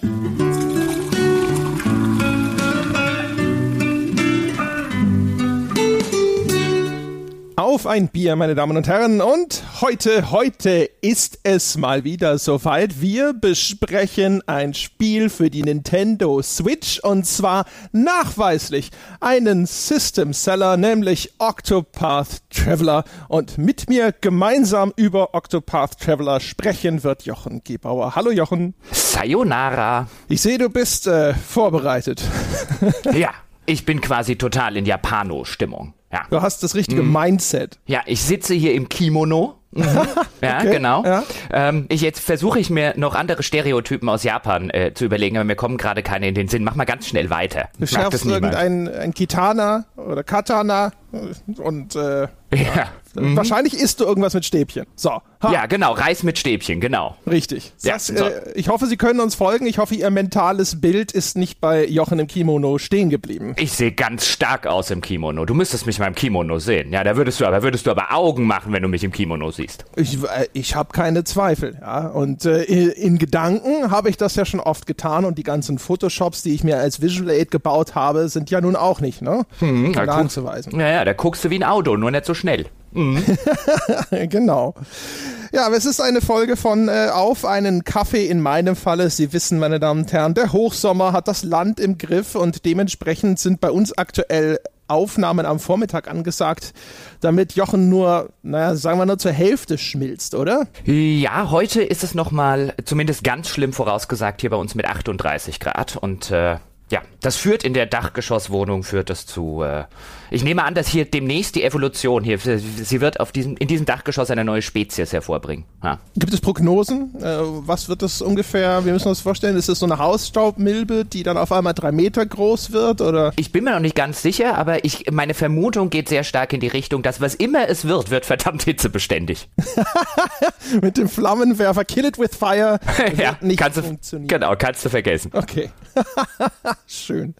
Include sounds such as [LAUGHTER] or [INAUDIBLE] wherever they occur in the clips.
Thank you. Auf ein Bier, meine Damen und Herren. Und heute, heute ist es mal wieder soweit. Wir besprechen ein Spiel für die Nintendo Switch und zwar nachweislich einen System Seller, nämlich Octopath Traveler. Und mit mir gemeinsam über Octopath Traveler sprechen wird Jochen Gebauer. Hallo Jochen. Sayonara. Ich sehe, du bist äh, vorbereitet. [LAUGHS] ja, ich bin quasi total in Japano-Stimmung. Ja. Du hast das richtige mhm. Mindset. Ja, ich sitze hier im Kimono. Mhm. [LAUGHS] ja, okay. genau. Ja. Ähm, ich, jetzt versuche ich mir noch andere Stereotypen aus Japan äh, zu überlegen, aber mir kommen gerade keine in den Sinn. Mach mal ganz schnell weiter. Du schaffst irgendein ein Kitana oder Katana und äh, [LAUGHS] ja. Mhm. Wahrscheinlich isst du irgendwas mit Stäbchen. So. Ha. Ja, genau. Reis mit Stäbchen, genau. Richtig. Das, ja, so. äh, ich hoffe, Sie können uns folgen. Ich hoffe, Ihr mentales Bild ist nicht bei Jochen im Kimono stehen geblieben. Ich sehe ganz stark aus im Kimono. Du müsstest mich mal im Kimono sehen. Ja, da würdest du aber, würdest du aber Augen machen, wenn du mich im Kimono siehst. Ich, äh, ich habe keine Zweifel. Ja. Und äh, in Gedanken habe ich das ja schon oft getan und die ganzen Photoshops, die ich mir als Visual Aid gebaut habe, sind ja nun auch nicht, ne? Hm, da anzuweisen. Ja, ja, da guckst du wie ein Auto, nur nicht so schnell. Mhm. [LAUGHS] genau. Ja, aber es ist eine Folge von äh, Auf einen Kaffee in meinem Falle. Sie wissen, meine Damen und Herren, der Hochsommer hat das Land im Griff und dementsprechend sind bei uns aktuell Aufnahmen am Vormittag angesagt, damit Jochen nur, naja, sagen wir nur zur Hälfte schmilzt, oder? Ja, heute ist es nochmal zumindest ganz schlimm vorausgesagt hier bei uns mit 38 Grad und äh, ja, das führt in der Dachgeschosswohnung, führt das zu, äh, ich nehme an, dass hier demnächst die Evolution hier, sie wird auf diesem, in diesem Dachgeschoss eine neue Spezies hervorbringen. Ja. Gibt es Prognosen? Äh, was wird das ungefähr, wir müssen uns vorstellen, ist das so eine Hausstaubmilbe, die dann auf einmal drei Meter groß wird, oder? Ich bin mir noch nicht ganz sicher, aber ich, meine Vermutung geht sehr stark in die Richtung, dass was immer es wird, wird verdammt hitzebeständig. [LAUGHS] Mit dem Flammenwerfer Kill It With Fire [LAUGHS] ja, nicht kannst funktionieren. Du, genau, kannst du vergessen. Okay. [LAUGHS] Schön.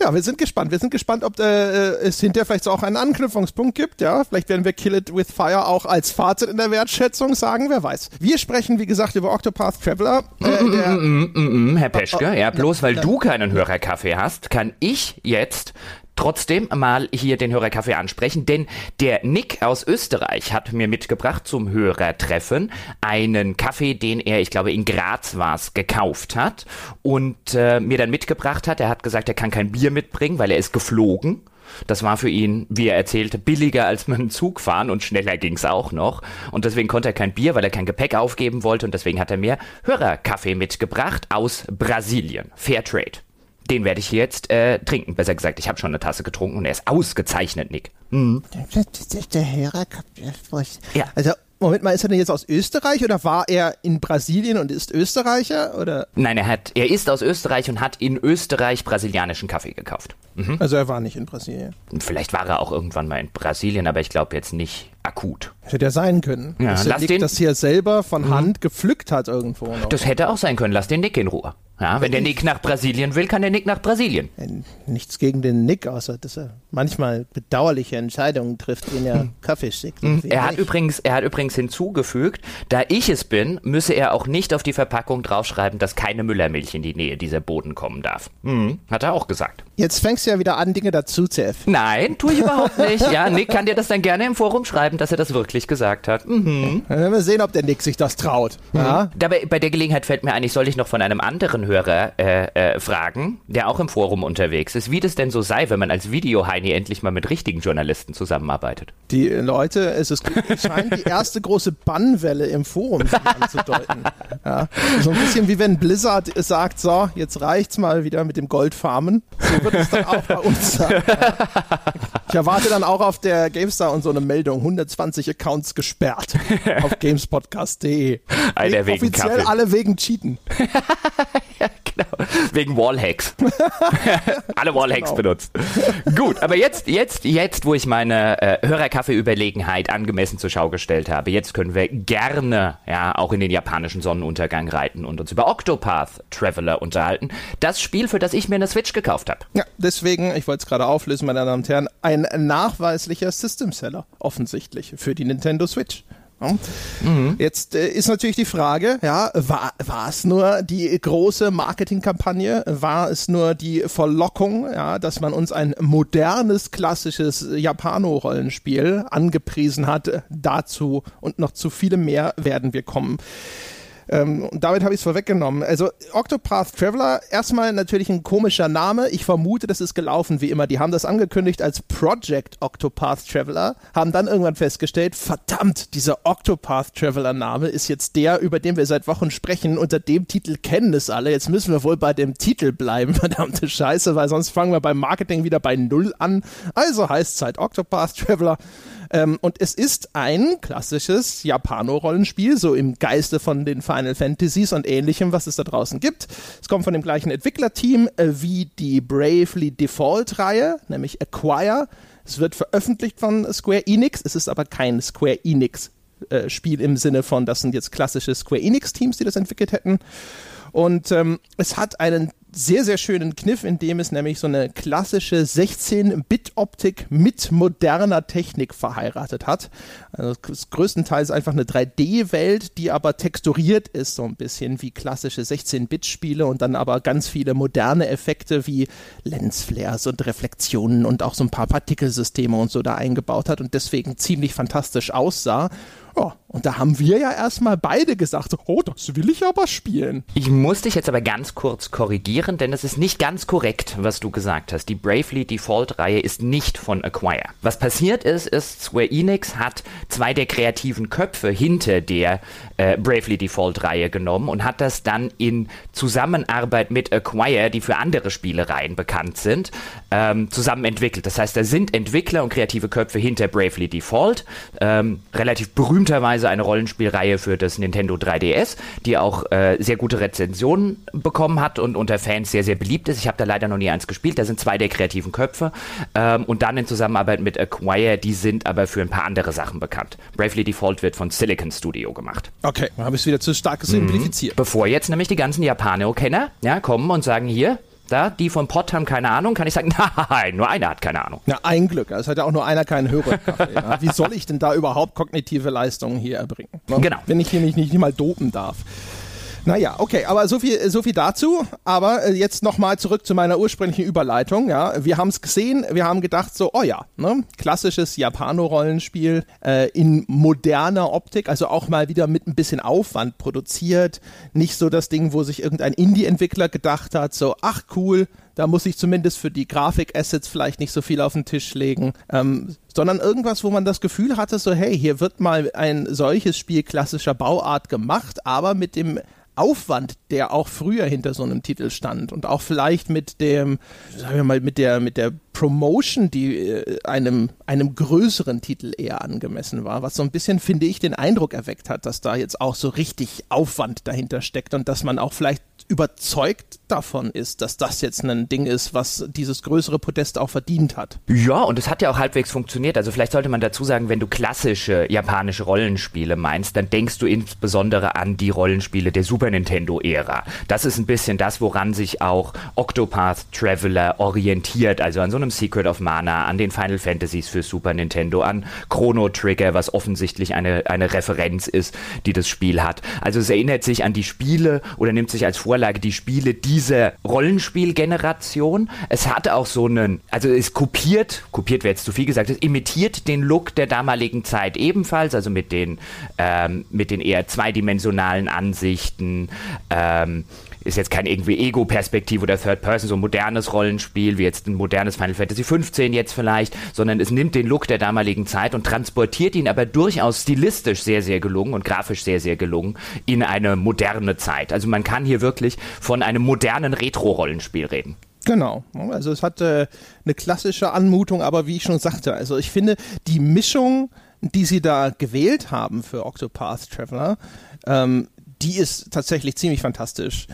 Ja, wir sind gespannt. Wir sind gespannt, ob äh, es hinterher vielleicht auch einen Anknüpfungspunkt gibt. Ja, vielleicht werden wir Kill It With Fire auch als Fazit in der Wertschätzung sagen. Wer weiß. Wir sprechen, wie gesagt, über Octopath Traveler. Äh, mm, mm, mm, Herr Peschke, ja, bloß weil du keinen Hörerkaffee hast, kann ich jetzt trotzdem mal hier den Hörerkaffee ansprechen, denn der Nick aus Österreich hat mir mitgebracht zum Hörertreffen einen Kaffee, den er, ich glaube, in Graz war gekauft hat und äh, mir dann mitgebracht hat. Er hat gesagt, er kann kein Bier mitbringen, weil er ist geflogen. Das war für ihn, wie er erzählte, billiger als mit dem Zug fahren und schneller ging's auch noch. Und deswegen konnte er kein Bier, weil er kein Gepäck aufgeben wollte und deswegen hat er mir Hörerkaffee mitgebracht aus Brasilien. Fairtrade. Den werde ich jetzt äh, trinken. Besser gesagt, ich habe schon eine Tasse getrunken und er ist ausgezeichnet, Nick. Mhm. Der Hörer, ja. Also Moment mal, ist er denn jetzt aus Österreich oder war er in Brasilien und ist Österreicher oder? Nein, er hat, er ist aus Österreich und hat in Österreich brasilianischen Kaffee gekauft. Mhm. Also er war nicht in Brasilien. Vielleicht war er auch irgendwann mal in Brasilien, aber ich glaube jetzt nicht akut. Hätte ja sein können. Ja, dass lass Nick den, das hier selber von mhm. Hand gepflückt hat irgendwo. Noch. Das hätte auch sein können. Lass den Nick in Ruhe. Ja, wenn der Nick nach Brasilien will, kann der Nick nach Brasilien. Nichts gegen den Nick, außer dass er manchmal bedauerliche Entscheidungen trifft, wenn er Kaffee schickt. Mhm. Er hat übrigens, er hat übrigens hinzugefügt, da ich es bin, müsse er auch nicht auf die Verpackung draufschreiben, dass keine Müllermilch in die Nähe dieser Boden kommen darf. Mhm. Hat er auch gesagt. Jetzt fängst du ja wieder an, Dinge dazu zu erfinden. Nein, tue ich überhaupt [LAUGHS] nicht. Ja, Nick kann dir das dann gerne im Forum schreiben, dass er das wirklich gesagt hat. Mhm. Dann werden wir sehen, ob der Nick sich das traut. Mhm. Ja? Dabei, bei der Gelegenheit fällt mir ein, ich soll dich noch von einem anderen Hörer äh, äh, fragen, der auch im Forum unterwegs ist, wie das denn so sei, wenn man als Videoheini endlich mal mit richtigen Journalisten zusammenarbeitet. Die Leute, es ist scheint die erste große Bannwelle im Forum anzudeuten. Ja? So ein bisschen wie wenn Blizzard sagt, so, jetzt reicht's mal wieder mit dem Goldfarmen. So wird es dann auch bei uns sein. Ich erwarte dann auch auf der GameStar und so eine Meldung, 120 Accounts gesperrt auf [LAUGHS] gamespodcast.de. Einer wegen Offiziell Kaffee. alle wegen Cheaten. [LAUGHS] ja, genau. Wegen Wallhacks. [LAUGHS] alle Wallhacks genau. benutzt. Gut, aber jetzt, jetzt, jetzt, wo ich meine äh, Hörerkaffee-Überlegenheit angemessen zur Schau gestellt habe, jetzt können wir gerne ja auch in den japanischen Sonnenuntergang reiten und uns über Octopath Traveler unterhalten. Das Spiel, für das ich mir eine Switch gekauft habe. Ja, deswegen, ich wollte es gerade auflösen, meine Damen und Herren, ein nachweislicher System Seller, offensichtlich, für die Nintendo Switch. Mhm. Jetzt äh, ist natürlich die Frage, ja, war, war es nur die große Marketingkampagne? War es nur die Verlockung, ja, dass man uns ein modernes, klassisches Japano-Rollenspiel angepriesen hat? Dazu und noch zu vielem mehr werden wir kommen. Ähm, und damit habe ich es vorweggenommen. Also Octopath Traveler, erstmal natürlich ein komischer Name. Ich vermute, das ist gelaufen wie immer. Die haben das angekündigt als Project Octopath Traveler, haben dann irgendwann festgestellt, verdammt, dieser Octopath Traveler Name ist jetzt der, über den wir seit Wochen sprechen. Unter dem Titel kennen es alle. Jetzt müssen wir wohl bei dem Titel bleiben, [LAUGHS] verdammte Scheiße, weil sonst fangen wir beim Marketing wieder bei Null an. Also heißt es halt Octopath Traveler. Ähm, und es ist ein klassisches Japano-Rollenspiel, so im Geiste von den Final Fantasies und ähnlichem, was es da draußen gibt. Es kommt von dem gleichen Entwicklerteam äh, wie die Bravely Default-Reihe, nämlich Acquire. Es wird veröffentlicht von Square Enix, es ist aber kein Square Enix äh, Spiel im Sinne von, das sind jetzt klassische Square Enix Teams, die das entwickelt hätten. Und ähm, es hat einen sehr, sehr schönen Kniff, in dem es nämlich so eine klassische 16-Bit-Optik mit moderner Technik verheiratet hat. Also größtenteils einfach eine 3D-Welt, die aber texturiert ist, so ein bisschen wie klassische 16-Bit-Spiele und dann aber ganz viele moderne Effekte wie Lensflares und Reflexionen und auch so ein paar Partikelsysteme und so da eingebaut hat und deswegen ziemlich fantastisch aussah. Oh, und da haben wir ja erstmal beide gesagt, oh, das will ich aber spielen. Ich muss dich jetzt aber ganz kurz korrigieren, denn es ist nicht ganz korrekt, was du gesagt hast. Die Bravely Default-Reihe ist nicht von Acquire. Was passiert ist, ist, Square Enix hat zwei der kreativen Köpfe hinter der äh, Bravely Default-Reihe genommen und hat das dann in Zusammenarbeit mit Acquire, die für andere Spielereien bekannt sind, ähm, zusammen entwickelt. Das heißt, da sind Entwickler und kreative Köpfe hinter Bravely Default, ähm, relativ berühmterweise eine Rollenspielreihe für das Nintendo 3DS, die auch äh, sehr gute Rezensionen bekommen hat und unter Fans sehr, sehr beliebt ist. Ich habe da leider noch nie eins gespielt. Da sind zwei der kreativen Köpfe. Ähm, und dann in Zusammenarbeit mit Acquire, die sind aber für ein paar andere Sachen bekannt. Bravely Default wird von Silicon Studio gemacht. Okay, habe ich es wieder zu stark simplifiziert. Mhm. Bevor jetzt nämlich die ganzen Japano-Kenner ja, kommen und sagen, hier, da, die von Pott haben keine Ahnung, kann ich sagen, [LAUGHS] nein, nur einer hat keine Ahnung. Ja, ein Glück. Es hat ja auch nur einer keinen Hörerkaffee. ja. Wie soll ich denn da überhaupt kognitive Leistungen hier erbringen? Genau. Wenn ich hier nicht, nicht, nicht mal dopen darf. Naja, okay, aber so viel, so viel dazu. Aber äh, jetzt nochmal zurück zu meiner ursprünglichen Überleitung. Ja, wir haben es gesehen, wir haben gedacht so, oh ja, ne? klassisches Japano-Rollenspiel äh, in moderner Optik, also auch mal wieder mit ein bisschen Aufwand produziert. Nicht so das Ding, wo sich irgendein Indie-Entwickler gedacht hat, so, ach cool, da muss ich zumindest für die Grafik-Assets vielleicht nicht so viel auf den Tisch legen, ähm, sondern irgendwas, wo man das Gefühl hatte, so hey, hier wird mal ein solches Spiel klassischer Bauart gemacht, aber mit dem Aufwand, der auch früher hinter so einem Titel stand und auch vielleicht mit dem, sagen wir mal, mit der, mit der Promotion, die äh, einem, einem größeren Titel eher angemessen war, was so ein bisschen, finde ich, den Eindruck erweckt hat, dass da jetzt auch so richtig Aufwand dahinter steckt und dass man auch vielleicht überzeugt davon ist, dass das jetzt ein Ding ist, was dieses größere Podest auch verdient hat. Ja, und es hat ja auch halbwegs funktioniert. Also vielleicht sollte man dazu sagen, wenn du klassische japanische Rollenspiele meinst, dann denkst du insbesondere an die Rollenspiele der Super Nintendo-Ära. Das ist ein bisschen das, woran sich auch Octopath Traveler orientiert. Also an so einem Secret of Mana, an den Final Fantasies für Super Nintendo, an Chrono Trigger, was offensichtlich eine, eine Referenz ist, die das Spiel hat. Also es erinnert sich an die Spiele oder nimmt sich als Vorlage die Spiele, die diese Rollenspielgeneration. Es hatte auch so einen, also es kopiert, kopiert wäre jetzt zu viel gesagt, es imitiert den Look der damaligen Zeit ebenfalls, also mit den, ähm, mit den eher zweidimensionalen Ansichten. Ähm, ist jetzt kein irgendwie Ego-Perspektive oder Third Person, so ein modernes Rollenspiel, wie jetzt ein modernes Final Fantasy 15 jetzt vielleicht, sondern es nimmt den Look der damaligen Zeit und transportiert ihn aber durchaus stilistisch sehr, sehr gelungen und grafisch sehr, sehr gelungen in eine moderne Zeit. Also man kann hier wirklich von einem modernen Retro-Rollenspiel reden. Genau, also es hat äh, eine klassische Anmutung, aber wie ich schon sagte, also ich finde die Mischung, die sie da gewählt haben für Octopath Traveler, ähm, die ist tatsächlich ziemlich fantastisch.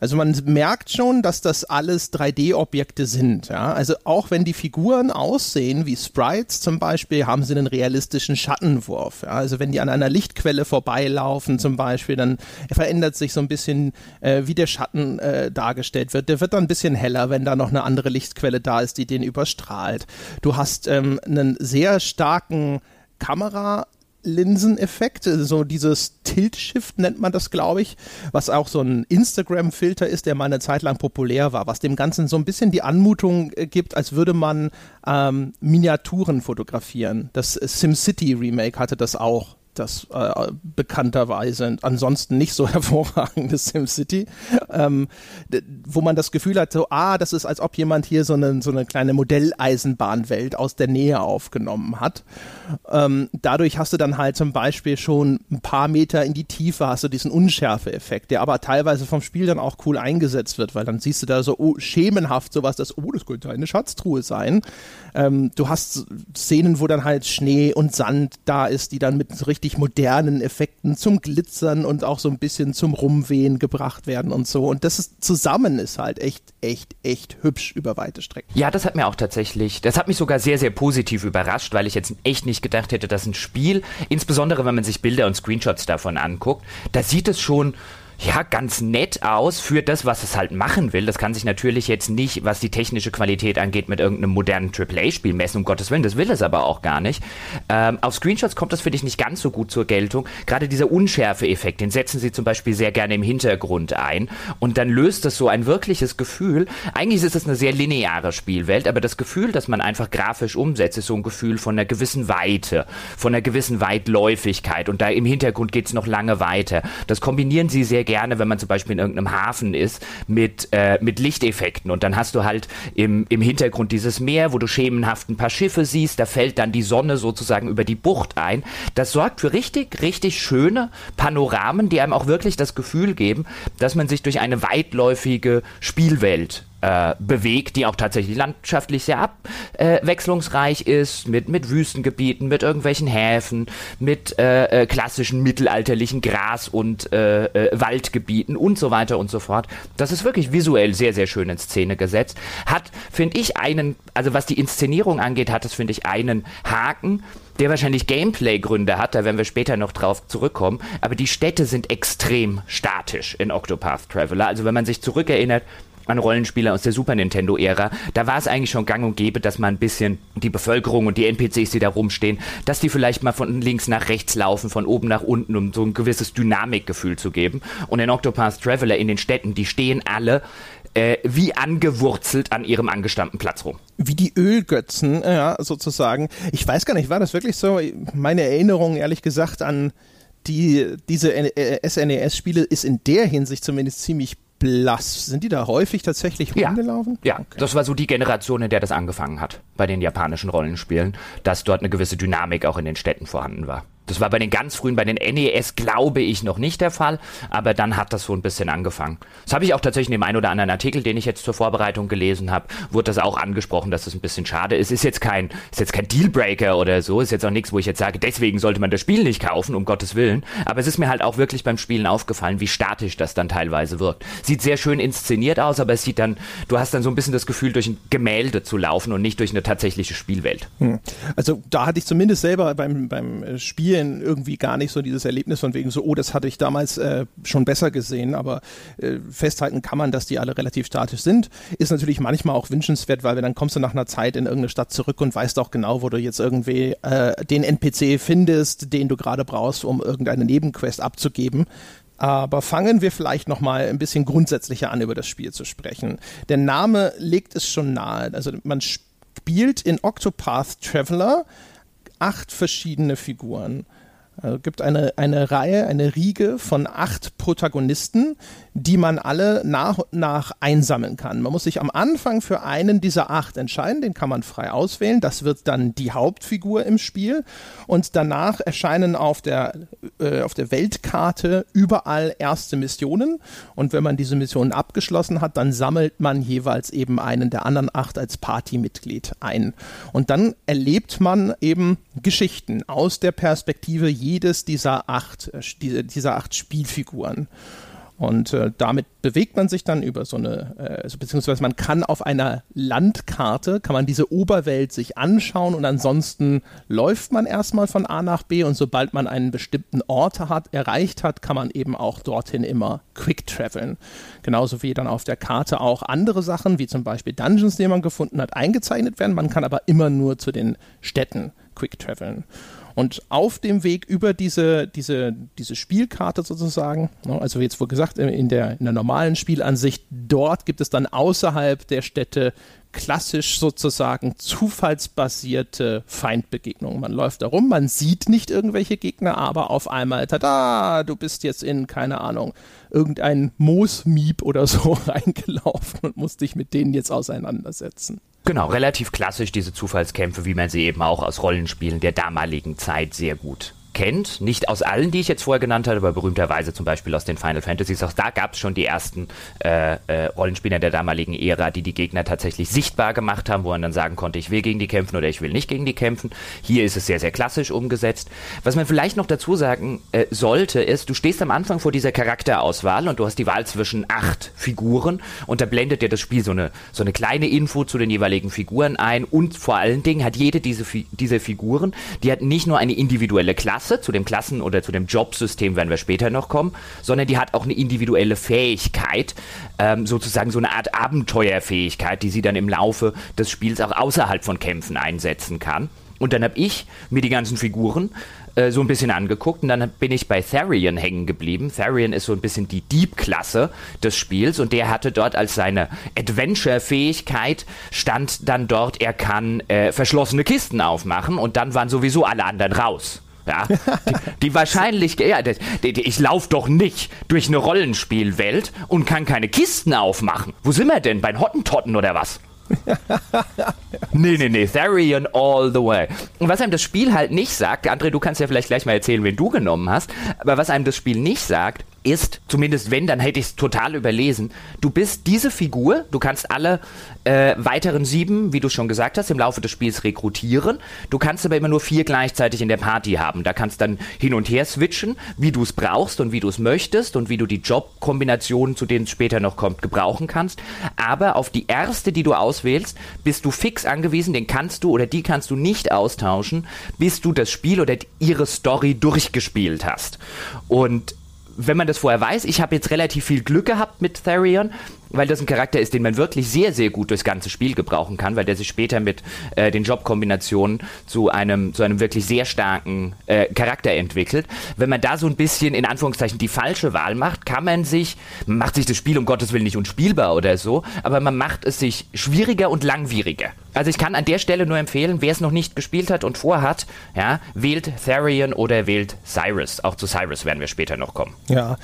Also man merkt schon, dass das alles 3D-Objekte sind. Ja? Also auch wenn die Figuren aussehen wie Sprites zum Beispiel, haben sie einen realistischen Schattenwurf. Ja? Also wenn die an einer Lichtquelle vorbeilaufen zum Beispiel, dann verändert sich so ein bisschen, äh, wie der Schatten äh, dargestellt wird. Der wird dann ein bisschen heller, wenn da noch eine andere Lichtquelle da ist, die den überstrahlt. Du hast ähm, einen sehr starken Kamera Linseneffekt, so dieses Tilt-Shift nennt man das, glaube ich, was auch so ein Instagram-Filter ist, der mal eine Zeit lang populär war, was dem Ganzen so ein bisschen die Anmutung äh, gibt, als würde man ähm, Miniaturen fotografieren. Das SimCity Remake hatte das auch das äh, bekannterweise ansonsten nicht so [LAUGHS] hervorragende SimCity, ähm, wo man das Gefühl hat, so, ah, das ist, als ob jemand hier so eine, so eine kleine Modelleisenbahnwelt aus der Nähe aufgenommen hat. Ähm, dadurch hast du dann halt zum Beispiel schon ein paar Meter in die Tiefe hast du diesen Unschärfe-Effekt, der aber teilweise vom Spiel dann auch cool eingesetzt wird, weil dann siehst du da so oh, schemenhaft sowas, dass, oh, das könnte eine Schatztruhe sein. Ähm, du hast Szenen, wo dann halt Schnee und Sand da ist, die dann mit richtig modernen Effekten zum Glitzern und auch so ein bisschen zum Rumwehen gebracht werden und so. Und das ist zusammen ist halt echt, echt, echt hübsch über weite Strecken. Ja, das hat mir auch tatsächlich, das hat mich sogar sehr, sehr positiv überrascht, weil ich jetzt echt nicht gedacht hätte, dass ein Spiel, insbesondere wenn man sich Bilder und Screenshots davon anguckt, da sieht es schon ja, ganz nett aus für das, was es halt machen will. Das kann sich natürlich jetzt nicht, was die technische Qualität angeht, mit irgendeinem modernen AAA-Spiel messen, um Gottes Willen. Das will es aber auch gar nicht. Ähm, auf Screenshots kommt das, finde ich, nicht ganz so gut zur Geltung. Gerade dieser Unschärfe-Effekt, den setzen sie zum Beispiel sehr gerne im Hintergrund ein. Und dann löst das so ein wirkliches Gefühl. Eigentlich ist es eine sehr lineare Spielwelt, aber das Gefühl, das man einfach grafisch umsetzt, ist so ein Gefühl von einer gewissen Weite, von einer gewissen Weitläufigkeit. Und da im Hintergrund geht es noch lange weiter. Das kombinieren sie sehr gerne, wenn man zum Beispiel in irgendeinem Hafen ist, mit, äh, mit Lichteffekten. Und dann hast du halt im, im Hintergrund dieses Meer, wo du schemenhaft ein paar Schiffe siehst, da fällt dann die Sonne sozusagen über die Bucht ein. Das sorgt für richtig, richtig schöne Panoramen, die einem auch wirklich das Gefühl geben, dass man sich durch eine weitläufige Spielwelt äh, bewegt, die auch tatsächlich landschaftlich sehr abwechslungsreich ist, mit, mit Wüstengebieten, mit irgendwelchen Häfen, mit äh, äh, klassischen mittelalterlichen Gras- und äh, äh, Waldgebieten und so weiter und so fort. Das ist wirklich visuell sehr, sehr schön in Szene gesetzt. Hat, finde ich, einen, also was die Inszenierung angeht, hat es, finde ich, einen Haken der wahrscheinlich Gameplay-Gründe hat, da werden wir später noch drauf zurückkommen, aber die Städte sind extrem statisch in Octopath Traveler. Also wenn man sich zurückerinnert, an Rollenspiele aus der Super Nintendo-Ära, da war es eigentlich schon gang und gäbe, dass man ein bisschen die Bevölkerung und die NPCs, die da rumstehen, dass die vielleicht mal von links nach rechts laufen, von oben nach unten, um so ein gewisses Dynamikgefühl zu geben. Und in Octopath Traveler in den Städten, die stehen alle äh, wie angewurzelt an ihrem angestammten Platz rum. Wie die Ölgötzen, ja, sozusagen. Ich weiß gar nicht, war das wirklich so? Meine Erinnerung, ehrlich gesagt, an die, diese SNES-Spiele ist in der Hinsicht zumindest ziemlich blass. Sind die da häufig tatsächlich rumgelaufen? Ja, ja. Okay. das war so die Generation, in der das angefangen hat bei den japanischen Rollenspielen, dass dort eine gewisse Dynamik auch in den Städten vorhanden war. Das war bei den ganz frühen, bei den NES glaube ich noch nicht der Fall, aber dann hat das so ein bisschen angefangen. Das habe ich auch tatsächlich in dem einen oder anderen Artikel, den ich jetzt zur Vorbereitung gelesen habe, wurde das auch angesprochen, dass das ein bisschen schade ist. Ist jetzt kein, ist jetzt kein Dealbreaker oder so, ist jetzt auch nichts, wo ich jetzt sage, deswegen sollte man das Spiel nicht kaufen, um Gottes Willen. Aber es ist mir halt auch wirklich beim Spielen aufgefallen, wie statisch das dann teilweise wirkt. Sieht sehr schön inszeniert aus, aber es sieht dann, du hast dann so ein bisschen das Gefühl, durch ein Gemälde zu laufen und nicht durch eine tatsächliche Spielwelt. Hm. Also da hatte ich zumindest selber beim, beim Spielen Spielen irgendwie gar nicht so dieses Erlebnis von wegen so, oh, das hatte ich damals äh, schon besser gesehen, aber äh, festhalten kann man, dass die alle relativ statisch sind. Ist natürlich manchmal auch wünschenswert, weil dann kommst du nach einer Zeit in irgendeine Stadt zurück und weißt auch genau, wo du jetzt irgendwie äh, den NPC findest, den du gerade brauchst, um irgendeine Nebenquest abzugeben. Aber fangen wir vielleicht noch mal ein bisschen grundsätzlicher an, über das Spiel zu sprechen. Der Name legt es schon nahe. Also man spielt in Octopath Traveler acht verschiedene Figuren. Also gibt eine, eine Reihe, eine Riege von acht Protagonisten, die man alle nach und nach einsammeln kann. Man muss sich am Anfang für einen dieser acht entscheiden, den kann man frei auswählen. Das wird dann die Hauptfigur im Spiel. Und danach erscheinen auf der, äh, auf der Weltkarte überall erste Missionen. Und wenn man diese Missionen abgeschlossen hat, dann sammelt man jeweils eben einen der anderen acht als Partymitglied ein. Und dann erlebt man eben Geschichten aus der Perspektive jedes dieser acht, äh, dieser acht Spielfiguren. Und äh, damit bewegt man sich dann über so eine, äh, also, beziehungsweise man kann auf einer Landkarte, kann man diese Oberwelt sich anschauen und ansonsten läuft man erstmal von A nach B und sobald man einen bestimmten Ort hat, erreicht hat, kann man eben auch dorthin immer quick traveln. Genauso wie dann auf der Karte auch andere Sachen, wie zum Beispiel Dungeons, die man gefunden hat, eingezeichnet werden. Man kann aber immer nur zu den Städten quick traveln. Und auf dem Weg über diese, diese, diese Spielkarte sozusagen, ne, also jetzt wohl gesagt, in der, in der normalen Spielansicht, dort gibt es dann außerhalb der Städte klassisch sozusagen zufallsbasierte Feindbegegnungen. Man läuft da rum, man sieht nicht irgendwelche Gegner, aber auf einmal, tada, du bist jetzt in, keine Ahnung, irgendein Moosmieb oder so [LAUGHS] reingelaufen und musst dich mit denen jetzt auseinandersetzen. Genau, relativ klassisch diese Zufallskämpfe, wie man sie eben auch aus Rollenspielen der damaligen Zeit sehr gut kennt. Nicht aus allen, die ich jetzt vorher genannt habe, aber berühmterweise zum Beispiel aus den Final Fantasies. Auch da gab es schon die ersten äh, äh, Rollenspieler der damaligen Ära, die die Gegner tatsächlich sichtbar gemacht haben, wo man dann sagen konnte, ich will gegen die kämpfen oder ich will nicht gegen die kämpfen. Hier ist es sehr, sehr klassisch umgesetzt. Was man vielleicht noch dazu sagen äh, sollte, ist, du stehst am Anfang vor dieser Charakterauswahl und du hast die Wahl zwischen acht Figuren und da blendet dir das Spiel so eine, so eine kleine Info zu den jeweiligen Figuren ein und vor allen Dingen hat jede diese, diese Figuren, die hat nicht nur eine individuelle Klasse, Klasse, zu dem Klassen- oder zu dem Jobsystem werden wir später noch kommen, sondern die hat auch eine individuelle Fähigkeit, ähm, sozusagen so eine Art Abenteuerfähigkeit, die sie dann im Laufe des Spiels auch außerhalb von Kämpfen einsetzen kann. Und dann habe ich mir die ganzen Figuren äh, so ein bisschen angeguckt und dann bin ich bei Therion hängen geblieben. Therion ist so ein bisschen die Dieb-Klasse des Spiels und der hatte dort als seine Adventure-Fähigkeit stand dann dort, er kann äh, verschlossene Kisten aufmachen und dann waren sowieso alle anderen raus. Ja, die, die Wahrscheinlichkeit, ja, die, die, ich laufe doch nicht durch eine Rollenspielwelt und kann keine Kisten aufmachen. Wo sind wir denn? Bei Hottentotten oder was? [LAUGHS] nee, nee, nee, Therion all the way. Und was einem das Spiel halt nicht sagt, André, du kannst ja vielleicht gleich mal erzählen, wen du genommen hast, aber was einem das Spiel nicht sagt, ist, zumindest wenn, dann hätte ich es total überlesen. Du bist diese Figur, du kannst alle äh, weiteren sieben, wie du schon gesagt hast, im Laufe des Spiels rekrutieren. Du kannst aber immer nur vier gleichzeitig in der Party haben. Da kannst dann hin und her switchen, wie du es brauchst und wie du es möchtest und wie du die Jobkombinationen, zu denen es später noch kommt, gebrauchen kannst. Aber auf die erste, die du auswählst, bist du fix angewiesen, den kannst du oder die kannst du nicht austauschen, bis du das Spiel oder ihre Story durchgespielt hast. Und wenn man das vorher weiß, ich habe jetzt relativ viel Glück gehabt mit Therion, weil das ein Charakter ist, den man wirklich sehr, sehr gut durchs ganze Spiel gebrauchen kann, weil der sich später mit äh, den Jobkombinationen zu einem, zu einem wirklich sehr starken äh, Charakter entwickelt. Wenn man da so ein bisschen in Anführungszeichen die falsche Wahl macht, kann man sich, macht sich das Spiel um Gottes Willen nicht unspielbar oder so, aber man macht es sich schwieriger und langwieriger. Also ich kann an der Stelle nur empfehlen, wer es noch nicht gespielt hat und vorhat, ja, wählt Therion oder wählt Cyrus. Auch zu Cyrus werden wir später noch kommen. Ja,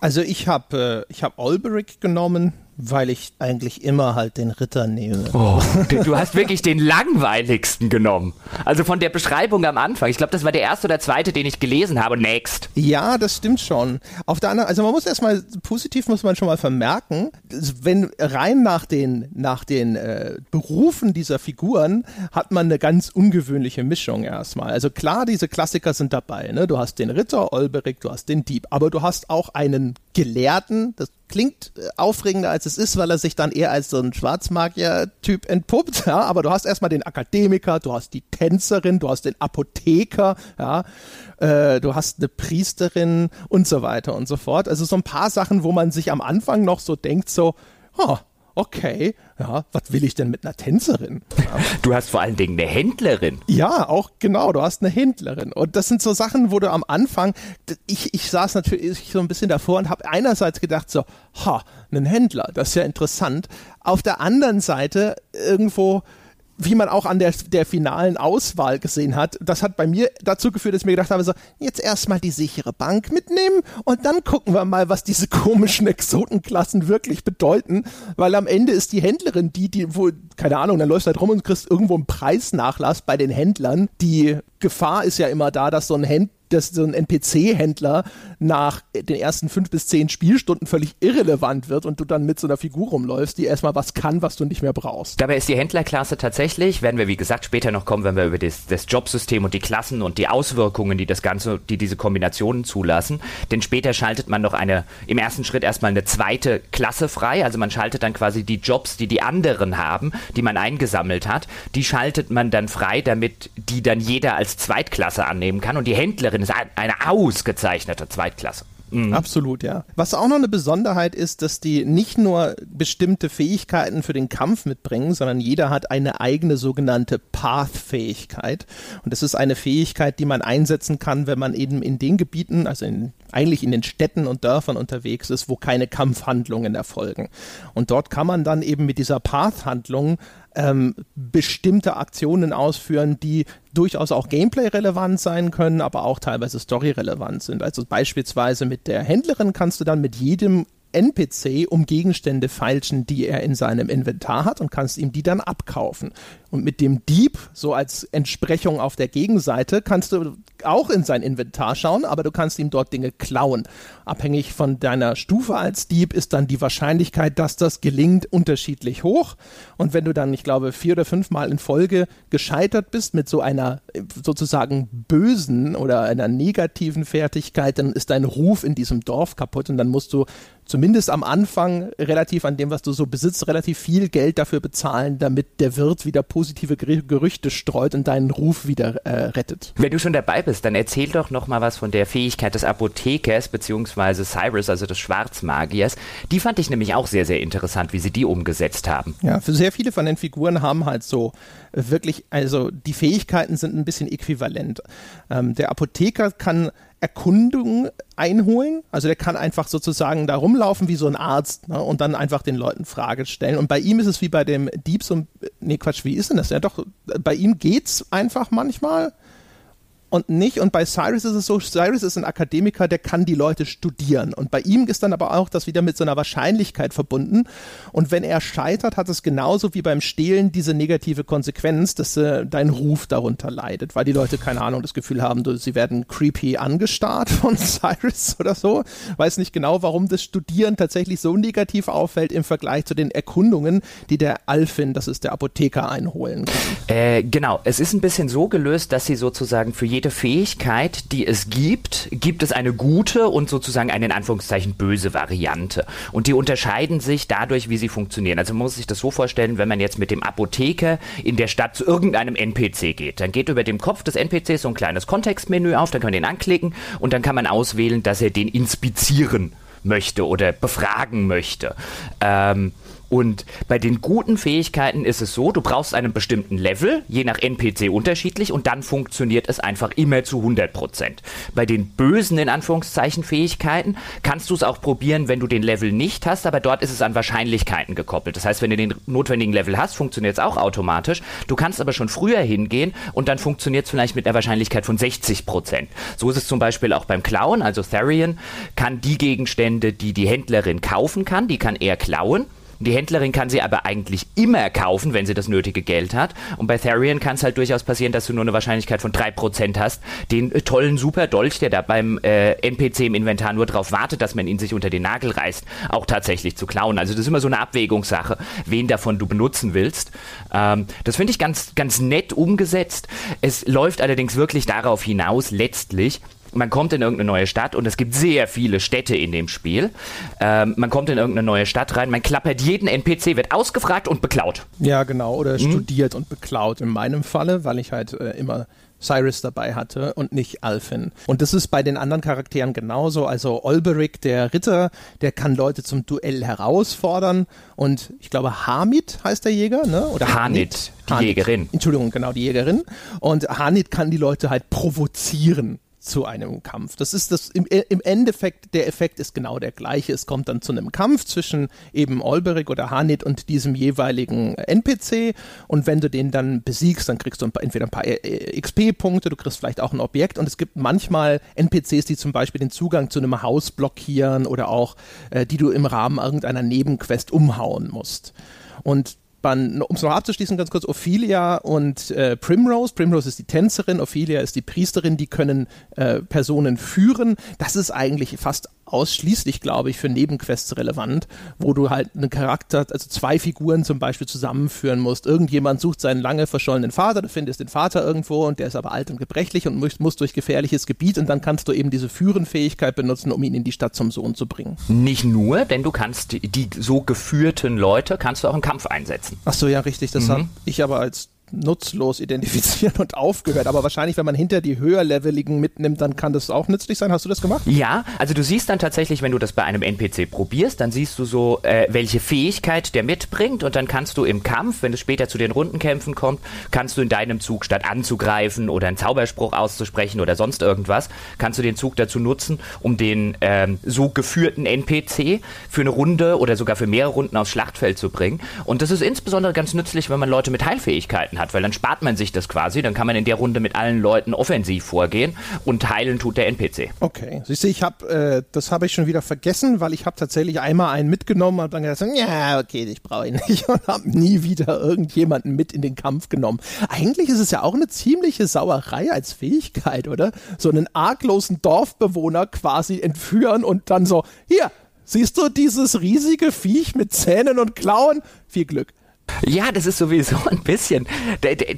also ich habe äh, ich habe Olberic genommen, weil ich eigentlich immer halt den Ritter nehme. Oh, du hast wirklich den langweiligsten genommen. Also von der Beschreibung am Anfang. Ich glaube, das war der erste oder zweite, den ich gelesen habe. Next. Ja, das stimmt schon. Auf der anderen, also man muss erstmal, positiv muss man schon mal vermerken, wenn rein nach den, nach den äh, Berufen dieser Figuren hat man eine ganz ungewöhnliche Mischung erstmal. Also klar, diese Klassiker sind dabei. Ne? Du hast den Ritter, Olberic, du hast den Dieb, aber du hast auch einen Gelehrten, das klingt äh, aufregender als es ist, weil er sich dann eher als so ein Schwarzmagier-Typ entpuppt, ja, aber du hast erstmal den Akademiker, du hast die Tänzerin, du hast den Apotheker, ja, äh, du hast eine Priesterin und so weiter und so fort. Also so ein paar Sachen, wo man sich am Anfang noch so denkt, so, oh, okay, ja, was will ich denn mit einer Tänzerin? Ja. Du hast vor allen Dingen eine Händlerin. Ja, auch genau, du hast eine Händlerin. Und das sind so Sachen, wo du am Anfang, ich, ich saß natürlich so ein bisschen davor und habe einerseits gedacht so, ha, einen Händler, das ist ja interessant. Auf der anderen Seite irgendwo, wie man auch an der, der finalen Auswahl gesehen hat, das hat bei mir dazu geführt, dass ich mir gedacht habe, so, jetzt erstmal die sichere Bank mitnehmen und dann gucken wir mal, was diese komischen Exotenklassen wirklich bedeuten, weil am Ende ist die Händlerin die, die, wo, keine Ahnung, dann läufst du halt rum und kriegst irgendwo einen Preisnachlass bei den Händlern. Die Gefahr ist ja immer da, dass so ein Händler dass so ein NPC-Händler nach den ersten fünf bis zehn Spielstunden völlig irrelevant wird und du dann mit so einer Figur rumläufst, die erstmal was kann, was du nicht mehr brauchst. Dabei ist die Händlerklasse tatsächlich, werden wir wie gesagt später noch kommen, wenn wir über das, das Jobsystem und die Klassen und die Auswirkungen, die das Ganze, die diese Kombinationen zulassen, denn später schaltet man noch eine, im ersten Schritt erstmal eine zweite Klasse frei, also man schaltet dann quasi die Jobs, die die anderen haben, die man eingesammelt hat, die schaltet man dann frei, damit die dann jeder als Zweitklasse annehmen kann und die Händlerin ist eine ausgezeichnete Zweitklasse. Mhm. Absolut, ja. Was auch noch eine Besonderheit ist, dass die nicht nur bestimmte Fähigkeiten für den Kampf mitbringen, sondern jeder hat eine eigene sogenannte Path-Fähigkeit. Und das ist eine Fähigkeit, die man einsetzen kann, wenn man eben in den Gebieten, also in, eigentlich in den Städten und Dörfern unterwegs ist, wo keine Kampfhandlungen erfolgen. Und dort kann man dann eben mit dieser Path-Handlung ähm, bestimmte Aktionen ausführen, die durchaus auch Gameplay-relevant sein können, aber auch teilweise Story-relevant sind. Also beispielsweise mit der Händlerin kannst du dann mit jedem NPC um Gegenstände feilschen, die er in seinem Inventar hat und kannst ihm die dann abkaufen. Und mit dem Dieb, so als Entsprechung auf der Gegenseite, kannst du auch in sein Inventar schauen, aber du kannst ihm dort Dinge klauen. Abhängig von deiner Stufe als Dieb ist dann die Wahrscheinlichkeit, dass das gelingt, unterschiedlich hoch. Und wenn du dann, ich glaube, vier oder fünf Mal in Folge gescheitert bist mit so einer sozusagen bösen oder einer negativen Fertigkeit, dann ist dein Ruf in diesem Dorf kaputt und dann musst du zumindest am Anfang relativ an dem, was du so besitzt, relativ viel Geld dafür bezahlen, damit der Wirt wieder positive Gerüchte streut und deinen Ruf wieder äh, rettet. Wenn du schon dabei bist, dann erzähl doch noch mal was von der Fähigkeit des Apothekers bzw. Cyrus, also des Schwarzmagiers. Die fand ich nämlich auch sehr, sehr interessant, wie sie die umgesetzt haben. Ja, für sehr viele von den Figuren haben halt so wirklich, also die Fähigkeiten sind ein bisschen äquivalent. Ähm, der Apotheker kann Erkundung einholen. Also der kann einfach sozusagen da rumlaufen wie so ein Arzt ne, und dann einfach den Leuten Fragen stellen. Und bei ihm ist es wie bei dem Dieb so, nee Quatsch, wie ist denn das? Ja doch, bei ihm geht's einfach manchmal und nicht. Und bei Cyrus ist es so, Cyrus ist ein Akademiker, der kann die Leute studieren. Und bei ihm ist dann aber auch das wieder mit so einer Wahrscheinlichkeit verbunden. Und wenn er scheitert, hat es genauso wie beim Stehlen diese negative Konsequenz, dass äh, dein Ruf darunter leidet, weil die Leute, keine Ahnung, das Gefühl haben, sie werden creepy angestarrt [LAUGHS] von Cyrus oder so. Weiß nicht genau, warum das Studieren tatsächlich so negativ auffällt im Vergleich zu den Erkundungen, die der Alfin, das ist der Apotheker, einholen kann. Äh, genau, es ist ein bisschen so gelöst, dass sie sozusagen für jede jede Fähigkeit, die es gibt, gibt es eine gute und sozusagen eine in Anführungszeichen böse Variante. Und die unterscheiden sich dadurch, wie sie funktionieren. Also man muss sich das so vorstellen, wenn man jetzt mit dem Apotheker in der Stadt zu irgendeinem NPC geht, dann geht über dem Kopf des NPCs so ein kleines Kontextmenü auf, dann kann man den anklicken und dann kann man auswählen, dass er den inspizieren möchte oder befragen möchte. Ähm, und bei den guten Fähigkeiten ist es so, du brauchst einen bestimmten Level, je nach NPC unterschiedlich, und dann funktioniert es einfach immer zu 100%. Bei den bösen, in Anführungszeichen, Fähigkeiten kannst du es auch probieren, wenn du den Level nicht hast, aber dort ist es an Wahrscheinlichkeiten gekoppelt. Das heißt, wenn du den notwendigen Level hast, funktioniert es auch automatisch. Du kannst aber schon früher hingehen und dann funktioniert es vielleicht mit einer Wahrscheinlichkeit von 60%. So ist es zum Beispiel auch beim Klauen, also Therian kann die Gegenstände, die die Händlerin kaufen kann, die kann er klauen. Die Händlerin kann sie aber eigentlich immer kaufen, wenn sie das nötige Geld hat. Und bei Therian kann es halt durchaus passieren, dass du nur eine Wahrscheinlichkeit von 3% hast, den äh, tollen super Dolch, der da beim äh, NPC im Inventar nur darauf wartet, dass man ihn sich unter den Nagel reißt, auch tatsächlich zu klauen. Also das ist immer so eine Abwägungssache, wen davon du benutzen willst. Ähm, das finde ich ganz, ganz nett umgesetzt. Es läuft allerdings wirklich darauf hinaus, letztlich, man kommt in irgendeine neue Stadt und es gibt sehr viele Städte in dem Spiel. Ähm, man kommt in irgendeine neue Stadt rein, man klappert jeden NPC, wird ausgefragt und beklaut. Ja, genau, oder mhm. studiert und beklaut in meinem Falle, weil ich halt äh, immer Cyrus dabei hatte und nicht Alfin. Und das ist bei den anderen Charakteren genauso. Also Olberic, der Ritter, der kann Leute zum Duell herausfordern. Und ich glaube, Hamid heißt der Jäger, ne? Oder Hanit, die Hanit. Jägerin. Entschuldigung, genau, die Jägerin. Und Hanit kann die Leute halt provozieren zu einem Kampf. Das ist das im, im, Endeffekt, der Effekt ist genau der gleiche. Es kommt dann zu einem Kampf zwischen eben Olberic oder Hanit und diesem jeweiligen NPC und wenn du den dann besiegst, dann kriegst du ein paar, entweder ein paar äh, äh, XP-Punkte, du kriegst vielleicht auch ein Objekt und es gibt manchmal NPCs, die zum Beispiel den Zugang zu einem Haus blockieren oder auch, äh, die du im Rahmen irgendeiner Nebenquest umhauen musst. Und um es noch abzuschließen, ganz kurz, Ophelia und äh, Primrose. Primrose ist die Tänzerin, Ophelia ist die Priesterin, die können äh, Personen führen. Das ist eigentlich fast ausschließlich, glaube ich, für Nebenquests relevant, wo du halt einen Charakter, also zwei Figuren zum Beispiel zusammenführen musst. Irgendjemand sucht seinen lange verschollenen Vater, du findest den Vater irgendwo und der ist aber alt und gebrechlich und muss, muss durch gefährliches Gebiet und dann kannst du eben diese Führenfähigkeit benutzen, um ihn in die Stadt zum Sohn zu bringen. Nicht nur, denn du kannst die, die so geführten Leute kannst du auch im Kampf einsetzen. Ach so, ja, richtig. Das mhm. habe ich aber als nutzlos identifizieren und aufgehört. Aber wahrscheinlich, wenn man hinter die höherleveligen mitnimmt, dann kann das auch nützlich sein. Hast du das gemacht? Ja, also du siehst dann tatsächlich, wenn du das bei einem NPC probierst, dann siehst du so, äh, welche Fähigkeit der mitbringt und dann kannst du im Kampf, wenn es später zu den Rundenkämpfen kommt, kannst du in deinem Zug statt anzugreifen oder einen Zauberspruch auszusprechen oder sonst irgendwas, kannst du den Zug dazu nutzen, um den ähm, so geführten NPC für eine Runde oder sogar für mehrere Runden aufs Schlachtfeld zu bringen. Und das ist insbesondere ganz nützlich, wenn man Leute mit Heilfähigkeiten hat, weil dann spart man sich das quasi, dann kann man in der Runde mit allen Leuten offensiv vorgehen und heilen tut der NPC. Okay, siehst du, ich habe, äh, das habe ich schon wieder vergessen, weil ich habe tatsächlich einmal einen mitgenommen und dann gesagt, ja, okay, ich brauche ihn [LAUGHS] nicht und habe nie wieder irgendjemanden mit in den Kampf genommen. Eigentlich ist es ja auch eine ziemliche Sauerei als Fähigkeit, oder? So einen arglosen Dorfbewohner quasi entführen und dann so, hier, siehst du dieses riesige Viech mit Zähnen und Klauen? Viel Glück. Ja, das ist sowieso ein bisschen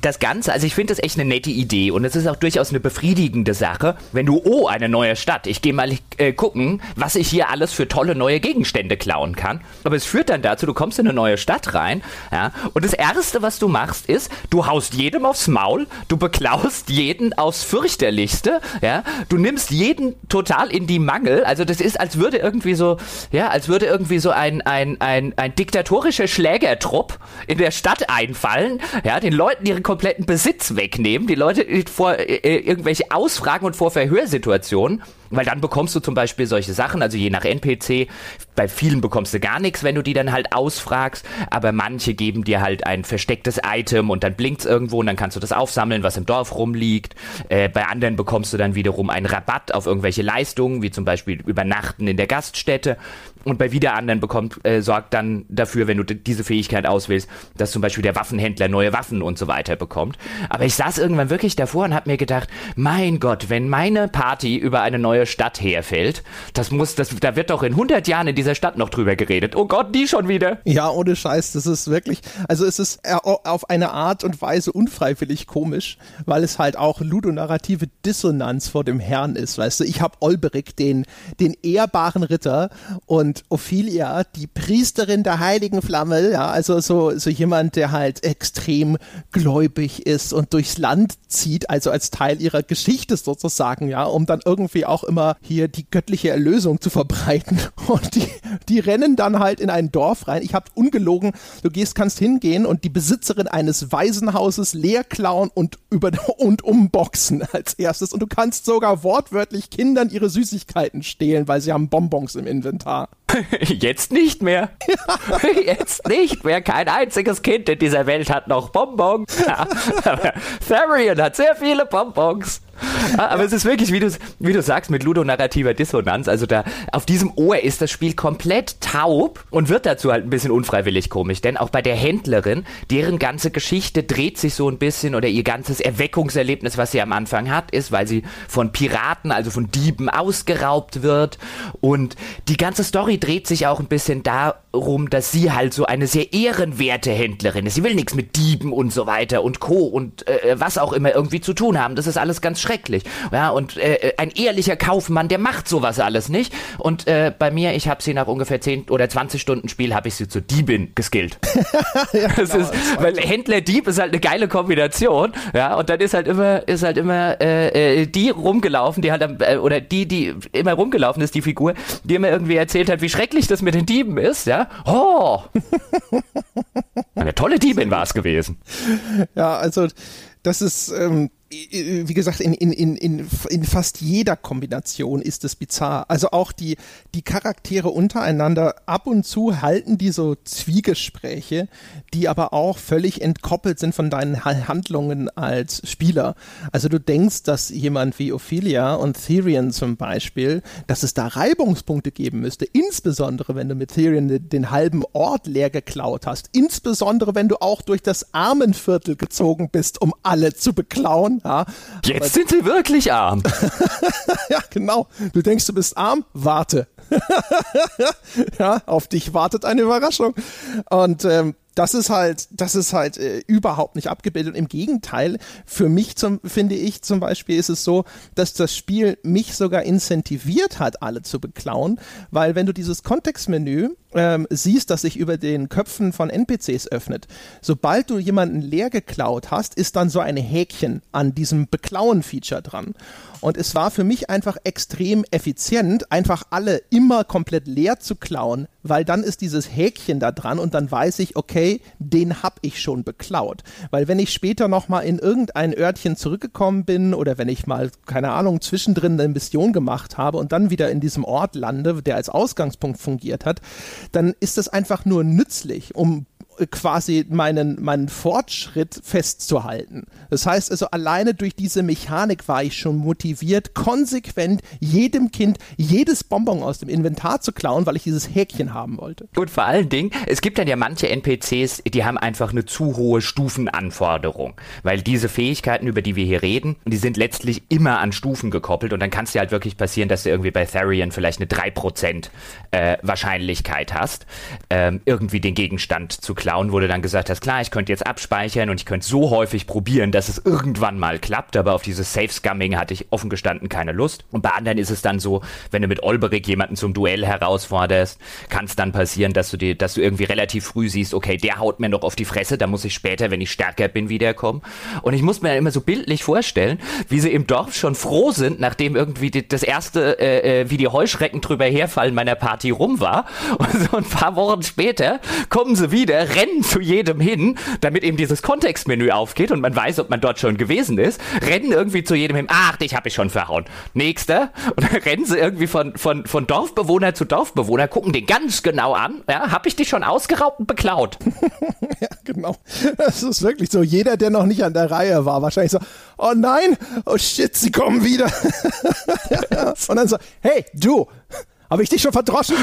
das Ganze. Also ich finde das echt eine nette Idee und es ist auch durchaus eine befriedigende Sache, wenn du, oh, eine neue Stadt, ich gehe mal äh, gucken, was ich hier alles für tolle neue Gegenstände klauen kann. Aber es führt dann dazu, du kommst in eine neue Stadt rein, ja, und das Erste, was du machst, ist, du haust jedem aufs Maul, du beklaust jeden aufs fürchterlichste, ja, du nimmst jeden total in die Mangel. Also das ist, als würde irgendwie so, ja, als würde irgendwie so ein, ein, ein, ein diktatorischer Schlägertrupp in der Stadt einfallen, ja, den Leuten ihren kompletten Besitz wegnehmen, die Leute vor äh, irgendwelche Ausfragen und vor Verhörsituationen weil dann bekommst du zum Beispiel solche Sachen, also je nach NPC, bei vielen bekommst du gar nichts, wenn du die dann halt ausfragst, aber manche geben dir halt ein verstecktes Item und dann blinkt's irgendwo und dann kannst du das aufsammeln, was im Dorf rumliegt. Äh, bei anderen bekommst du dann wiederum einen Rabatt auf irgendwelche Leistungen, wie zum Beispiel Übernachten in der Gaststätte. Und bei wieder anderen bekommt, äh, sorgt dann dafür, wenn du diese Fähigkeit auswählst, dass zum Beispiel der Waffenhändler neue Waffen und so weiter bekommt. Aber ich saß irgendwann wirklich davor und habe mir gedacht, mein Gott, wenn meine Party über eine neue Stadt herfällt. Das muss, das, da wird doch in 100 Jahren in dieser Stadt noch drüber geredet. Oh Gott, die schon wieder. Ja, ohne Scheiß, das ist wirklich, also es ist auf eine Art und Weise unfreiwillig komisch, weil es halt auch ludonarrative Dissonanz vor dem Herrn ist, weißt du. Ich habe Olberic, den, den ehrbaren Ritter und Ophelia, die Priesterin der heiligen Flamme, ja, also so, so jemand, der halt extrem gläubig ist und durchs Land zieht, also als Teil ihrer Geschichte sozusagen, ja, um dann irgendwie auch immer hier die göttliche Erlösung zu verbreiten. [LAUGHS] Und die, die rennen dann halt in ein Dorf rein. Ich habe ungelogen, du gehst, kannst hingehen und die Besitzerin eines Waisenhauses leer klauen und über [LAUGHS] und umboxen als erstes. Und du kannst sogar wortwörtlich Kindern ihre Süßigkeiten stehlen, weil sie haben Bonbons im Inventar. [LAUGHS] Jetzt nicht mehr. [LAUGHS] Jetzt nicht mehr. Kein einziges Kind in dieser Welt hat noch Bonbons. Aber Therian hat sehr viele Bonbons. Ah, aber es ist wirklich, wie du, wie du sagst, mit ludonarrativer Dissonanz. Also da auf diesem Ohr ist das Spiel komplett taub und wird dazu halt ein bisschen unfreiwillig komisch. Denn auch bei der Händlerin, deren ganze Geschichte dreht sich so ein bisschen oder ihr ganzes Erweckungserlebnis, was sie am Anfang hat, ist, weil sie von Piraten, also von Dieben ausgeraubt wird. Und die ganze Story dreht sich auch ein bisschen darum, dass sie halt so eine sehr ehrenwerte Händlerin ist. Sie will nichts mit Dieben und so weiter und Co. und äh, was auch immer irgendwie zu tun haben. Das ist alles ganz schrecklich. Ja, und äh, ein ehrlicher Kaufmann, der macht sowas alles nicht. Und äh, bei mir, ich habe sie nach ungefähr 10 oder 20 Stunden Spiel, habe ich sie zur Diebin geskillt. [LAUGHS] [LAUGHS] ja, das genau, ist, weil Händler-Dieb ist halt eine geile Kombination. Ja, und dann ist halt immer, ist halt immer äh, äh die rumgelaufen, die halt, äh, oder die, die immer rumgelaufen ist, die Figur, die immer irgendwie erzählt hat, wie schrecklich das mit den Dieben ist. Ja, oh! [LAUGHS] Eine tolle Diebin war es gewesen. Ja, also das ist, ähm, wie gesagt, in, in, in, in, in fast jeder Kombination ist es bizarr. Also auch die, die Charaktere untereinander, ab und zu halten die so Zwiegespräche, die aber auch völlig entkoppelt sind von deinen Handlungen als Spieler. Also du denkst, dass jemand wie Ophelia und Therian zum Beispiel, dass es da Reibungspunkte geben müsste, insbesondere wenn du mit Therian den, den halben Ort leer geklaut hast, insbesondere wenn du auch durch das Armenviertel gezogen bist, um alle zu beklauen ja. Jetzt Aber, sind sie wirklich arm. [LAUGHS] ja, genau. Du denkst, du bist arm? Warte. [LAUGHS] ja, auf dich wartet eine Überraschung. Und ähm, das ist halt, das ist halt äh, überhaupt nicht abgebildet. Im Gegenteil, für mich zum, finde ich zum Beispiel ist es so, dass das Spiel mich sogar incentiviert hat, alle zu beklauen, weil wenn du dieses Kontextmenü ähm, siehst, dass sich über den Köpfen von NPCs öffnet. Sobald du jemanden leer geklaut hast, ist dann so ein Häkchen an diesem Beklauen-Feature dran. Und es war für mich einfach extrem effizient, einfach alle immer komplett leer zu klauen, weil dann ist dieses Häkchen da dran und dann weiß ich, okay, den hab ich schon beklaut. Weil wenn ich später nochmal in irgendein Örtchen zurückgekommen bin oder wenn ich mal, keine Ahnung, zwischendrin eine Mission gemacht habe und dann wieder in diesem Ort lande, der als Ausgangspunkt fungiert hat, dann ist das einfach nur nützlich, um quasi meinen, meinen Fortschritt festzuhalten. Das heißt also, alleine durch diese Mechanik war ich schon motiviert, konsequent jedem Kind jedes Bonbon aus dem Inventar zu klauen, weil ich dieses Häkchen haben wollte. Und vor allen Dingen, es gibt dann ja manche NPCs, die haben einfach eine zu hohe Stufenanforderung, weil diese Fähigkeiten, über die wir hier reden, die sind letztlich immer an Stufen gekoppelt und dann kann es dir halt wirklich passieren, dass du irgendwie bei Therian vielleicht eine 3% äh, Wahrscheinlichkeit hast, ähm, irgendwie den Gegenstand zu klauen klauen, wo dann gesagt hast, klar, ich könnte jetzt abspeichern und ich könnte so häufig probieren, dass es irgendwann mal klappt, aber auf dieses Safe-Scumming hatte ich offen gestanden keine Lust. Und bei anderen ist es dann so, wenn du mit Olberik jemanden zum Duell herausforderst, kann es dann passieren, dass du dir, dass du irgendwie relativ früh siehst, okay, der haut mir noch auf die Fresse, da muss ich später, wenn ich stärker bin, wiederkommen. Und ich muss mir dann immer so bildlich vorstellen, wie sie im Dorf schon froh sind, nachdem irgendwie die, das erste, äh, äh wie die Heuschrecken drüber herfallen meiner Party rum war. [LAUGHS] Und so ein paar Wochen später kommen sie wieder, rennen zu jedem hin, damit eben dieses Kontextmenü aufgeht und man weiß, ob man dort schon gewesen ist, rennen irgendwie zu jedem hin, ach, dich habe ich schon verhauen. Nächster. Und dann rennen sie irgendwie von, von, von Dorfbewohner zu Dorfbewohner, gucken den ganz genau an, ja, hab ich dich schon ausgeraubt und beklaut. [LAUGHS] ja, genau. Das ist wirklich so. Jeder, der noch nicht an der Reihe war, wahrscheinlich so, oh nein, oh shit, sie kommen wieder. [LAUGHS] und dann so, hey, du, habe ich dich schon verdroschen?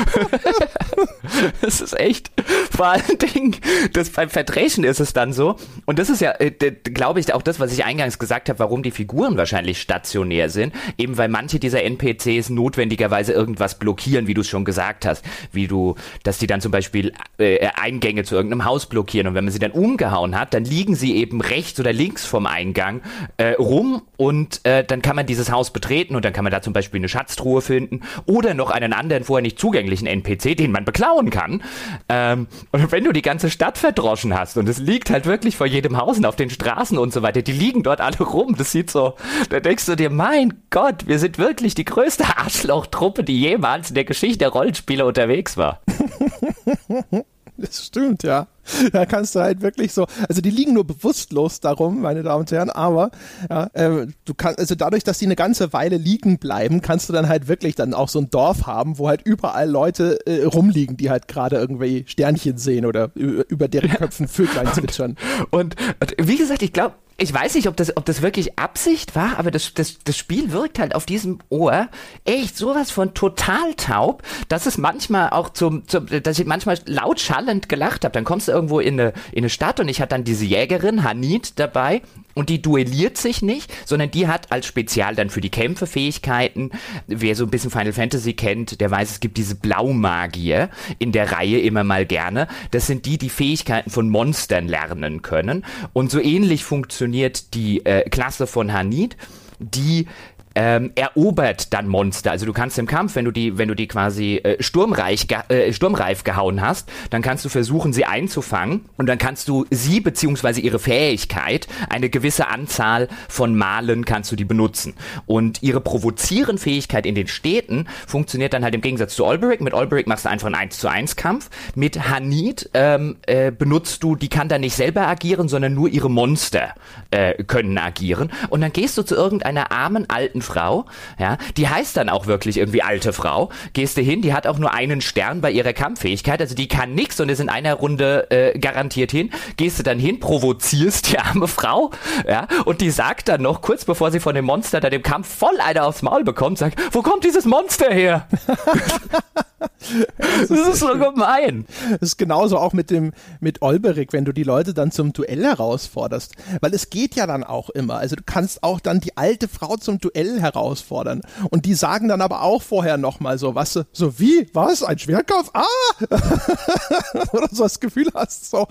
[LAUGHS] das ist echt. Vor allen Dingen, das beim Verdreschen ist es dann so. Und das ist ja, äh, glaube ich, auch das, was ich eingangs gesagt habe, warum die Figuren wahrscheinlich stationär sind. Eben weil manche dieser NPCs notwendigerweise irgendwas blockieren, wie du es schon gesagt hast. Wie du, dass die dann zum Beispiel äh, Eingänge zu irgendeinem Haus blockieren. Und wenn man sie dann umgehauen hat, dann liegen sie eben rechts oder links vom Eingang äh, rum und äh, dann kann man dieses Haus betreten und dann kann man da zum Beispiel eine Schatztruhe finden oder noch einen einen anderen vorher nicht zugänglichen NPC, den man beklauen kann. Ähm, und wenn du die ganze Stadt verdroschen hast und es liegt halt wirklich vor jedem Haus und auf den Straßen und so weiter, die liegen dort alle rum. Das sieht so, da denkst du dir, mein Gott, wir sind wirklich die größte [LAUGHS] Arschlochtruppe, die jemals in der Geschichte der Rollenspiele unterwegs war. [LAUGHS] Das stimmt, ja. Da kannst du halt wirklich so, also die liegen nur bewusstlos darum, meine Damen und Herren, aber ja, äh, du kannst, also dadurch, dass die eine ganze Weile liegen bleiben, kannst du dann halt wirklich dann auch so ein Dorf haben, wo halt überall Leute äh, rumliegen, die halt gerade irgendwie Sternchen sehen oder über deren Köpfen Vöglein zwitschern. Und, und wie gesagt, ich glaube, ich weiß nicht, ob das, ob das wirklich Absicht war, aber das, das, das Spiel wirkt halt auf diesem Ohr echt sowas von total taub, dass es manchmal auch zum, zum dass ich manchmal laut schallend gelacht habe. Dann kommst du irgendwo in eine, in eine Stadt und ich hatte dann diese Jägerin, Hanit, dabei und die duelliert sich nicht, sondern die hat als Spezial dann für die Kämpfe Fähigkeiten. Wer so ein bisschen Final Fantasy kennt, der weiß, es gibt diese Blaumagier in der Reihe immer mal gerne. Das sind die, die Fähigkeiten von Monstern lernen können. Und so ähnlich funktioniert die äh, Klasse von Hanit die ähm, erobert dann Monster. Also du kannst im Kampf, wenn du die, wenn du die quasi äh, sturmreich, äh, sturmreif gehauen hast, dann kannst du versuchen, sie einzufangen und dann kannst du sie beziehungsweise ihre Fähigkeit, eine gewisse Anzahl von Malen kannst du die benutzen. Und ihre provozieren Fähigkeit in den Städten funktioniert dann halt im Gegensatz zu Olberic. Mit Olberic machst du einfach einen 1 zu 1 Kampf. Mit Hanit ähm, äh, benutzt du, die kann dann nicht selber agieren, sondern nur ihre Monster äh, können agieren. Und dann gehst du zu irgendeiner armen alten Frau, ja, die heißt dann auch wirklich irgendwie alte Frau, gehst du hin, die hat auch nur einen Stern bei ihrer Kampffähigkeit, also die kann nix und ist in einer Runde äh, garantiert hin, gehst du dann hin, provozierst die arme Frau, ja, und die sagt dann noch, kurz bevor sie von dem Monster da dem Kampf voll einer aufs Maul bekommt, sagt, wo kommt dieses Monster her? [LAUGHS] das, ist, ist so gemein. Das ist genauso auch mit dem, mit Olberik, wenn du die Leute dann zum Duell herausforderst. Weil es geht ja dann auch immer. Also du kannst auch dann die alte Frau zum Duell Duell herausfordern. Und die sagen dann aber auch vorher nochmal so, was, so wie, was, ein Schwerkampf? Ah! [LAUGHS] Oder so das Gefühl hast, so,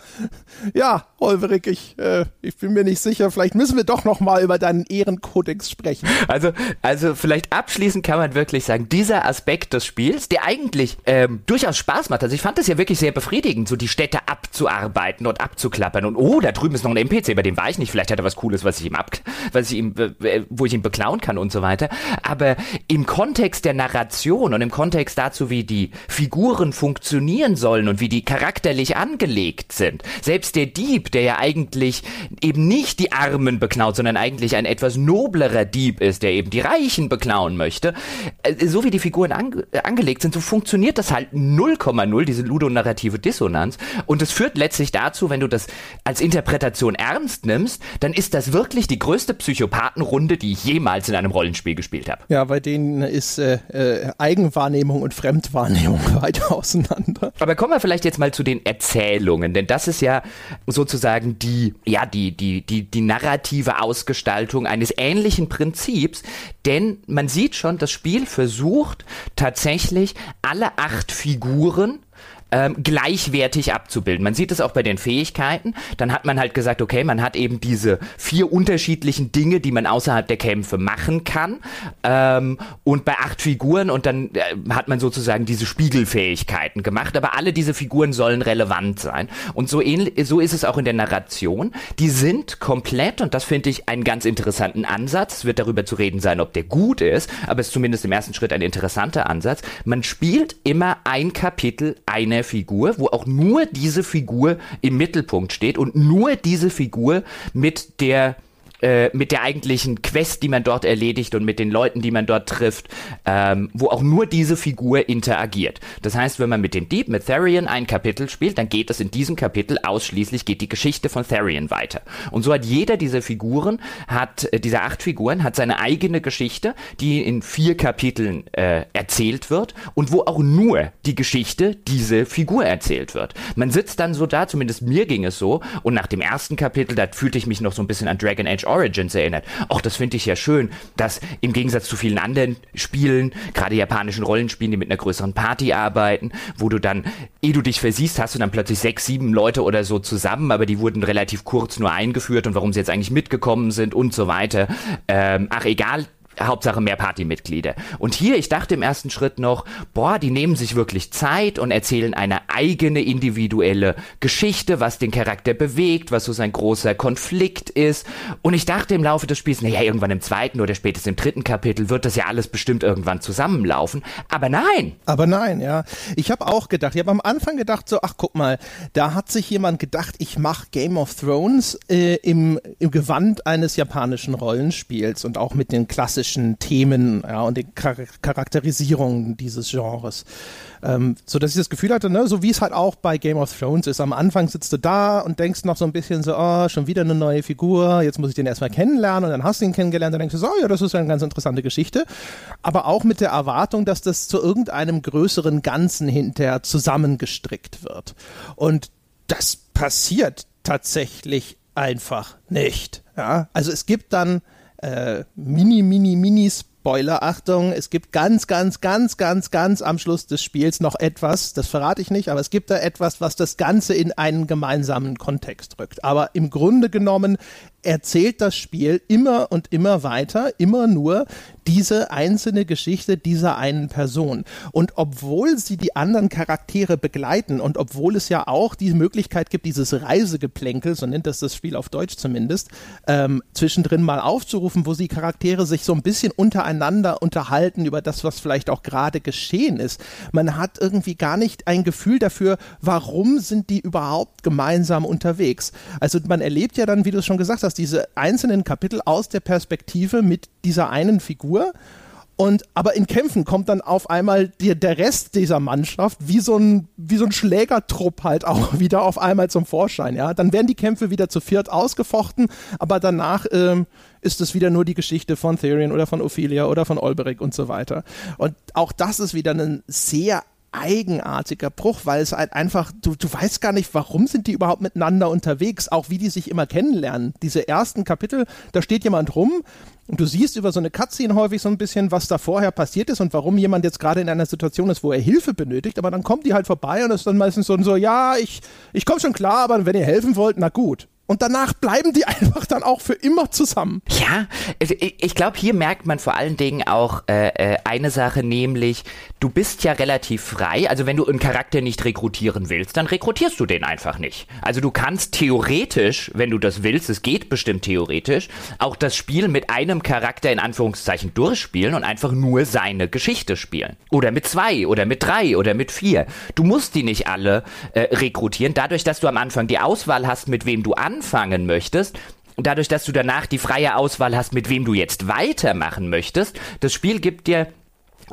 ja, Holverig, ich, äh, ich bin mir nicht sicher, vielleicht müssen wir doch nochmal über deinen Ehrenkodex sprechen. Also, also vielleicht abschließend kann man wirklich sagen, dieser Aspekt des Spiels, der eigentlich ähm, durchaus Spaß macht. Also ich fand das ja wirklich sehr befriedigend, so die Städte abzuarbeiten und abzuklappern. Und oh, da drüben ist noch ein NPC, bei dem war ich nicht. Vielleicht hat er was Cooles, was ich ihm ab, was ich ihm, äh, wo ich ihn beklauen kann und so weiter. Aber im Kontext der Narration und im Kontext dazu, wie die Figuren funktionieren sollen und wie die charakterlich angelegt sind, selbst der Dieb, der ja eigentlich eben nicht die Armen beklaut, sondern eigentlich ein etwas noblerer Dieb ist, der eben die Reichen beklauen möchte, äh, so wie die Figuren ange angelegt sind, so funktioniert das halt 0,0, diese ludonarrative Dissonanz. Und es führt letztlich dazu, wenn du das als Interpretation ernst nimmst, dann ist das wirklich die größte Psychopathenrunde, die ich jemals in einem Rollenspiel gespielt habe. Ja, bei denen ist äh, äh, Eigenwahrnehmung und Fremdwahrnehmung [LAUGHS] weit auseinander. Aber kommen wir vielleicht jetzt mal zu den Erzählungen, denn das ist ja sozusagen die, ja, die, die, die, die narrative Ausgestaltung eines ähnlichen Prinzips, denn man sieht schon, das Spiel versucht tatsächlich alle acht Figuren ähm, gleichwertig abzubilden. Man sieht es auch bei den Fähigkeiten. Dann hat man halt gesagt, okay, man hat eben diese vier unterschiedlichen Dinge, die man außerhalb der Kämpfe machen kann. Ähm, und bei acht Figuren und dann äh, hat man sozusagen diese Spiegelfähigkeiten gemacht. Aber alle diese Figuren sollen relevant sein. Und so, so ist es auch in der Narration. Die sind komplett, und das finde ich einen ganz interessanten Ansatz. Es wird darüber zu reden sein, ob der gut ist, aber es ist zumindest im ersten Schritt ein interessanter Ansatz. Man spielt immer ein Kapitel einer Figur, wo auch nur diese Figur im Mittelpunkt steht und nur diese Figur mit der äh, mit der eigentlichen Quest, die man dort erledigt und mit den Leuten, die man dort trifft, ähm, wo auch nur diese Figur interagiert. Das heißt, wenn man mit dem Dieb, mit Therion ein Kapitel spielt, dann geht es in diesem Kapitel ausschließlich, geht die Geschichte von Therion weiter. Und so hat jeder dieser Figuren, hat, äh, dieser acht Figuren, hat seine eigene Geschichte, die in vier Kapiteln äh, erzählt wird und wo auch nur die Geschichte diese Figur erzählt wird. Man sitzt dann so da, zumindest mir ging es so, und nach dem ersten Kapitel, da fühlte ich mich noch so ein bisschen an Dragon Age Origins erinnert. Auch das finde ich ja schön, dass im Gegensatz zu vielen anderen Spielen, gerade japanischen Rollenspielen, die mit einer größeren Party arbeiten, wo du dann, ehe du dich versiehst, hast du dann plötzlich sechs, sieben Leute oder so zusammen, aber die wurden relativ kurz nur eingeführt und warum sie jetzt eigentlich mitgekommen sind und so weiter. Ähm, ach egal, Hauptsache mehr Partymitglieder. Und hier, ich dachte im ersten Schritt noch, boah, die nehmen sich wirklich Zeit und erzählen eine eigene individuelle Geschichte, was den Charakter bewegt, was so sein großer Konflikt ist. Und ich dachte im Laufe des Spiels, naja, irgendwann im zweiten oder spätestens im dritten Kapitel wird das ja alles bestimmt irgendwann zusammenlaufen. Aber nein. Aber nein, ja. Ich habe auch gedacht, ich habe am Anfang gedacht so, ach guck mal, da hat sich jemand gedacht, ich mache Game of Thrones äh, im, im Gewand eines japanischen Rollenspiels und auch mit den klassischen klassischen Themen ja, und den Char Charakterisierungen dieses Genres. Ähm, so dass ich das Gefühl hatte, ne, so wie es halt auch bei Game of Thrones ist. Am Anfang sitzt du da und denkst noch so ein bisschen so, oh, schon wieder eine neue Figur, jetzt muss ich den erstmal kennenlernen und dann hast du ihn kennengelernt und denkst du so, oh, ja, das ist eine ganz interessante Geschichte. Aber auch mit der Erwartung, dass das zu irgendeinem größeren Ganzen hinterher zusammengestrickt wird. Und das passiert tatsächlich einfach nicht. Ja? Also es gibt dann äh, mini, mini, mini Spoiler, Achtung, es gibt ganz, ganz, ganz, ganz, ganz am Schluss des Spiels noch etwas, das verrate ich nicht, aber es gibt da etwas, was das Ganze in einen gemeinsamen Kontext rückt. Aber im Grunde genommen erzählt das Spiel immer und immer weiter, immer nur diese einzelne Geschichte dieser einen Person. Und obwohl sie die anderen Charaktere begleiten und obwohl es ja auch die Möglichkeit gibt, dieses Reisegeplänkel, so nennt das das Spiel auf Deutsch zumindest, ähm, zwischendrin mal aufzurufen, wo die Charaktere sich so ein bisschen untereinander unterhalten über das, was vielleicht auch gerade geschehen ist. Man hat irgendwie gar nicht ein Gefühl dafür, warum sind die überhaupt gemeinsam unterwegs. Also man erlebt ja dann, wie du es schon gesagt hast, hast diese einzelnen Kapitel aus der Perspektive mit dieser einen Figur. Und aber in Kämpfen kommt dann auf einmal die, der Rest dieser Mannschaft wie so ein wie so ein Schlägertrupp halt auch [LAUGHS] wieder auf einmal zum Vorschein. Ja, dann werden die Kämpfe wieder zu viert ausgefochten, aber danach ähm, ist es wieder nur die Geschichte von Therion oder von Ophelia oder von Olberic und so weiter. Und auch das ist wieder ein sehr eigenartiger Bruch, weil es halt einfach, du, du weißt gar nicht, warum sind die überhaupt miteinander unterwegs, auch wie die sich immer kennenlernen. Diese ersten Kapitel, da steht jemand rum und du siehst über so eine Cutscene häufig so ein bisschen, was da vorher passiert ist und warum jemand jetzt gerade in einer Situation ist, wo er Hilfe benötigt, aber dann kommt die halt vorbei und ist dann meistens so, so ja, ich, ich komme schon klar, aber wenn ihr helfen wollt, na gut. Und danach bleiben die [LAUGHS] einfach dann auch für immer zusammen. Ja, also ich glaube, hier merkt man vor allen Dingen auch äh, äh, eine Sache, nämlich du bist ja relativ frei. Also wenn du einen Charakter nicht rekrutieren willst, dann rekrutierst du den einfach nicht. Also du kannst theoretisch, wenn du das willst, es geht bestimmt theoretisch, auch das Spiel mit einem Charakter in Anführungszeichen durchspielen und einfach nur seine Geschichte spielen. Oder mit zwei oder mit drei oder mit vier. Du musst die nicht alle äh, rekrutieren. Dadurch, dass du am Anfang die Auswahl hast, mit wem du anfangen möchtest, dadurch, dass du danach die freie Auswahl hast, mit wem du jetzt weitermachen möchtest, das Spiel gibt dir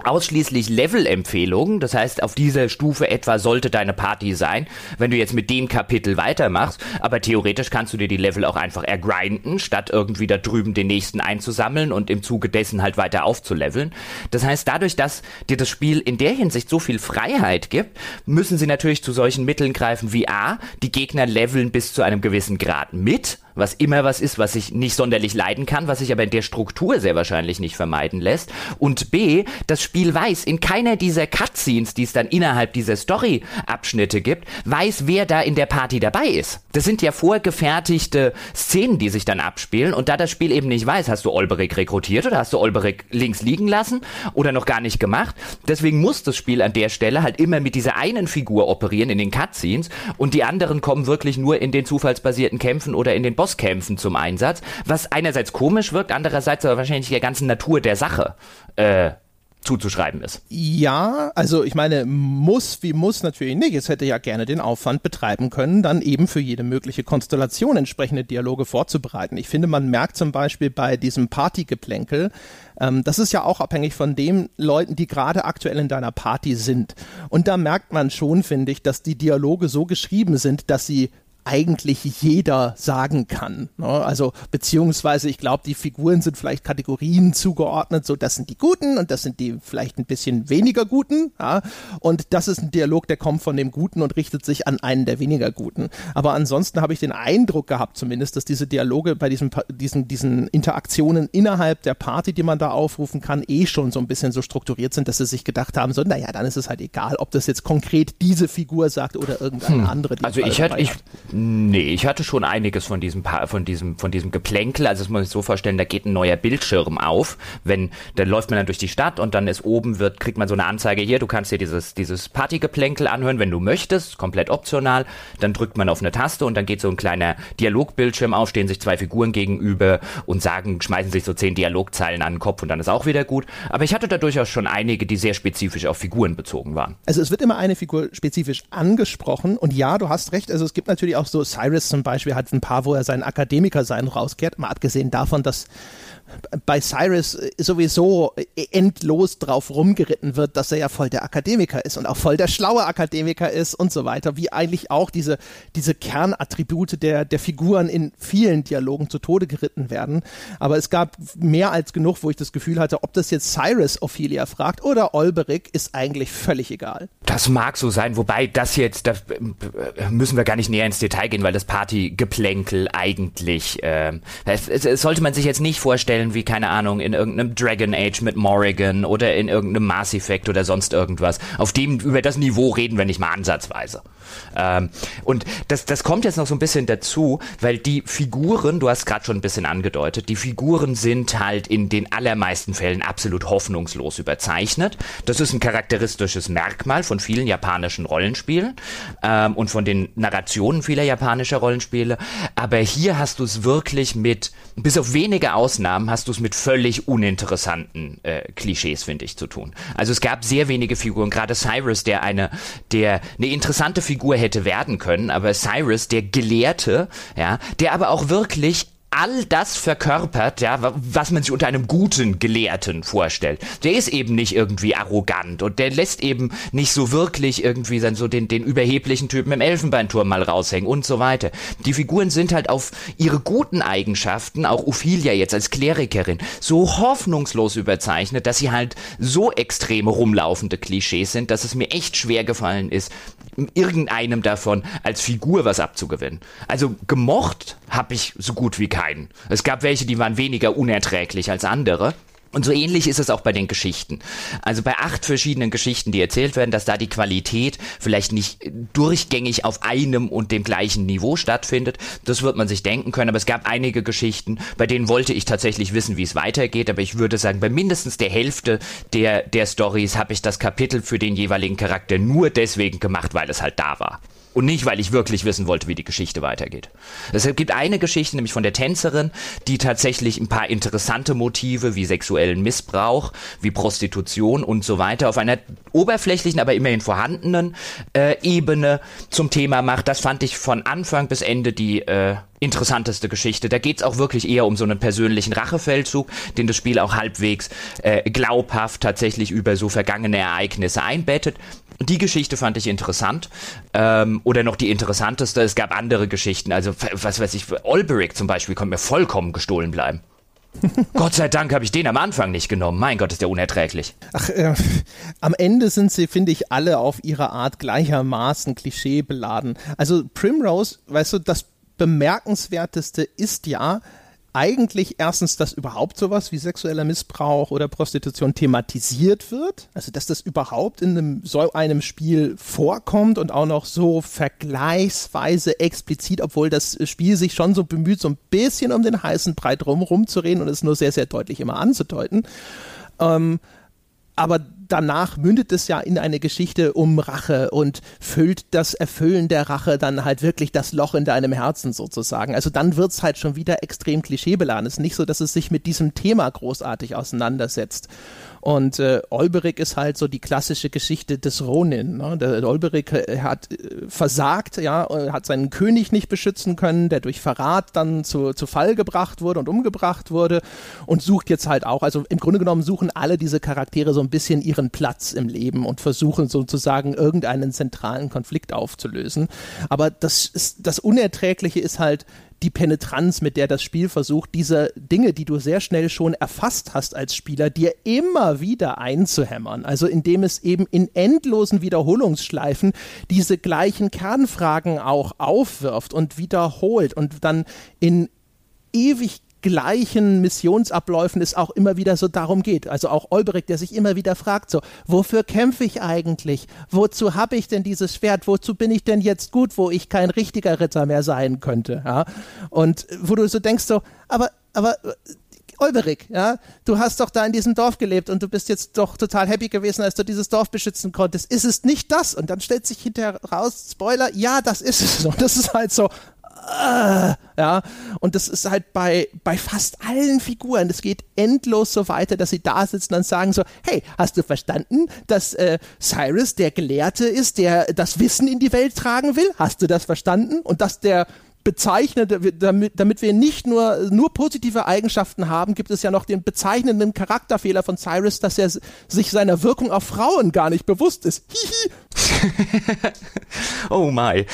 ausschließlich Level-Empfehlungen. Das heißt, auf dieser Stufe etwa sollte deine Party sein, wenn du jetzt mit dem Kapitel weitermachst. Aber theoretisch kannst du dir die Level auch einfach ergrinden, statt irgendwie da drüben den nächsten einzusammeln und im Zuge dessen halt weiter aufzuleveln. Das heißt, dadurch, dass dir das Spiel in der Hinsicht so viel Freiheit gibt, müssen sie natürlich zu solchen Mitteln greifen wie A, die Gegner leveln bis zu einem gewissen Grad mit was immer was ist, was ich nicht sonderlich leiden kann, was sich aber in der Struktur sehr wahrscheinlich nicht vermeiden lässt. Und B, das Spiel weiß, in keiner dieser Cutscenes, die es dann innerhalb dieser Story-Abschnitte gibt, weiß, wer da in der Party dabei ist. Das sind ja vorgefertigte Szenen, die sich dann abspielen. Und da das Spiel eben nicht weiß, hast du Olberic rekrutiert oder hast du Olberic links liegen lassen oder noch gar nicht gemacht. Deswegen muss das Spiel an der Stelle halt immer mit dieser einen Figur operieren in den Cutscenes und die anderen kommen wirklich nur in den zufallsbasierten Kämpfen oder in den Boss Bosskämpfen zum Einsatz, was einerseits komisch wirkt, andererseits aber wahrscheinlich der ganzen Natur der Sache äh, zuzuschreiben ist. Ja, also ich meine, muss wie muss natürlich nicht. Es hätte ja gerne den Aufwand betreiben können, dann eben für jede mögliche Konstellation entsprechende Dialoge vorzubereiten. Ich finde, man merkt zum Beispiel bei diesem Partygeplänkel, ähm, das ist ja auch abhängig von den Leuten, die gerade aktuell in deiner Party sind. Und da merkt man schon, finde ich, dass die Dialoge so geschrieben sind, dass sie eigentlich jeder sagen kann. Ne? Also beziehungsweise ich glaube, die Figuren sind vielleicht Kategorien zugeordnet, so das sind die Guten und das sind die vielleicht ein bisschen weniger Guten. Ja? Und das ist ein Dialog, der kommt von dem Guten und richtet sich an einen der weniger Guten. Aber ansonsten habe ich den Eindruck gehabt, zumindest, dass diese Dialoge bei diesen, diesen, diesen Interaktionen innerhalb der Party, die man da aufrufen kann, eh schon so ein bisschen so strukturiert sind, dass sie sich gedacht haben, so, naja, dann ist es halt egal, ob das jetzt konkret diese Figur sagt oder irgendeine hm. andere. also ich hatte, ich, Nee, ich hatte schon einiges von diesem, von diesem, von diesem Geplänkel. Also das muss man sich so vorstellen, da geht ein neuer Bildschirm auf. Wenn, dann läuft man dann durch die Stadt und dann ist oben wird, kriegt man so eine Anzeige hier, du kannst dir dieses, dieses Partygeplänkel anhören, wenn du möchtest, komplett optional. Dann drückt man auf eine Taste und dann geht so ein kleiner Dialogbildschirm auf, stehen sich zwei Figuren gegenüber und sagen, schmeißen sich so zehn Dialogzeilen an den Kopf und dann ist auch wieder gut. Aber ich hatte da durchaus schon einige, die sehr spezifisch auf Figuren bezogen waren. Also es wird immer eine Figur spezifisch angesprochen und ja, du hast recht, also es gibt natürlich auch so Cyrus zum Beispiel hat ein paar, wo er seinen Akademiker sein rauskehrt, mal abgesehen davon, dass bei Cyrus sowieso endlos drauf rumgeritten wird, dass er ja voll der Akademiker ist und auch voll der schlaue Akademiker ist und so weiter, wie eigentlich auch diese, diese Kernattribute der, der Figuren in vielen Dialogen zu Tode geritten werden. Aber es gab mehr als genug, wo ich das Gefühl hatte, ob das jetzt Cyrus Ophelia fragt oder Olberic, ist eigentlich völlig egal. Das mag so sein, wobei das jetzt, da müssen wir gar nicht näher ins Detail gehen, weil das Partygeplänkel eigentlich, äh, es, es sollte man sich jetzt nicht vorstellen, Stellen wie, keine Ahnung, in irgendeinem Dragon Age mit Morrigan oder in irgendeinem Mass Effect oder sonst irgendwas. Auf dem, über das Niveau reden wir nicht mal ansatzweise. Ähm, und das, das kommt jetzt noch so ein bisschen dazu, weil die Figuren, du hast gerade schon ein bisschen angedeutet, die Figuren sind halt in den allermeisten Fällen absolut hoffnungslos überzeichnet. Das ist ein charakteristisches Merkmal von vielen japanischen Rollenspielen ähm, und von den Narrationen vieler japanischer Rollenspiele. Aber hier hast du es wirklich mit, bis auf wenige Ausnahmen, hast du es mit völlig uninteressanten äh, Klischees, finde ich, zu tun. Also es gab sehr wenige Figuren, gerade Cyrus, der eine, der eine interessante Figur hätte werden können, aber Cyrus, der Gelehrte, ja, der aber auch wirklich all das verkörpert, ja, was man sich unter einem guten Gelehrten vorstellt. Der ist eben nicht irgendwie arrogant und der lässt eben nicht so wirklich irgendwie dann so den, den überheblichen Typen im Elfenbeinturm mal raushängen und so weiter. Die Figuren sind halt auf ihre guten Eigenschaften, auch Ophelia jetzt als Klerikerin, so hoffnungslos überzeichnet, dass sie halt so extreme rumlaufende Klischees sind, dass es mir echt schwer gefallen ist, irgendeinem davon als Figur was abzugewinnen. Also gemocht habe ich so gut wie keinen. Es gab welche, die waren weniger unerträglich als andere. Und so ähnlich ist es auch bei den Geschichten. Also bei acht verschiedenen Geschichten, die erzählt werden, dass da die Qualität vielleicht nicht durchgängig auf einem und dem gleichen Niveau stattfindet. Das wird man sich denken können. Aber es gab einige Geschichten, bei denen wollte ich tatsächlich wissen, wie es weitergeht. Aber ich würde sagen, bei mindestens der Hälfte der, der Stories habe ich das Kapitel für den jeweiligen Charakter nur deswegen gemacht, weil es halt da war. Und nicht, weil ich wirklich wissen wollte, wie die Geschichte weitergeht. Es gibt eine Geschichte, nämlich von der Tänzerin, die tatsächlich ein paar interessante Motive wie sexuellen Missbrauch, wie Prostitution und so weiter auf einer oberflächlichen, aber immerhin vorhandenen äh, Ebene zum Thema macht. Das fand ich von Anfang bis Ende die äh, interessanteste Geschichte. Da geht's auch wirklich eher um so einen persönlichen Rachefeldzug, den das Spiel auch halbwegs äh, glaubhaft tatsächlich über so vergangene Ereignisse einbettet. Die Geschichte fand ich interessant. Ähm, oder noch die interessanteste. Es gab andere Geschichten. Also, was weiß ich, Olberic zum Beispiel konnte mir vollkommen gestohlen bleiben. [LAUGHS] Gott sei Dank habe ich den am Anfang nicht genommen. Mein Gott, ist der unerträglich. Ach, äh, [LAUGHS] am Ende sind sie, finde ich, alle auf ihre Art gleichermaßen klischeebeladen. Also Primrose, weißt du, das bemerkenswerteste ist ja, eigentlich erstens, dass überhaupt sowas wie sexueller Missbrauch oder Prostitution thematisiert wird, also dass das überhaupt in einem, so einem Spiel vorkommt und auch noch so vergleichsweise explizit, obwohl das Spiel sich schon so bemüht, so ein bisschen um den heißen Brei drumherum zu reden und es nur sehr, sehr deutlich immer anzudeuten. Ähm, aber danach mündet es ja in eine Geschichte um Rache und füllt das Erfüllen der Rache dann halt wirklich das Loch in deinem Herzen sozusagen. Also dann wird es halt schon wieder extrem klischeebeladen. Es ist nicht so, dass es sich mit diesem Thema großartig auseinandersetzt. Und äh, Olberic ist halt so die klassische Geschichte des Ronin. Ne? Der Olberic äh, hat äh, versagt, ja, hat seinen König nicht beschützen können, der durch Verrat dann zu, zu Fall gebracht wurde und umgebracht wurde und sucht jetzt halt auch, also im Grunde genommen suchen alle diese Charaktere so ein bisschen ihren Platz im Leben und versuchen sozusagen irgendeinen zentralen Konflikt aufzulösen. Aber das ist, das Unerträgliche ist halt, die Penetranz, mit der das Spiel versucht, diese Dinge, die du sehr schnell schon erfasst hast als Spieler, dir immer wieder einzuhämmern. Also indem es eben in endlosen Wiederholungsschleifen diese gleichen Kernfragen auch aufwirft und wiederholt und dann in ewig gleichen Missionsabläufen es auch immer wieder so darum geht. Also auch Olberic, der sich immer wieder fragt, so, wofür kämpfe ich eigentlich? Wozu habe ich denn dieses Schwert? Wozu bin ich denn jetzt gut, wo ich kein richtiger Ritter mehr sein könnte? Ja? Und wo du so denkst, so, aber, aber, Olberic, ja, du hast doch da in diesem Dorf gelebt und du bist jetzt doch total happy gewesen, als du dieses Dorf beschützen konntest. Ist es nicht das? Und dann stellt sich hinterher raus, Spoiler, ja, das ist es. Und das ist halt so, äh, ja, und das ist halt bei, bei fast allen Figuren, das geht endlos so weiter, dass sie da sitzen und sagen so, hey, hast du verstanden, dass äh, Cyrus der Gelehrte ist, der das Wissen in die Welt tragen will? Hast du das verstanden? Und dass der bezeichnet, damit, damit wir nicht nur, nur positive Eigenschaften haben, gibt es ja noch den bezeichnenden Charakterfehler von Cyrus, dass er sich seiner Wirkung auf Frauen gar nicht bewusst ist. Hihi. [LAUGHS] oh my.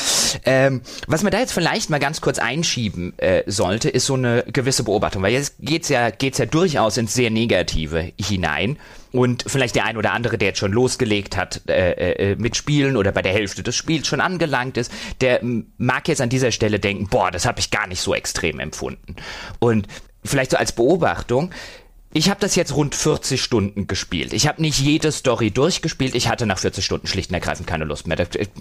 Ähm, was man da jetzt vielleicht mal ganz kurz einschieben äh, sollte, ist so eine gewisse Beobachtung, weil jetzt geht's ja, geht's ja durchaus ins sehr Negative hinein. Und vielleicht der ein oder andere, der jetzt schon losgelegt hat äh, äh, mit Spielen oder bei der Hälfte des Spiels schon angelangt ist, der mag jetzt an dieser Stelle denken, boah, das habe ich gar nicht so extrem empfunden. Und vielleicht so als Beobachtung, ich habe das jetzt rund 40 Stunden gespielt. Ich habe nicht jede Story durchgespielt. Ich hatte nach 40 Stunden schlicht und ergreifend keine Lust mehr.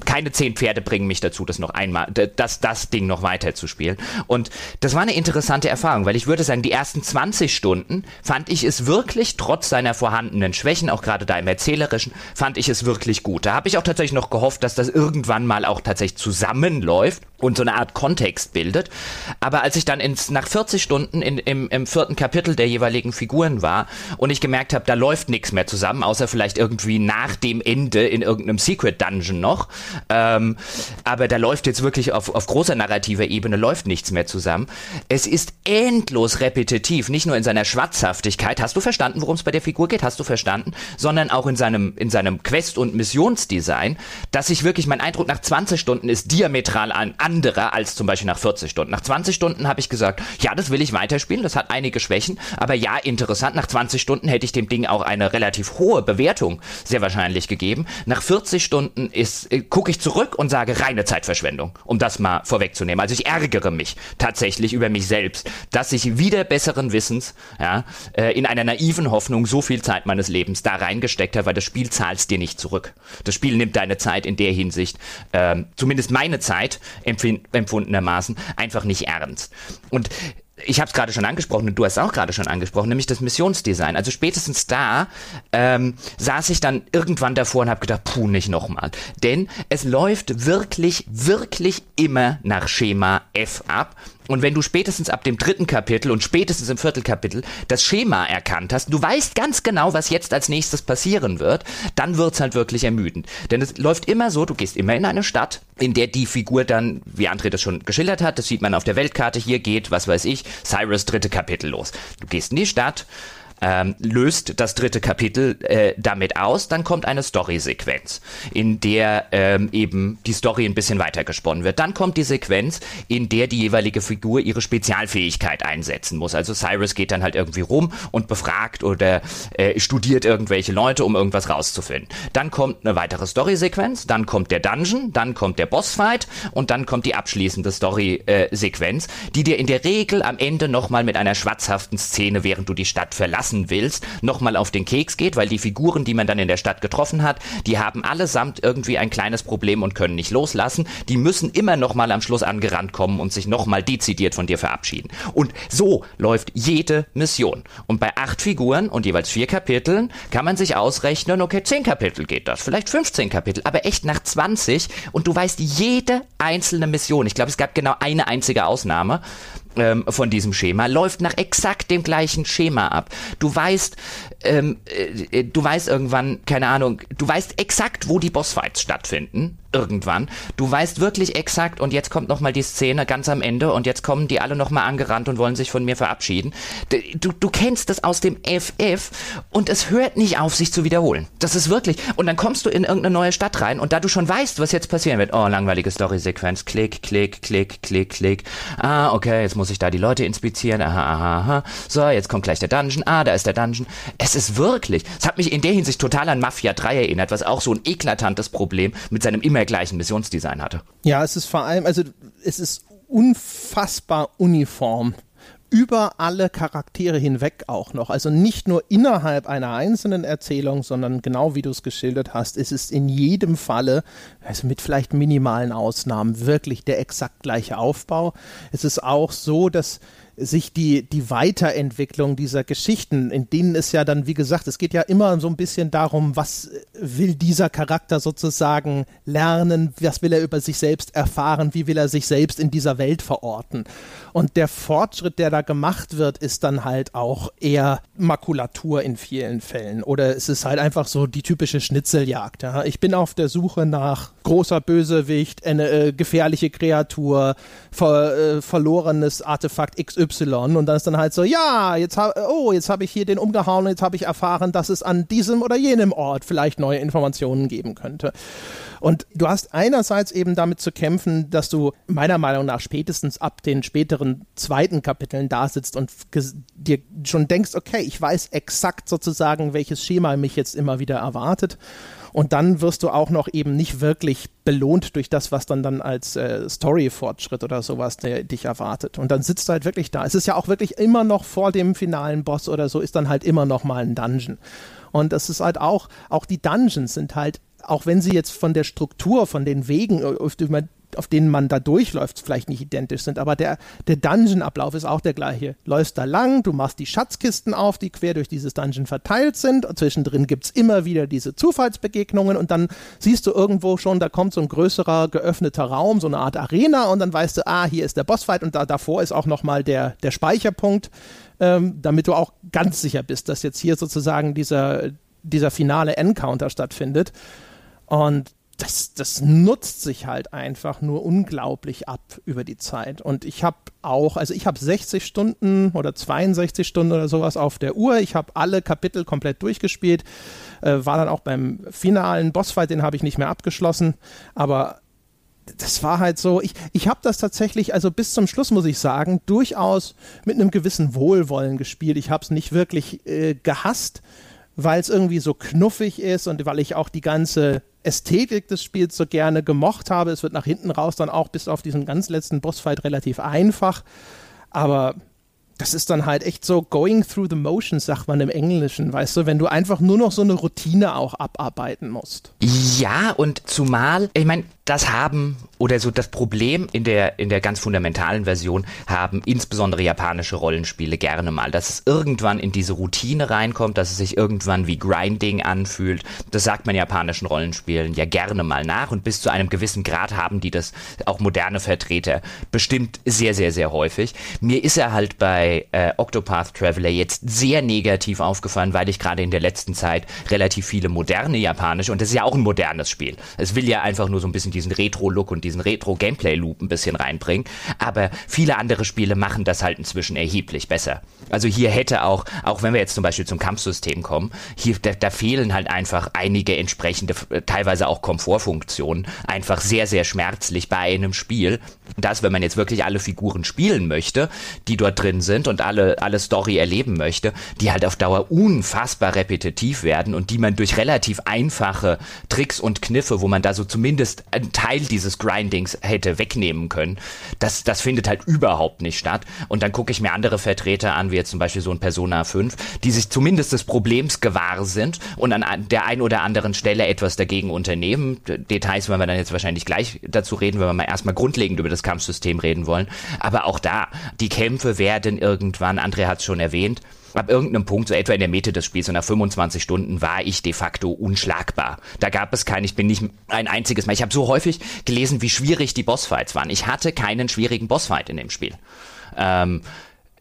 Keine zehn Pferde bringen mich dazu, das noch einmal, das, das Ding noch weiter zu spielen. Und das war eine interessante Erfahrung, weil ich würde sagen, die ersten 20 Stunden fand ich es wirklich, trotz seiner vorhandenen Schwächen, auch gerade da im Erzählerischen, fand ich es wirklich gut. Da habe ich auch tatsächlich noch gehofft, dass das irgendwann mal auch tatsächlich zusammenläuft und so eine Art Kontext bildet. Aber als ich dann ins, nach 40 Stunden in, im, im vierten Kapitel der jeweiligen Figuren war und ich gemerkt habe, da läuft nichts mehr zusammen, außer vielleicht irgendwie nach dem Ende in irgendeinem Secret Dungeon noch. Ähm, aber da läuft jetzt wirklich auf, auf großer narrativer Ebene läuft nichts mehr zusammen. Es ist endlos repetitiv, nicht nur in seiner Schwatzhaftigkeit. Hast du verstanden, worum es bei der Figur geht? Hast du verstanden? Sondern auch in seinem, in seinem Quest- und Missionsdesign, dass ich wirklich, mein Eindruck nach 20 Stunden ist diametral an anderer als zum Beispiel nach 40 Stunden. Nach 20 Stunden habe ich gesagt, ja, das will ich weiterspielen, das hat einige Schwächen, aber ja, interessant interessant. Nach 20 Stunden hätte ich dem Ding auch eine relativ hohe Bewertung sehr wahrscheinlich gegeben. Nach 40 Stunden ist, äh, gucke ich zurück und sage reine Zeitverschwendung, um das mal vorwegzunehmen. Also ich ärgere mich tatsächlich über mich selbst, dass ich wieder besseren Wissens, ja, äh, in einer naiven Hoffnung so viel Zeit meines Lebens da reingesteckt habe, weil das Spiel zahlst dir nicht zurück. Das Spiel nimmt deine Zeit in der Hinsicht, ähm, zumindest meine Zeit empfundenermaßen, einfach nicht ernst. Und ich habe es gerade schon angesprochen und du hast es auch gerade schon angesprochen, nämlich das Missionsdesign. Also spätestens da ähm, saß ich dann irgendwann davor und habe gedacht, puh, nicht nochmal. Denn es läuft wirklich, wirklich immer nach Schema F ab. Und wenn du spätestens ab dem dritten Kapitel und spätestens im Viertelkapitel das Schema erkannt hast, du weißt ganz genau, was jetzt als nächstes passieren wird, dann wird's halt wirklich ermüdend. Denn es läuft immer so, du gehst immer in eine Stadt, in der die Figur dann, wie André das schon geschildert hat, das sieht man auf der Weltkarte, hier geht, was weiß ich, Cyrus dritte Kapitel los. Du gehst in die Stadt, ähm, löst das dritte Kapitel äh, damit aus, dann kommt eine Story-Sequenz, in der ähm, eben die Story ein bisschen weitergesponnen wird. Dann kommt die Sequenz, in der die jeweilige Figur ihre Spezialfähigkeit einsetzen muss. Also Cyrus geht dann halt irgendwie rum und befragt oder äh, studiert irgendwelche Leute, um irgendwas rauszufinden. Dann kommt eine weitere Story-Sequenz, dann kommt der Dungeon, dann kommt der Bossfight und dann kommt die abschließende Story-Sequenz, äh, die dir in der Regel am Ende nochmal mit einer schwatzhaften Szene, während du die Stadt verlassen lassen willst, nochmal auf den Keks geht, weil die Figuren, die man dann in der Stadt getroffen hat, die haben allesamt irgendwie ein kleines Problem und können nicht loslassen. Die müssen immer nochmal am Schluss angerannt kommen und sich nochmal dezidiert von dir verabschieden. Und so läuft jede Mission. Und bei acht Figuren und jeweils vier Kapiteln kann man sich ausrechnen, okay, zehn Kapitel geht das, vielleicht 15 Kapitel, aber echt nach 20 und du weißt jede einzelne Mission. Ich glaube, es gab genau eine einzige Ausnahme ähm, von diesem Schema, läuft nach exakt dem gleichen Schema ab. Du weißt, ähm, äh, du weißt irgendwann, keine Ahnung, du weißt exakt, wo die Bossfights stattfinden irgendwann. Du weißt wirklich exakt und jetzt kommt nochmal die Szene ganz am Ende und jetzt kommen die alle nochmal angerannt und wollen sich von mir verabschieden. Du, du kennst das aus dem FF und es hört nicht auf, sich zu wiederholen. Das ist wirklich. Und dann kommst du in irgendeine neue Stadt rein und da du schon weißt, was jetzt passieren wird, oh, langweilige Story-Sequenz, klick, klick, klick, klick, klick. Ah, okay, jetzt muss ich da die Leute inspizieren, aha, aha, aha. So, jetzt kommt gleich der Dungeon, ah, da ist der Dungeon. Es ist wirklich, es hat mich in der Hinsicht total an Mafia 3 erinnert, was auch so ein eklatantes Problem mit seinem immer gleichen Missionsdesign hatte. Ja, es ist vor allem, also es ist unfassbar uniform über alle Charaktere hinweg auch noch. Also nicht nur innerhalb einer einzelnen Erzählung, sondern genau wie du es geschildert hast, ist es in jedem Falle, also mit vielleicht minimalen Ausnahmen, wirklich der exakt gleiche Aufbau. Es ist auch so, dass sich die, die Weiterentwicklung dieser Geschichten, in denen es ja dann, wie gesagt, es geht ja immer so ein bisschen darum, was will dieser Charakter sozusagen lernen, was will er über sich selbst erfahren, wie will er sich selbst in dieser Welt verorten. Und der Fortschritt, der da gemacht wird, ist dann halt auch eher Makulatur in vielen Fällen. Oder es ist halt einfach so die typische Schnitzeljagd. Ja. Ich bin auf der Suche nach großer Bösewicht, eine äh, gefährliche Kreatur, ver, äh, verlorenes Artefakt XY und dann ist dann halt so, ja, jetzt habe oh, jetzt habe ich hier den umgehauen jetzt habe ich erfahren, dass es an diesem oder jenem Ort vielleicht neue Informationen geben könnte. Und du hast einerseits eben damit zu kämpfen, dass du meiner Meinung nach spätestens ab den späteren zweiten Kapiteln da sitzt und dir schon denkst, okay, ich weiß exakt sozusagen, welches Schema mich jetzt immer wieder erwartet. Und dann wirst du auch noch eben nicht wirklich belohnt durch das, was dann dann als äh, Story-Fortschritt oder sowas der, dich erwartet. Und dann sitzt du halt wirklich da. Es ist ja auch wirklich immer noch vor dem finalen Boss oder so, ist dann halt immer noch mal ein Dungeon. Und das ist halt auch, auch die Dungeons sind halt auch wenn sie jetzt von der Struktur, von den Wegen, äh, auf, denen man da durchläuft, vielleicht nicht identisch sind, aber der, der Dungeon-Ablauf ist auch der gleiche. Läufst da lang, du machst die Schatzkisten auf, die quer durch dieses Dungeon verteilt sind. Zwischendrin gibt es immer wieder diese Zufallsbegegnungen und dann siehst du irgendwo schon, da kommt so ein größerer geöffneter Raum, so eine Art Arena und dann weißt du, ah, hier ist der Bossfight und da davor ist auch nochmal der, der Speicherpunkt, ähm, damit du auch ganz sicher bist, dass jetzt hier sozusagen dieser, dieser finale Encounter stattfindet. Und das, das nutzt sich halt einfach nur unglaublich ab über die Zeit. Und ich habe auch, also ich habe 60 Stunden oder 62 Stunden oder sowas auf der Uhr. Ich habe alle Kapitel komplett durchgespielt. Äh, war dann auch beim finalen Bossfight, den habe ich nicht mehr abgeschlossen. Aber das war halt so, ich, ich habe das tatsächlich, also bis zum Schluss muss ich sagen, durchaus mit einem gewissen Wohlwollen gespielt. Ich habe es nicht wirklich äh, gehasst, weil es irgendwie so knuffig ist und weil ich auch die ganze Ästhetik des Spiels so gerne gemocht habe. Es wird nach hinten raus dann auch bis auf diesen ganz letzten Bossfight relativ einfach. Aber das ist dann halt echt so going through the motions, sagt man im Englischen, weißt du, wenn du einfach nur noch so eine Routine auch abarbeiten musst. Ja, und zumal, ich meine, das haben oder so das Problem in der in der ganz fundamentalen Version haben insbesondere japanische Rollenspiele gerne mal, dass es irgendwann in diese Routine reinkommt, dass es sich irgendwann wie Grinding anfühlt. Das sagt man japanischen Rollenspielen ja gerne mal nach und bis zu einem gewissen Grad haben die das auch moderne Vertreter bestimmt sehr sehr sehr häufig. Mir ist er halt bei äh, Octopath Traveler jetzt sehr negativ aufgefallen, weil ich gerade in der letzten Zeit relativ viele moderne japanische und das ist ja auch ein modernes Spiel. Es will ja einfach nur so ein bisschen diesen Retro-Look und diesen Retro-Gameplay-Loop ein bisschen reinbringen. Aber viele andere Spiele machen das halt inzwischen erheblich besser. Also hier hätte auch, auch wenn wir jetzt zum Beispiel zum Kampfsystem kommen, hier, da, da fehlen halt einfach einige entsprechende, teilweise auch Komfortfunktionen, einfach sehr, sehr schmerzlich bei einem Spiel. Das, wenn man jetzt wirklich alle Figuren spielen möchte, die dort drin sind und alle, alle Story erleben möchte, die halt auf Dauer unfassbar repetitiv werden und die man durch relativ einfache Tricks und Kniffe, wo man da so zumindest einen Teil dieses Grindings hätte wegnehmen können. Das, das findet halt überhaupt nicht statt. Und dann gucke ich mir andere Vertreter an, wie jetzt zum Beispiel so ein Persona 5, die sich zumindest des Problems gewahr sind und an der einen oder anderen Stelle etwas dagegen unternehmen. Details werden wir dann jetzt wahrscheinlich gleich dazu reden, wenn wir mal erstmal grundlegend über das Kampfsystem reden wollen. Aber auch da, die Kämpfe werden irgendwann, André hat es schon erwähnt, ab irgendeinem Punkt, so etwa in der Mitte des Spiels, so nach 25 Stunden, war ich de facto unschlagbar. Da gab es keinen, ich bin nicht ein einziges Mal. Ich habe so häufig gelesen, wie schwierig die Bossfights waren. Ich hatte keinen schwierigen Bossfight in dem Spiel. Ähm,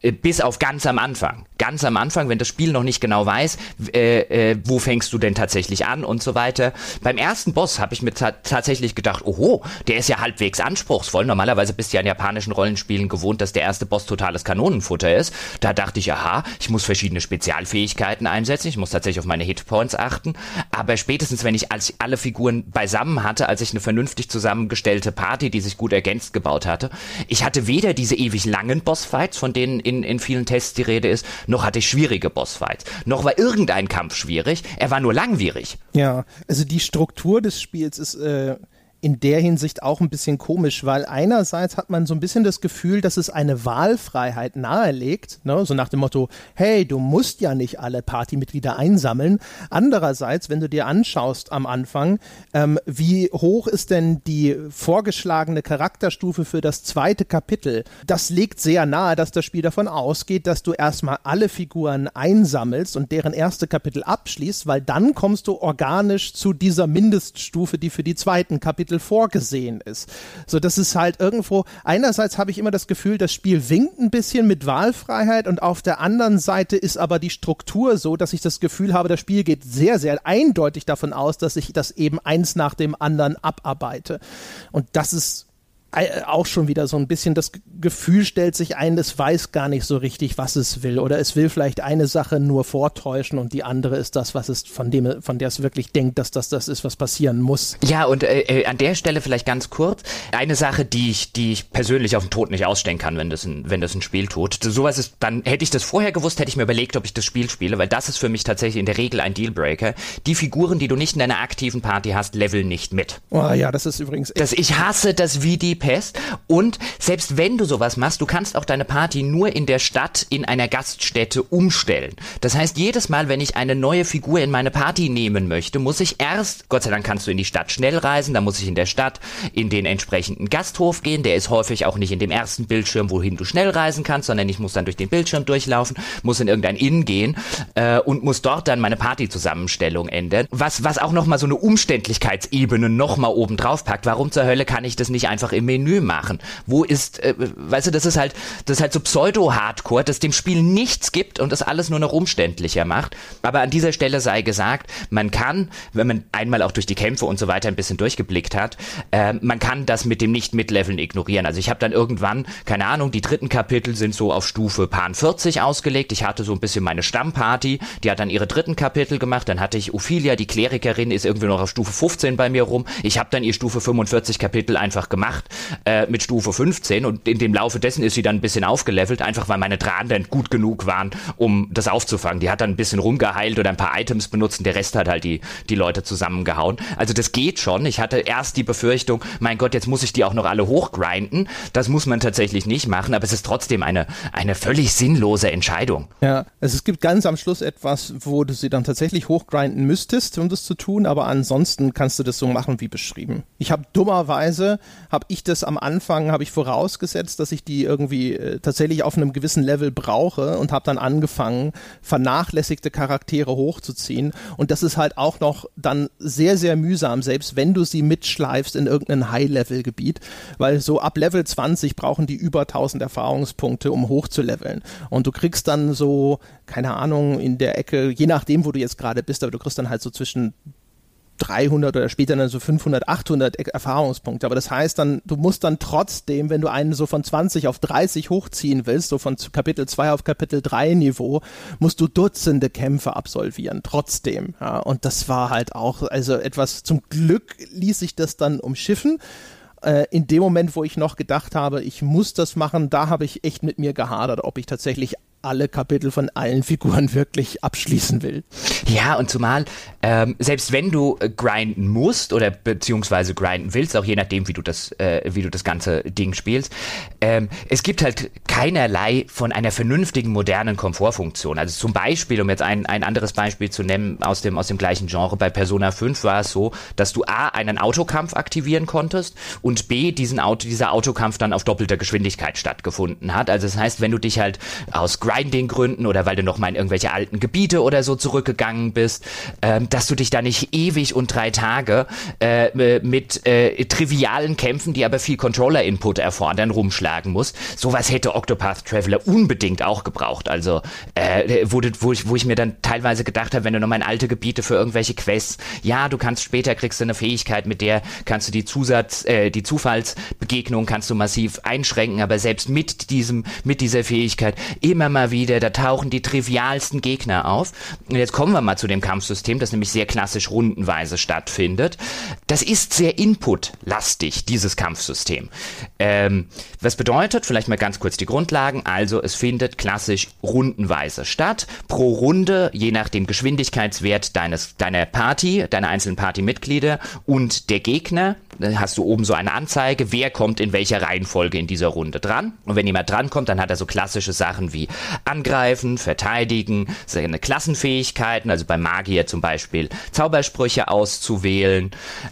äh, bis auf ganz am Anfang. Ganz am Anfang, wenn das Spiel noch nicht genau weiß, äh, äh, wo fängst du denn tatsächlich an und so weiter. Beim ersten Boss habe ich mir tatsächlich gedacht, oho, der ist ja halbwegs anspruchsvoll. Normalerweise bist du ja in japanischen Rollenspielen gewohnt, dass der erste Boss totales Kanonenfutter ist. Da dachte ich, aha, ich muss verschiedene Spezialfähigkeiten einsetzen, ich muss tatsächlich auf meine Hitpoints achten. Aber spätestens, wenn ich als alle Figuren beisammen hatte, als ich eine vernünftig zusammengestellte Party, die sich gut ergänzt gebaut hatte, ich hatte weder diese ewig langen Bossfights, von denen in, in vielen Tests die Rede ist, noch hatte ich schwierige Bossfights. Noch war irgendein Kampf schwierig, er war nur langwierig. Ja, also die Struktur des Spiels ist äh, in der Hinsicht auch ein bisschen komisch, weil einerseits hat man so ein bisschen das Gefühl, dass es eine Wahlfreiheit nahelegt, ne? so nach dem Motto, hey, du musst ja nicht alle Partymitglieder einsammeln. Andererseits, wenn du dir anschaust am Anfang, ähm, wie hoch ist denn die vorgeschlagene Charakterstufe für das zweite Kapitel, das legt sehr nahe, dass das Spiel davon ausgeht, dass du erstmal alle Figuren einsammelst und deren erste Kapitel abschließt, weil dann kommst du organisch zu dieser Mindeststufe, die für die zweiten Kapitel Titel vorgesehen ist. So, das ist halt irgendwo, einerseits habe ich immer das Gefühl, das Spiel winkt ein bisschen mit Wahlfreiheit und auf der anderen Seite ist aber die Struktur so, dass ich das Gefühl habe, das Spiel geht sehr, sehr eindeutig davon aus, dass ich das eben eins nach dem anderen abarbeite. Und das ist auch schon wieder so ein bisschen das Gefühl stellt sich ein, es weiß gar nicht so richtig, was es will. Oder es will vielleicht eine Sache nur vortäuschen und die andere ist das, was es von dem, von der es wirklich denkt, dass das das ist, was passieren muss. Ja, und äh, äh, an der Stelle vielleicht ganz kurz eine Sache, die ich, die ich persönlich auf den Tod nicht ausstellen kann, wenn das ein, wenn das ein Spiel tut. Sowas ist, dann hätte ich das vorher gewusst, hätte ich mir überlegt, ob ich das Spiel spiele, weil das ist für mich tatsächlich in der Regel ein Dealbreaker. Die Figuren, die du nicht in deiner aktiven Party hast, leveln nicht mit. Oh ja, das ist übrigens. Das, ich hasse das wie die Pest. Und selbst wenn du sowas machst, du kannst auch deine Party nur in der Stadt in einer Gaststätte umstellen. Das heißt, jedes Mal, wenn ich eine neue Figur in meine Party nehmen möchte, muss ich erst, Gott sei Dank kannst du in die Stadt schnell reisen, dann muss ich in der Stadt in den entsprechenden Gasthof gehen. Der ist häufig auch nicht in dem ersten Bildschirm, wohin du schnell reisen kannst, sondern ich muss dann durch den Bildschirm durchlaufen, muss in irgendein Inn gehen äh, und muss dort dann meine Partyzusammenstellung ändern. Was, was auch nochmal so eine Umständlichkeitsebene nochmal oben drauf packt. Warum zur Hölle kann ich das nicht einfach im Menü machen? Wo ist, äh, weißt du, das ist halt, das ist halt so Pseudo-Hardcore, das dem Spiel nichts gibt und das alles nur noch umständlicher macht. Aber an dieser Stelle sei gesagt, man kann, wenn man einmal auch durch die Kämpfe und so weiter ein bisschen durchgeblickt hat, äh, man kann das mit dem Nicht-Mitleveln ignorieren. Also ich habe dann irgendwann, keine Ahnung, die dritten Kapitel sind so auf Stufe Pan 40 ausgelegt. Ich hatte so ein bisschen meine Stammparty, die hat dann ihre dritten Kapitel gemacht. Dann hatte ich Ophelia, die Klerikerin, ist irgendwie noch auf Stufe 15 bei mir rum. Ich habe dann ihr Stufe 45 Kapitel einfach gemacht äh, mit Stufe 15 und in dem Laufe dessen ist sie dann ein bisschen aufgelevelt, einfach weil meine Drahen dann gut genug waren, um das aufzufangen. Die hat dann ein bisschen rumgeheilt oder ein paar Items benutzt und der Rest hat halt die, die Leute zusammengehauen. Also das geht schon. Ich hatte erst die Befürchtung, mein Gott, jetzt muss ich die auch noch alle hochgrinden. Das muss man tatsächlich nicht machen, aber es ist trotzdem eine, eine völlig sinnlose Entscheidung. Ja, also es gibt ganz am Schluss etwas, wo du sie dann tatsächlich hochgrinden müsstest, um das zu tun, aber ansonsten kannst du das so machen wie beschrieben. Ich habe dummerweise, habe ich das am Anfang, habe ich vorausgesetzt, dass ich die irgendwie äh, tatsächlich auf einem gewissen Level brauche und habe dann angefangen, vernachlässigte Charaktere hochzuziehen. Und das ist halt auch noch dann sehr, sehr mühsam, selbst wenn du sie mitschleifst in irgendein High-Level-Gebiet, weil so ab Level 20 brauchen die über 1000 Erfahrungspunkte, um hochzuleveln. Und du kriegst dann so, keine Ahnung, in der Ecke, je nachdem, wo du jetzt gerade bist, aber du kriegst dann halt so zwischen 300 oder später dann so 500, 800 Erfahrungspunkte. Aber das heißt dann, du musst dann trotzdem, wenn du einen so von 20 auf 30 hochziehen willst, so von Kapitel 2 auf Kapitel 3 Niveau, musst du Dutzende Kämpfe absolvieren, trotzdem. Ja, und das war halt auch, also etwas, zum Glück ließ sich das dann umschiffen äh, in dem Moment, wo ich noch gedacht habe, ich muss das machen, da habe ich echt mit mir gehadert, ob ich tatsächlich alle Kapitel von allen Figuren wirklich abschließen will. Ja, und zumal, ähm, selbst wenn du äh, grinden musst oder beziehungsweise grinden willst, auch je nachdem, wie du das, äh, wie du das ganze Ding spielst, ähm, es gibt halt keinerlei von einer vernünftigen modernen Komfortfunktion. Also zum Beispiel, um jetzt ein, ein anderes Beispiel zu nennen aus dem, aus dem gleichen Genre, bei Persona 5 war es so, dass du A, einen Autokampf aktivieren konntest und B, diesen Auto, dieser Autokampf dann auf doppelter Geschwindigkeit stattgefunden hat. Also das heißt, wenn du dich halt aus Grind Grinding-Gründen oder weil du noch mal in irgendwelche alten Gebiete oder so zurückgegangen bist, ähm, dass du dich da nicht ewig und drei Tage äh, mit äh, trivialen Kämpfen, die aber viel Controller-Input erfordern, rumschlagen musst. Sowas hätte Octopath Traveler unbedingt auch gebraucht. Also äh, wo, wo, ich, wo ich mir dann teilweise gedacht habe, wenn du noch mal in alte Gebiete für irgendwelche Quests, ja, du kannst später kriegst du eine Fähigkeit, mit der kannst du die Zusatz, äh, die Zufallsbegegnung kannst du massiv einschränken, aber selbst mit diesem, mit dieser Fähigkeit immer mal wieder, da tauchen die trivialsten Gegner auf. Und jetzt kommen wir mal zu dem Kampfsystem, das nämlich sehr klassisch rundenweise stattfindet. Das ist sehr inputlastig, dieses Kampfsystem. Ähm, was bedeutet, vielleicht mal ganz kurz die Grundlagen, also es findet klassisch rundenweise statt. Pro Runde, je nach dem Geschwindigkeitswert deines, deiner Party, deiner einzelnen Partymitglieder und der Gegner, hast du oben so eine Anzeige, wer kommt in welcher Reihenfolge in dieser Runde dran. Und wenn jemand drankommt, dann hat er so klassische Sachen wie angreifen, verteidigen, seine Klassenfähigkeiten, also bei Magier zum Beispiel Zaubersprüche auszuwählen.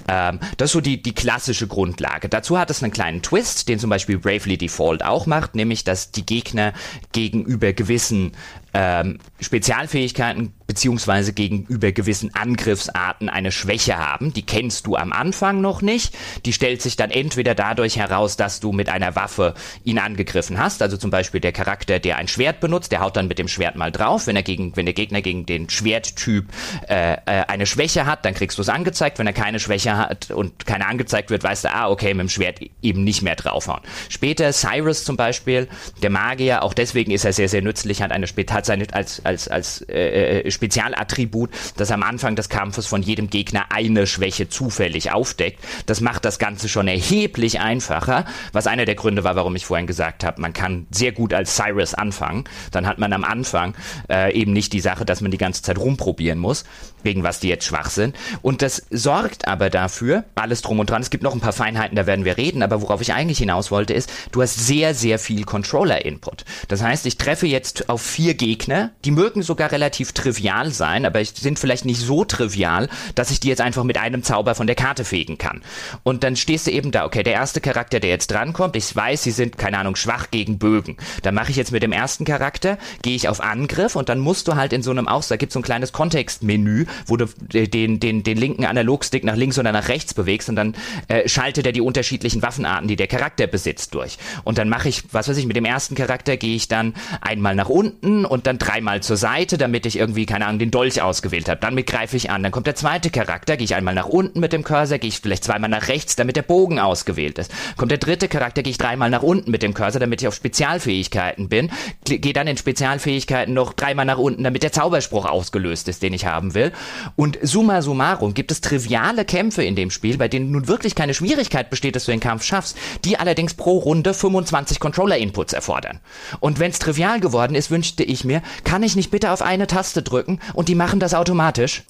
Ähm, das ist so die, die klassische Grundlage. Dazu hat es einen kleinen Twist, den zum Beispiel Bravely Default auch macht, nämlich dass die Gegner gegenüber gewissen ähm, Spezialfähigkeiten beziehungsweise gegenüber gewissen Angriffsarten eine Schwäche haben. Die kennst du am Anfang noch nicht. Die stellt sich dann entweder dadurch heraus, dass du mit einer Waffe ihn angegriffen hast. Also zum Beispiel der Charakter, der ein Schwert benutzt, der haut dann mit dem Schwert mal drauf. Wenn er gegen, wenn der Gegner gegen den Schwerttyp äh, äh, eine Schwäche hat, dann kriegst du es angezeigt. Wenn er keine Schwäche hat und keine angezeigt wird, weißt du, ah, okay, mit dem Schwert eben nicht mehr draufhauen. Später Cyrus zum Beispiel, der Magier, auch deswegen ist er sehr, sehr nützlich, hat eine hat seine als als als äh, äh Spezialattribut, das am Anfang des Kampfes von jedem Gegner eine Schwäche zufällig aufdeckt. Das macht das Ganze schon erheblich einfacher, was einer der Gründe war, warum ich vorhin gesagt habe, man kann sehr gut als Cyrus anfangen. Dann hat man am Anfang äh, eben nicht die Sache, dass man die ganze Zeit rumprobieren muss, wegen was die jetzt schwach sind. Und das sorgt aber dafür, alles drum und dran, es gibt noch ein paar Feinheiten, da werden wir reden, aber worauf ich eigentlich hinaus wollte, ist, du hast sehr, sehr viel Controller-Input. Das heißt, ich treffe jetzt auf vier Gegner, die mögen sogar relativ trivial trivial sein, aber sind vielleicht nicht so trivial, dass ich die jetzt einfach mit einem Zauber von der Karte fegen kann. Und dann stehst du eben da, okay, der erste Charakter, der jetzt drankommt, ich weiß, sie sind, keine Ahnung, schwach gegen Bögen. Dann mache ich jetzt mit dem ersten Charakter, gehe ich auf Angriff und dann musst du halt in so einem Aus, da gibt es so ein kleines Kontextmenü, wo du den, den, den linken Analogstick nach links oder nach rechts bewegst und dann äh, schaltet er die unterschiedlichen Waffenarten, die der Charakter besitzt, durch. Und dann mache ich, was weiß ich, mit dem ersten Charakter gehe ich dann einmal nach unten und dann dreimal zur Seite, damit ich irgendwie, keine Ahnung, den Dolch ausgewählt habe. Damit greife ich an. Dann kommt der zweite Charakter, gehe ich einmal nach unten mit dem Cursor, gehe ich vielleicht zweimal nach rechts, damit der Bogen ausgewählt ist. Kommt der dritte Charakter, gehe ich dreimal nach unten mit dem Cursor, damit ich auf Spezialfähigkeiten bin. Gehe dann in Spezialfähigkeiten noch dreimal nach unten, damit der Zauberspruch ausgelöst ist, den ich haben will. Und summa summarum gibt es triviale Kämpfe in dem Spiel, bei denen nun wirklich keine Schwierigkeit besteht, dass du den Kampf schaffst, die allerdings pro Runde 25 Controller-Inputs erfordern. Und wenn es trivial geworden ist, wünschte ich mir, kann ich nicht bitte auf eine Taste drücken und die machen das automatisch?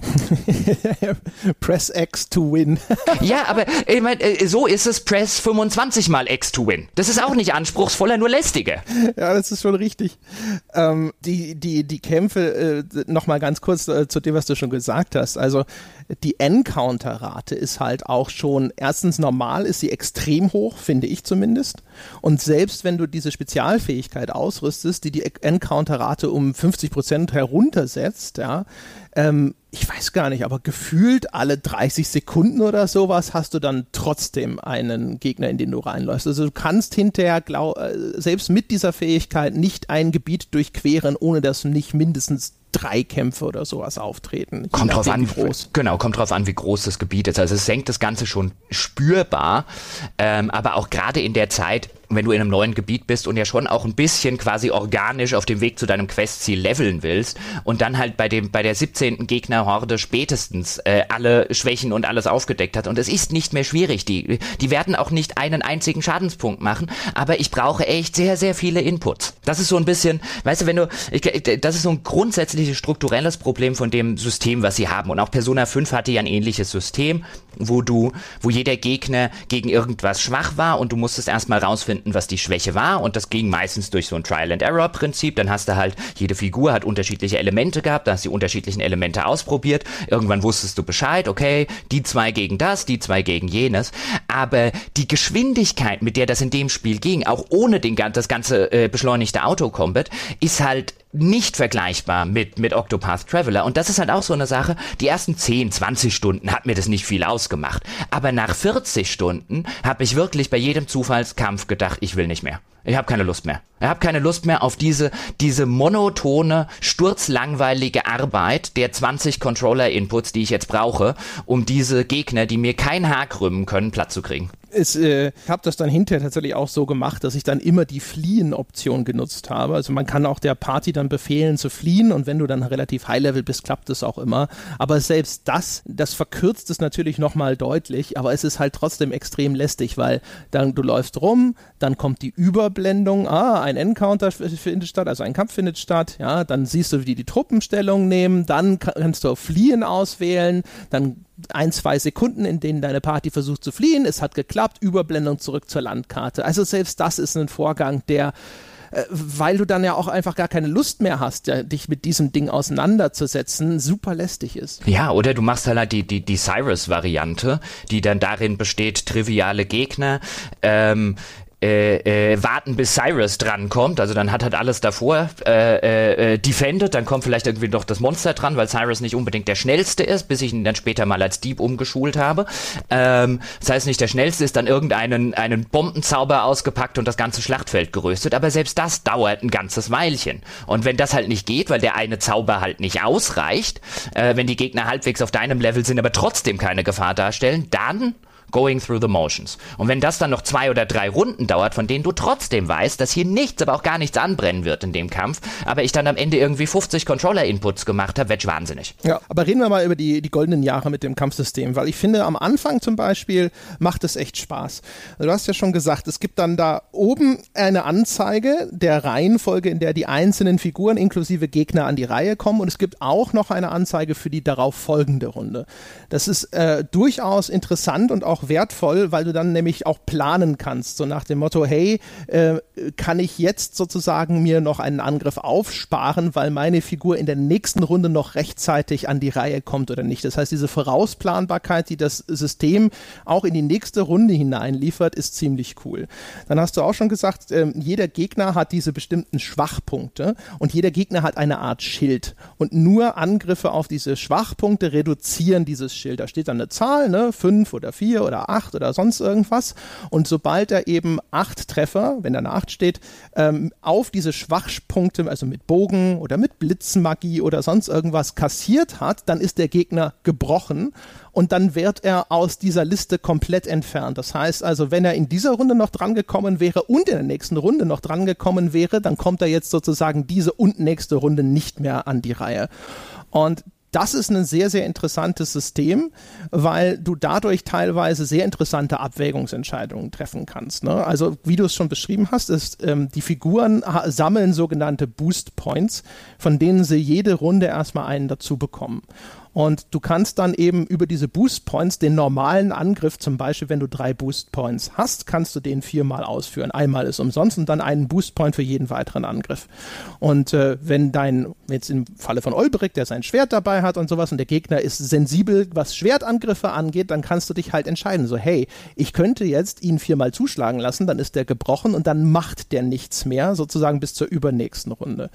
[LAUGHS] Press X to win. [LAUGHS] ja, aber ich mein, äh, so ist es Press 25 mal X to win. Das ist auch nicht anspruchsvoller, nur lästiger. Ja, das ist schon richtig. Ähm, die, die, die Kämpfe, äh, nochmal ganz kurz äh, zu dem, was du schon gesagt hast. Also die Encounter-Rate ist halt auch schon, erstens normal ist sie extrem hoch, finde ich zumindest. Und selbst wenn du diese Spezialfähigkeit ausrüstest, die die Encounter-Rate um 50 Prozent heruntersetzt, ja, ähm, ich weiß gar nicht, aber gefühlt alle 30 Sekunden oder sowas hast du dann trotzdem einen Gegner, in den du reinläufst. Also du kannst hinterher, glaub, äh, selbst mit dieser Fähigkeit, nicht ein Gebiet durchqueren, ohne dass nicht mindestens drei Kämpfe oder sowas auftreten. Kommt drauf an, wie groß. Genau, kommt drauf an, wie groß das Gebiet ist. Also es senkt das Ganze schon spürbar, ähm, aber auch gerade in der Zeit, wenn du in einem neuen Gebiet bist und ja schon auch ein bisschen quasi organisch auf dem Weg zu deinem Questziel leveln willst und dann halt bei dem bei der 17. Gegnerhorde spätestens äh, alle Schwächen und alles aufgedeckt hat und es ist nicht mehr schwierig, die die werden auch nicht einen einzigen Schadenspunkt machen, aber ich brauche echt sehr sehr viele Inputs. Das ist so ein bisschen, weißt du, wenn du ich, das ist so ein grundsätzliches strukturelles Problem von dem System, was sie haben und auch Persona 5 hatte ja ein ähnliches System, wo du wo jeder Gegner gegen irgendwas schwach war und du musstest erstmal rausfinden rausfinden, was die Schwäche war und das ging meistens durch so ein Trial-and-Error-Prinzip. Dann hast du halt, jede Figur hat unterschiedliche Elemente gehabt, da hast du die unterschiedlichen Elemente ausprobiert. Irgendwann wusstest du Bescheid, okay, die zwei gegen das, die zwei gegen jenes. Aber die Geschwindigkeit, mit der das in dem Spiel ging, auch ohne den, das ganze äh, beschleunigte Auto-Combat, ist halt nicht vergleichbar mit, mit Octopath Traveler. Und das ist halt auch so eine Sache. Die ersten 10, 20 Stunden hat mir das nicht viel ausgemacht. Aber nach 40 Stunden habe ich wirklich bei jedem Zufallskampf gedacht, ich will nicht mehr. Ich habe keine Lust mehr. Ich habe keine Lust mehr auf diese, diese monotone, sturzlangweilige Arbeit der 20 Controller-Inputs, die ich jetzt brauche, um diese Gegner, die mir kein Haar krümmen können, platt zu kriegen. Äh, ich habe das dann hinterher tatsächlich auch so gemacht, dass ich dann immer die Fliehen-Option genutzt habe. Also man kann auch der Party dann befehlen zu fliehen und wenn du dann relativ High-Level bist, klappt es auch immer. Aber selbst das, das verkürzt es natürlich nochmal deutlich, aber es ist halt trotzdem extrem lästig, weil dann du läufst rum, dann kommt die Überblendung, ah, ein Encounter findet statt, also ein Kampf findet statt, ja, dann siehst du, wie die die Truppenstellung nehmen, dann kannst du auf Fliehen auswählen, dann ein, zwei Sekunden, in denen deine Party versucht zu fliehen, es hat geklappt, Überblendung zurück zur Landkarte. Also selbst das ist ein Vorgang, der weil du dann ja auch einfach gar keine Lust mehr hast, ja, dich mit diesem Ding auseinanderzusetzen, super lästig ist. Ja, oder du machst halt die, die, die Cyrus-Variante, die dann darin besteht, triviale Gegner, ähm, äh, äh, warten, bis Cyrus drankommt. Also dann hat halt alles davor äh, äh, äh, defended, dann kommt vielleicht irgendwie noch das Monster dran, weil Cyrus nicht unbedingt der schnellste ist, bis ich ihn dann später mal als Dieb umgeschult habe. Ähm, das heißt nicht der schnellste ist dann irgendeinen einen Bombenzauber ausgepackt und das ganze Schlachtfeld geröstet, aber selbst das dauert ein ganzes Weilchen. Und wenn das halt nicht geht, weil der eine Zauber halt nicht ausreicht, äh, wenn die Gegner halbwegs auf deinem Level sind, aber trotzdem keine Gefahr darstellen, dann going through the motions. Und wenn das dann noch zwei oder drei Runden dauert, von denen du trotzdem weißt, dass hier nichts, aber auch gar nichts anbrennen wird in dem Kampf, aber ich dann am Ende irgendwie 50 Controller-Inputs gemacht habe, werd ich wahnsinnig. Ja, aber reden wir mal über die, die goldenen Jahre mit dem Kampfsystem, weil ich finde, am Anfang zum Beispiel macht es echt Spaß. Du hast ja schon gesagt, es gibt dann da oben eine Anzeige der Reihenfolge, in der die einzelnen Figuren inklusive Gegner an die Reihe kommen und es gibt auch noch eine Anzeige für die darauf folgende Runde. Das ist äh, durchaus interessant und auch auch wertvoll, weil du dann nämlich auch planen kannst, so nach dem Motto, hey, äh, kann ich jetzt sozusagen mir noch einen Angriff aufsparen, weil meine Figur in der nächsten Runde noch rechtzeitig an die Reihe kommt oder nicht. Das heißt, diese Vorausplanbarkeit, die das System auch in die nächste Runde hineinliefert, ist ziemlich cool. Dann hast du auch schon gesagt, äh, jeder Gegner hat diese bestimmten Schwachpunkte und jeder Gegner hat eine Art Schild und nur Angriffe auf diese Schwachpunkte reduzieren dieses Schild. Da steht dann eine Zahl, ne, fünf oder vier oder acht oder sonst irgendwas und sobald er eben acht Treffer, wenn da eine acht steht, ähm, auf diese Schwachpunkte, also mit Bogen oder mit Blitzmagie oder sonst irgendwas kassiert hat, dann ist der Gegner gebrochen und dann wird er aus dieser Liste komplett entfernt. Das heißt also, wenn er in dieser Runde noch drangekommen wäre und in der nächsten Runde noch drangekommen wäre, dann kommt er jetzt sozusagen diese und nächste Runde nicht mehr an die Reihe. Und das ist ein sehr, sehr interessantes System, weil du dadurch teilweise sehr interessante Abwägungsentscheidungen treffen kannst. Ne? Also wie du es schon beschrieben hast, ist, ähm, die Figuren sammeln sogenannte Boost Points, von denen sie jede Runde erstmal einen dazu bekommen. Und du kannst dann eben über diese Boost Points den normalen Angriff, zum Beispiel, wenn du drei Boost Points hast, kannst du den viermal ausführen. Einmal ist umsonst und dann einen Boost Point für jeden weiteren Angriff. Und äh, wenn dein, jetzt im Falle von Olbrich, der sein Schwert dabei hat und sowas und der Gegner ist sensibel, was Schwertangriffe angeht, dann kannst du dich halt entscheiden. So, hey, ich könnte jetzt ihn viermal zuschlagen lassen, dann ist der gebrochen und dann macht der nichts mehr, sozusagen bis zur übernächsten Runde.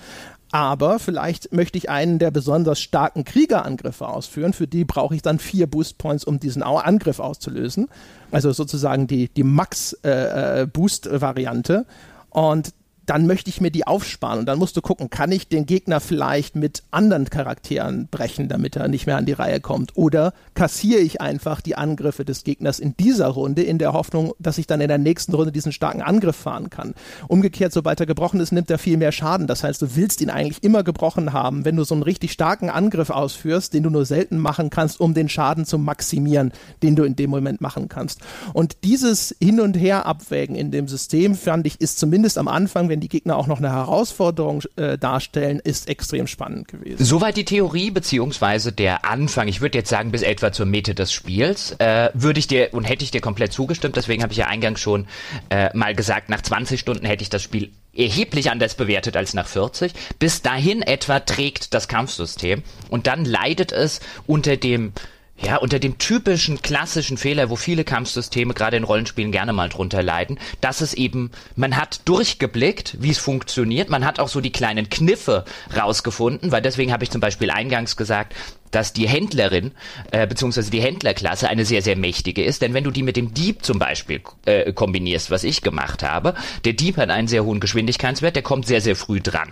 Aber vielleicht möchte ich einen der besonders starken Kriegerangriffe ausführen. Für die brauche ich dann vier Boost Points, um diesen Angriff auszulösen. Also sozusagen die, die Max-Boost-Variante. Äh, äh und dann möchte ich mir die aufsparen und dann musst du gucken, kann ich den Gegner vielleicht mit anderen Charakteren brechen, damit er nicht mehr an die Reihe kommt oder kassiere ich einfach die Angriffe des Gegners in dieser Runde in der Hoffnung, dass ich dann in der nächsten Runde diesen starken Angriff fahren kann. Umgekehrt, sobald er gebrochen ist, nimmt er viel mehr Schaden. Das heißt, du willst ihn eigentlich immer gebrochen haben, wenn du so einen richtig starken Angriff ausführst, den du nur selten machen kannst, um den Schaden zu maximieren, den du in dem Moment machen kannst. Und dieses Hin und Her abwägen in dem System, fand ich, ist zumindest am Anfang, wenn wenn die Gegner auch noch eine Herausforderung äh, darstellen, ist extrem spannend gewesen. Soweit die Theorie beziehungsweise der Anfang. Ich würde jetzt sagen, bis etwa zur Mitte des Spiels äh, würde ich dir und hätte ich dir komplett zugestimmt. Deswegen habe ich ja eingangs schon äh, mal gesagt, nach 20 Stunden hätte ich das Spiel erheblich anders bewertet als nach 40. Bis dahin etwa trägt das Kampfsystem und dann leidet es unter dem ja, unter dem typischen klassischen Fehler, wo viele Kampfsysteme gerade in Rollenspielen gerne mal drunter leiden, dass es eben, man hat durchgeblickt, wie es funktioniert, man hat auch so die kleinen Kniffe rausgefunden, weil deswegen habe ich zum Beispiel eingangs gesagt, dass die Händlerin äh, beziehungsweise die Händlerklasse eine sehr, sehr mächtige ist. Denn wenn du die mit dem Dieb zum Beispiel äh, kombinierst, was ich gemacht habe, der Dieb hat einen sehr hohen Geschwindigkeitswert, der kommt sehr, sehr früh dran.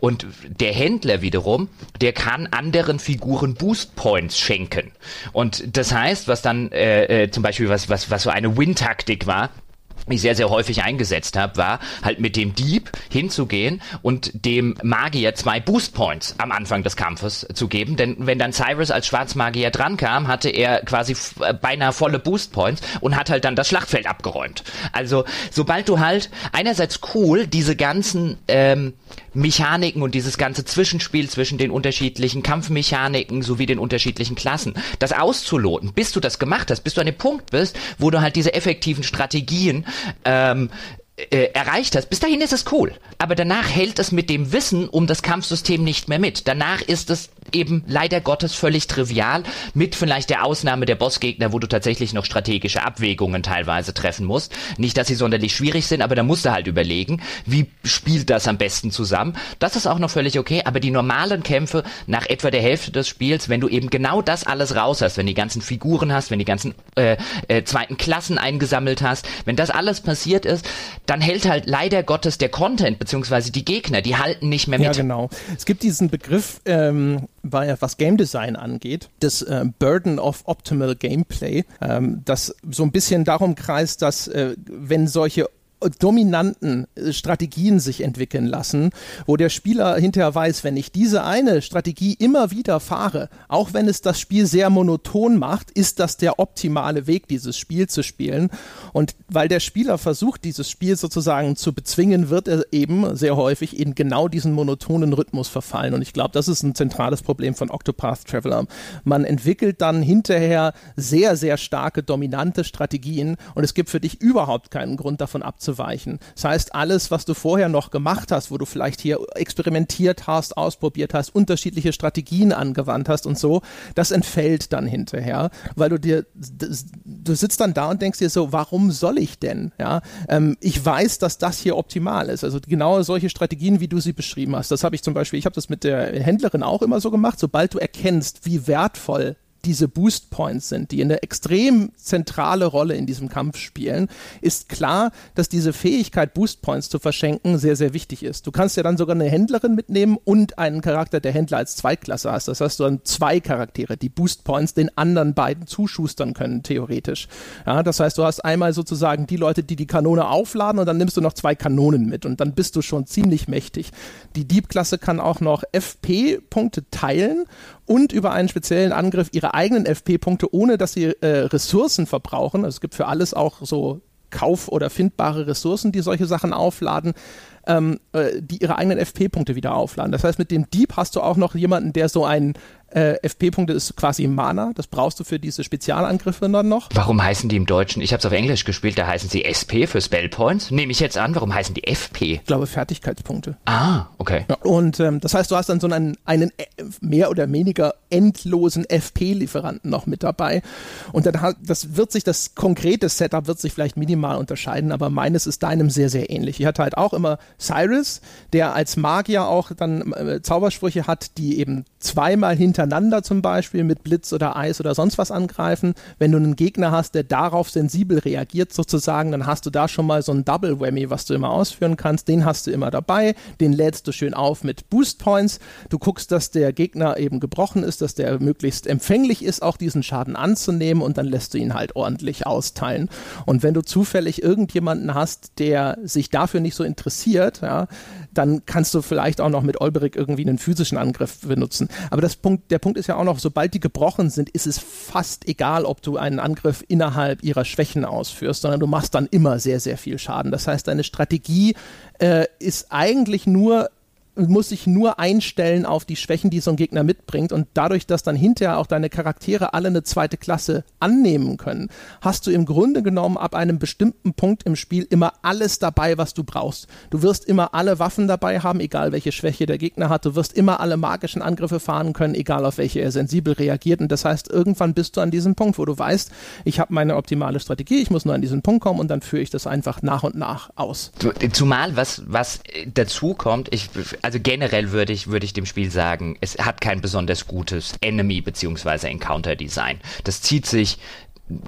Und der Händler wiederum, der kann anderen Figuren Boost Points schenken. Und das heißt, was dann äh, äh, zum Beispiel was, was, was so eine Win-Taktik war, ich sehr, sehr häufig eingesetzt habe, war halt mit dem Dieb hinzugehen und dem Magier zwei Boost Points am Anfang des Kampfes zu geben. Denn wenn dann Cyrus als Schwarzmagier drankam, hatte er quasi äh, beinahe volle Boost Points und hat halt dann das Schlachtfeld abgeräumt. Also sobald du halt einerseits cool diese ganzen ähm, Mechaniken und dieses ganze Zwischenspiel zwischen den unterschiedlichen Kampfmechaniken sowie den unterschiedlichen Klassen, das auszuloten, bis du das gemacht hast, bis du an dem Punkt bist, wo du halt diese effektiven Strategien ähm, äh, erreicht hast, bis dahin ist es cool. Aber danach hält es mit dem Wissen um das Kampfsystem nicht mehr mit. Danach ist es eben leider Gottes völlig trivial, mit vielleicht der Ausnahme der Bossgegner, wo du tatsächlich noch strategische Abwägungen teilweise treffen musst. Nicht, dass sie sonderlich schwierig sind, aber da musst du halt überlegen, wie spielt das am besten zusammen. Das ist auch noch völlig okay, aber die normalen Kämpfe nach etwa der Hälfte des Spiels, wenn du eben genau das alles raus hast, wenn die ganzen Figuren hast, wenn die ganzen äh, äh, zweiten Klassen eingesammelt hast, wenn das alles passiert ist, dann hält halt leider Gottes der Content beziehungsweise die Gegner, die halten nicht mehr mit. Ja, genau. Es gibt diesen Begriff, ähm, was Game Design angeht, das äh, Burden of Optimal Gameplay, ähm, das so ein bisschen darum kreist, dass äh, wenn solche dominanten äh, Strategien sich entwickeln lassen, wo der Spieler hinterher weiß, wenn ich diese eine Strategie immer wieder fahre, auch wenn es das Spiel sehr monoton macht, ist das der optimale Weg, dieses Spiel zu spielen. Und weil der Spieler versucht, dieses Spiel sozusagen zu bezwingen, wird er eben sehr häufig in genau diesen monotonen Rhythmus verfallen. Und ich glaube, das ist ein zentrales Problem von Octopath Traveler. Man entwickelt dann hinterher sehr, sehr starke, dominante Strategien und es gibt für dich überhaupt keinen Grund davon abzuweichen. Das heißt, alles, was du vorher noch gemacht hast, wo du vielleicht hier experimentiert hast, ausprobiert hast, unterschiedliche Strategien angewandt hast und so, das entfällt dann hinterher, weil du dir, du sitzt dann da und denkst dir so, warum soll ich denn? Ja, ähm, ich weiß, dass das hier optimal ist. Also genau solche Strategien, wie du sie beschrieben hast. Das habe ich zum Beispiel, ich habe das mit der Händlerin auch immer so gemacht. Sobald du erkennst, wie wertvoll diese Boost Points sind, die eine extrem zentrale Rolle in diesem Kampf spielen, ist klar, dass diese Fähigkeit, Boost Points zu verschenken, sehr, sehr wichtig ist. Du kannst ja dann sogar eine Händlerin mitnehmen und einen Charakter, der Händler als Zweitklasse hast. Das heißt, du dann zwei Charaktere, die Boost Points den anderen beiden zuschustern können, theoretisch. Ja, das heißt, du hast einmal sozusagen die Leute, die die Kanone aufladen und dann nimmst du noch zwei Kanonen mit und dann bist du schon ziemlich mächtig. Die Dieb-Klasse kann auch noch FP-Punkte teilen und über einen speziellen Angriff ihre eigenen FP-Punkte, ohne dass sie äh, Ressourcen verbrauchen. Also es gibt für alles auch so kauf- oder findbare Ressourcen, die solche Sachen aufladen, ähm, äh, die ihre eigenen FP-Punkte wieder aufladen. Das heißt, mit dem Dieb hast du auch noch jemanden, der so ein äh, FP-Punkte ist quasi Mana, das brauchst du für diese Spezialangriffe dann noch. Warum heißen die im Deutschen? Ich habe es auf Englisch gespielt, da heißen sie SP für Spell Points. Nehme ich jetzt an, warum heißen die FP? Ich glaube Fertigkeitspunkte. Ah, okay. Ja, und ähm, das heißt, du hast dann so einen, einen äh, mehr oder weniger endlosen FP-Lieferanten noch mit dabei. Und dann hat, das wird sich, das konkrete Setup wird sich vielleicht minimal unterscheiden, aber meines ist deinem sehr, sehr ähnlich. Ich hatte halt auch immer Cyrus, der als Magier auch dann äh, Zaubersprüche hat, die eben zweimal hintereinander zum Beispiel mit Blitz oder Eis oder sonst was angreifen. Wenn du einen Gegner hast, der darauf sensibel reagiert sozusagen, dann hast du da schon mal so ein Double Whammy, was du immer ausführen kannst. Den hast du immer dabei. Den lädst du schön auf mit Boost Points. Du guckst, dass der Gegner eben gebrochen ist, dass der möglichst empfänglich ist, auch diesen Schaden anzunehmen und dann lässt du ihn halt ordentlich austeilen. Und wenn du zufällig irgendjemanden hast, der sich dafür nicht so interessiert, ja, dann kannst du vielleicht auch noch mit Olberik irgendwie einen physischen Angriff benutzen. Aber das Punkt, der Punkt ist ja auch noch, sobald die gebrochen sind, ist es fast egal, ob du einen Angriff innerhalb ihrer Schwächen ausführst, sondern du machst dann immer sehr, sehr viel Schaden. Das heißt, deine Strategie äh, ist eigentlich nur muss sich nur einstellen auf die Schwächen, die so ein Gegner mitbringt. Und dadurch, dass dann hinterher auch deine Charaktere alle eine zweite Klasse annehmen können, hast du im Grunde genommen ab einem bestimmten Punkt im Spiel immer alles dabei, was du brauchst. Du wirst immer alle Waffen dabei haben, egal welche Schwäche der Gegner hat. Du wirst immer alle magischen Angriffe fahren können, egal auf welche er sensibel reagiert. Und das heißt, irgendwann bist du an diesem Punkt, wo du weißt, ich habe meine optimale Strategie, ich muss nur an diesen Punkt kommen und dann führe ich das einfach nach und nach aus. Zumal was, was dazu kommt, ich, also generell würde ich, würde ich dem Spiel sagen, es hat kein besonders gutes Enemy- bzw. Encounter-Design. Das zieht sich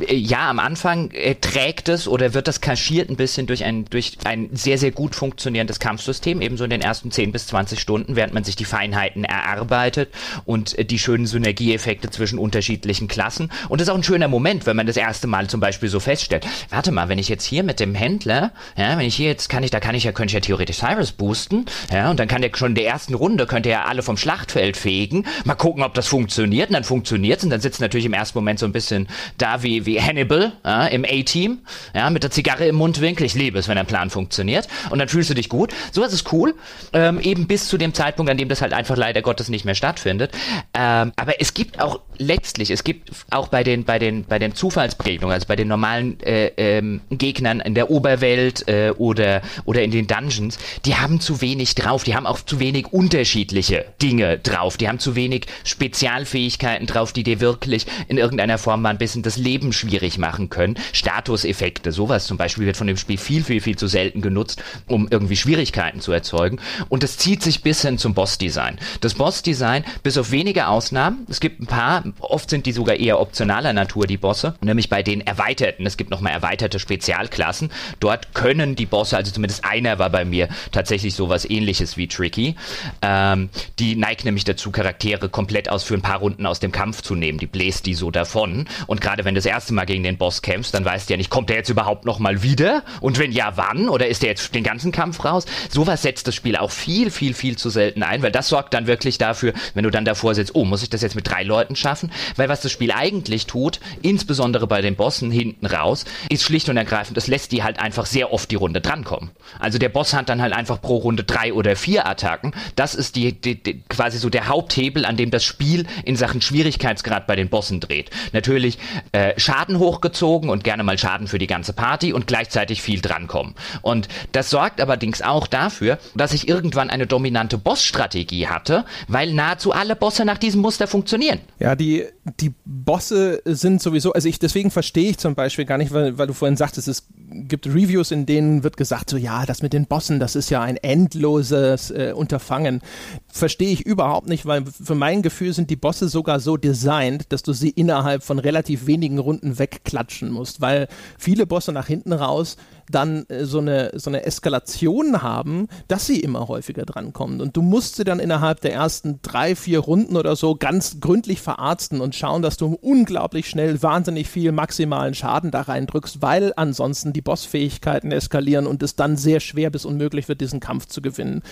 ja, am Anfang äh, trägt es oder wird das kaschiert ein bisschen durch ein, durch ein sehr, sehr gut funktionierendes Kampfsystem, ebenso in den ersten 10 bis 20 Stunden, während man sich die Feinheiten erarbeitet und äh, die schönen Synergieeffekte zwischen unterschiedlichen Klassen. Und das ist auch ein schöner Moment, wenn man das erste Mal zum Beispiel so feststellt, warte mal, wenn ich jetzt hier mit dem Händler, ja, wenn ich hier jetzt kann ich, da kann ich ja, könnte ich ja theoretisch Cyrus boosten, ja, und dann kann der schon in der ersten Runde, könnte er alle vom Schlachtfeld fegen, mal gucken, ob das funktioniert, und dann funktioniert es, und dann sitzt natürlich im ersten Moment so ein bisschen da wie wie, wie Hannibal ja, im A-Team, ja, mit der Zigarre im Mundwinkel. Ich liebe es, wenn der Plan funktioniert. Und dann fühlst du dich gut. So ist cool. Ähm, eben bis zu dem Zeitpunkt, an dem das halt einfach leider Gottes nicht mehr stattfindet. Ähm, aber es gibt auch letztlich, es gibt auch bei den, bei den, bei den Zufallsbegegnungen, also bei den normalen äh, ähm, Gegnern in der Oberwelt äh, oder, oder in den Dungeons, die haben zu wenig drauf. Die haben auch zu wenig unterschiedliche Dinge drauf. Die haben zu wenig Spezialfähigkeiten drauf, die dir wirklich in irgendeiner Form mal ein bisschen das Leben Leben schwierig machen können. Statuseffekte, sowas zum Beispiel wird von dem Spiel viel, viel, viel zu selten genutzt, um irgendwie Schwierigkeiten zu erzeugen. Und das zieht sich bis hin zum Bossdesign. Das Bossdesign, bis auf wenige Ausnahmen, es gibt ein paar, oft sind die sogar eher optionaler Natur, die Bosse, nämlich bei den erweiterten. Es gibt nochmal erweiterte Spezialklassen. Dort können die Bosse, also zumindest einer war bei mir tatsächlich sowas ähnliches wie Tricky. Ähm, die neigt nämlich dazu, Charaktere komplett aus für ein paar Runden aus dem Kampf zu nehmen. Die bläst die so davon. Und gerade wenn das erste Mal gegen den Boss kämpfst, dann weißt du ja nicht, kommt der jetzt überhaupt noch mal wieder? Und wenn ja, wann? Oder ist der jetzt den ganzen Kampf raus? Sowas setzt das Spiel auch viel, viel, viel zu selten ein, weil das sorgt dann wirklich dafür, wenn du dann davor sitzt, oh, muss ich das jetzt mit drei Leuten schaffen? Weil was das Spiel eigentlich tut, insbesondere bei den Bossen hinten raus, ist schlicht und ergreifend, es lässt die halt einfach sehr oft die Runde drankommen. Also der Boss hat dann halt einfach pro Runde drei oder vier Attacken. Das ist die, die, die quasi so der Haupthebel, an dem das Spiel in Sachen Schwierigkeitsgrad bei den Bossen dreht. Natürlich äh, Schaden hochgezogen und gerne mal Schaden für die ganze Party und gleichzeitig viel drankommen. Und das sorgt allerdings auch dafür, dass ich irgendwann eine dominante Bossstrategie hatte, weil nahezu alle Bosse nach diesem Muster funktionieren. Ja, die, die Bosse sind sowieso, also ich deswegen verstehe ich zum Beispiel gar nicht, weil, weil du vorhin sagtest, es gibt Reviews, in denen wird gesagt, so ja, das mit den Bossen, das ist ja ein endloses äh, Unterfangen. Verstehe ich überhaupt nicht, weil für mein Gefühl sind die Bosse sogar so designt, dass du sie innerhalb von relativ wenigen Runden wegklatschen musst, weil viele Bosse nach hinten raus dann äh, so eine, so eine Eskalation haben, dass sie immer häufiger drankommen. Und du musst sie dann innerhalb der ersten drei, vier Runden oder so ganz gründlich verarzten und schauen, dass du unglaublich schnell wahnsinnig viel maximalen Schaden da reindrückst, weil ansonsten die Bossfähigkeiten eskalieren und es dann sehr schwer bis unmöglich wird, diesen Kampf zu gewinnen.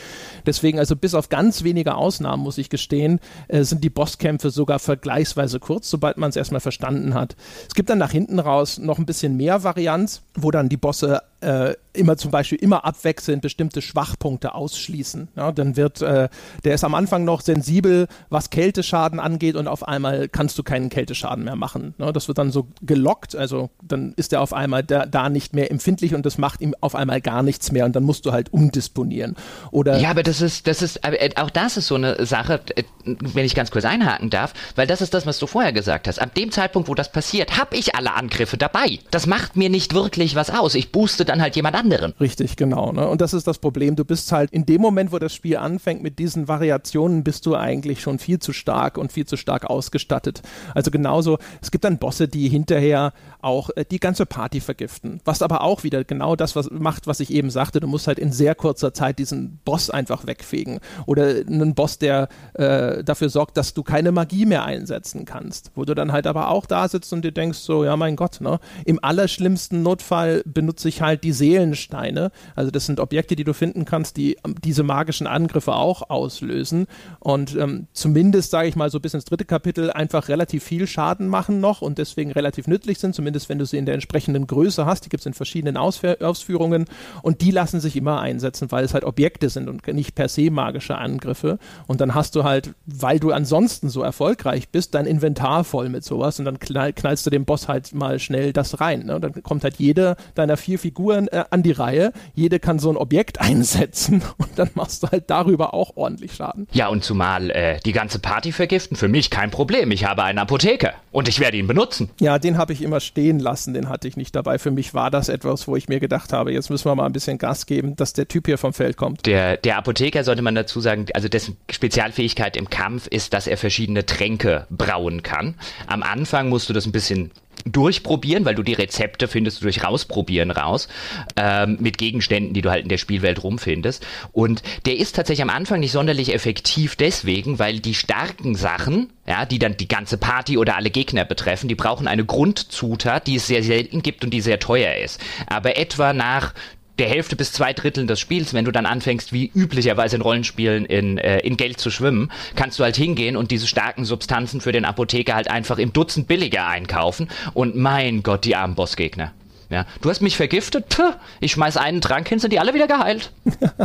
Deswegen, also bis auf ganz wenige Ausnahmen, muss ich gestehen, äh, sind die Bosskämpfe sogar vergleichsweise kurz, sobald man es erstmal verstanden hat. Es gibt dann nach hinten raus noch ein bisschen mehr Varianz, wo dann die Bosse äh, immer zum Beispiel immer abwechselnd bestimmte Schwachpunkte ausschließen. Ja, dann wird, äh, der ist am Anfang noch sensibel, was Kälteschaden angeht und auf einmal kannst du keinen Kälteschaden mehr machen. Ja, das wird dann so gelockt, also dann ist er auf einmal da, da, nicht mehr empfindlich und das macht ihm auf einmal gar nichts mehr und dann musst du halt umdisponieren. Oder ja, aber das ist, das ist, äh, auch das ist so eine Sache, äh, wenn ich ganz kurz einhaken darf, weil das ist das, was du vorher gesagt hast. Ab dem Zeitpunkt, wo das passiert, habe ich alle Angriffe dabei. Das macht mir nicht wirklich was aus. Ich booste dann halt jemand anderen. Richtig, genau. Ne? Und das ist das Problem. Du bist halt in dem Moment, wo das Spiel anfängt mit diesen Variationen, bist du eigentlich schon viel zu stark und viel zu stark ausgestattet. Also genauso, es gibt dann Bosse, die hinterher auch äh, die ganze Party vergiften. Was aber auch wieder genau das was macht, was ich eben sagte. Du musst halt in sehr kurzer Zeit diesen Boss einfach wegfegen. Oder einen Boss, der äh, dafür sorgt, dass du keine Magie mehr einsetzen kannst. Wo du dann halt aber auch da sitzt und dir denkst, so, ja mein Gott, ne? Im allerschlimmsten Notfall benutze ich halt halt die Seelensteine. Also das sind Objekte, die du finden kannst, die ähm, diese magischen Angriffe auch auslösen. Und ähm, zumindest, sage ich mal, so bis ins dritte Kapitel einfach relativ viel Schaden machen noch und deswegen relativ nützlich sind, zumindest wenn du sie in der entsprechenden Größe hast. Die gibt es in verschiedenen Ausf Ausführungen und die lassen sich immer einsetzen, weil es halt Objekte sind und nicht per se magische Angriffe. Und dann hast du halt, weil du ansonsten so erfolgreich bist, dein Inventar voll mit sowas und dann knall, knallst du dem Boss halt mal schnell das rein. Ne? Und dann kommt halt jede deiner vier Figuren Figuren äh, an die Reihe. Jede kann so ein Objekt [LAUGHS] einsetzen und dann machst du halt darüber auch ordentlich Schaden. Ja, und zumal äh, die ganze Party vergiften, für mich kein Problem. Ich habe einen Apotheker und ich werde ihn benutzen. Ja, den habe ich immer stehen lassen, den hatte ich nicht dabei. Für mich war das etwas, wo ich mir gedacht habe, jetzt müssen wir mal ein bisschen Gas geben, dass der Typ hier vom Feld kommt. Der, der Apotheker sollte man dazu sagen, also dessen Spezialfähigkeit im Kampf ist, dass er verschiedene Tränke brauen kann. Am Anfang musst du das ein bisschen durchprobieren, weil du die Rezepte findest du durch rausprobieren raus, ähm, mit Gegenständen, die du halt in der Spielwelt rumfindest. Und der ist tatsächlich am Anfang nicht sonderlich effektiv deswegen, weil die starken Sachen, ja, die dann die ganze Party oder alle Gegner betreffen, die brauchen eine Grundzutat, die es sehr selten gibt und die sehr teuer ist. Aber etwa nach der Hälfte bis zwei Dritteln des Spiels, wenn du dann anfängst, wie üblicherweise in Rollenspielen in, äh, in Geld zu schwimmen, kannst du halt hingehen und diese starken Substanzen für den Apotheker halt einfach im Dutzend billiger einkaufen. Und mein Gott, die armen Bossgegner. Ja, du hast mich vergiftet, Puh, ich schmeiß einen Trank hin, sind die alle wieder geheilt.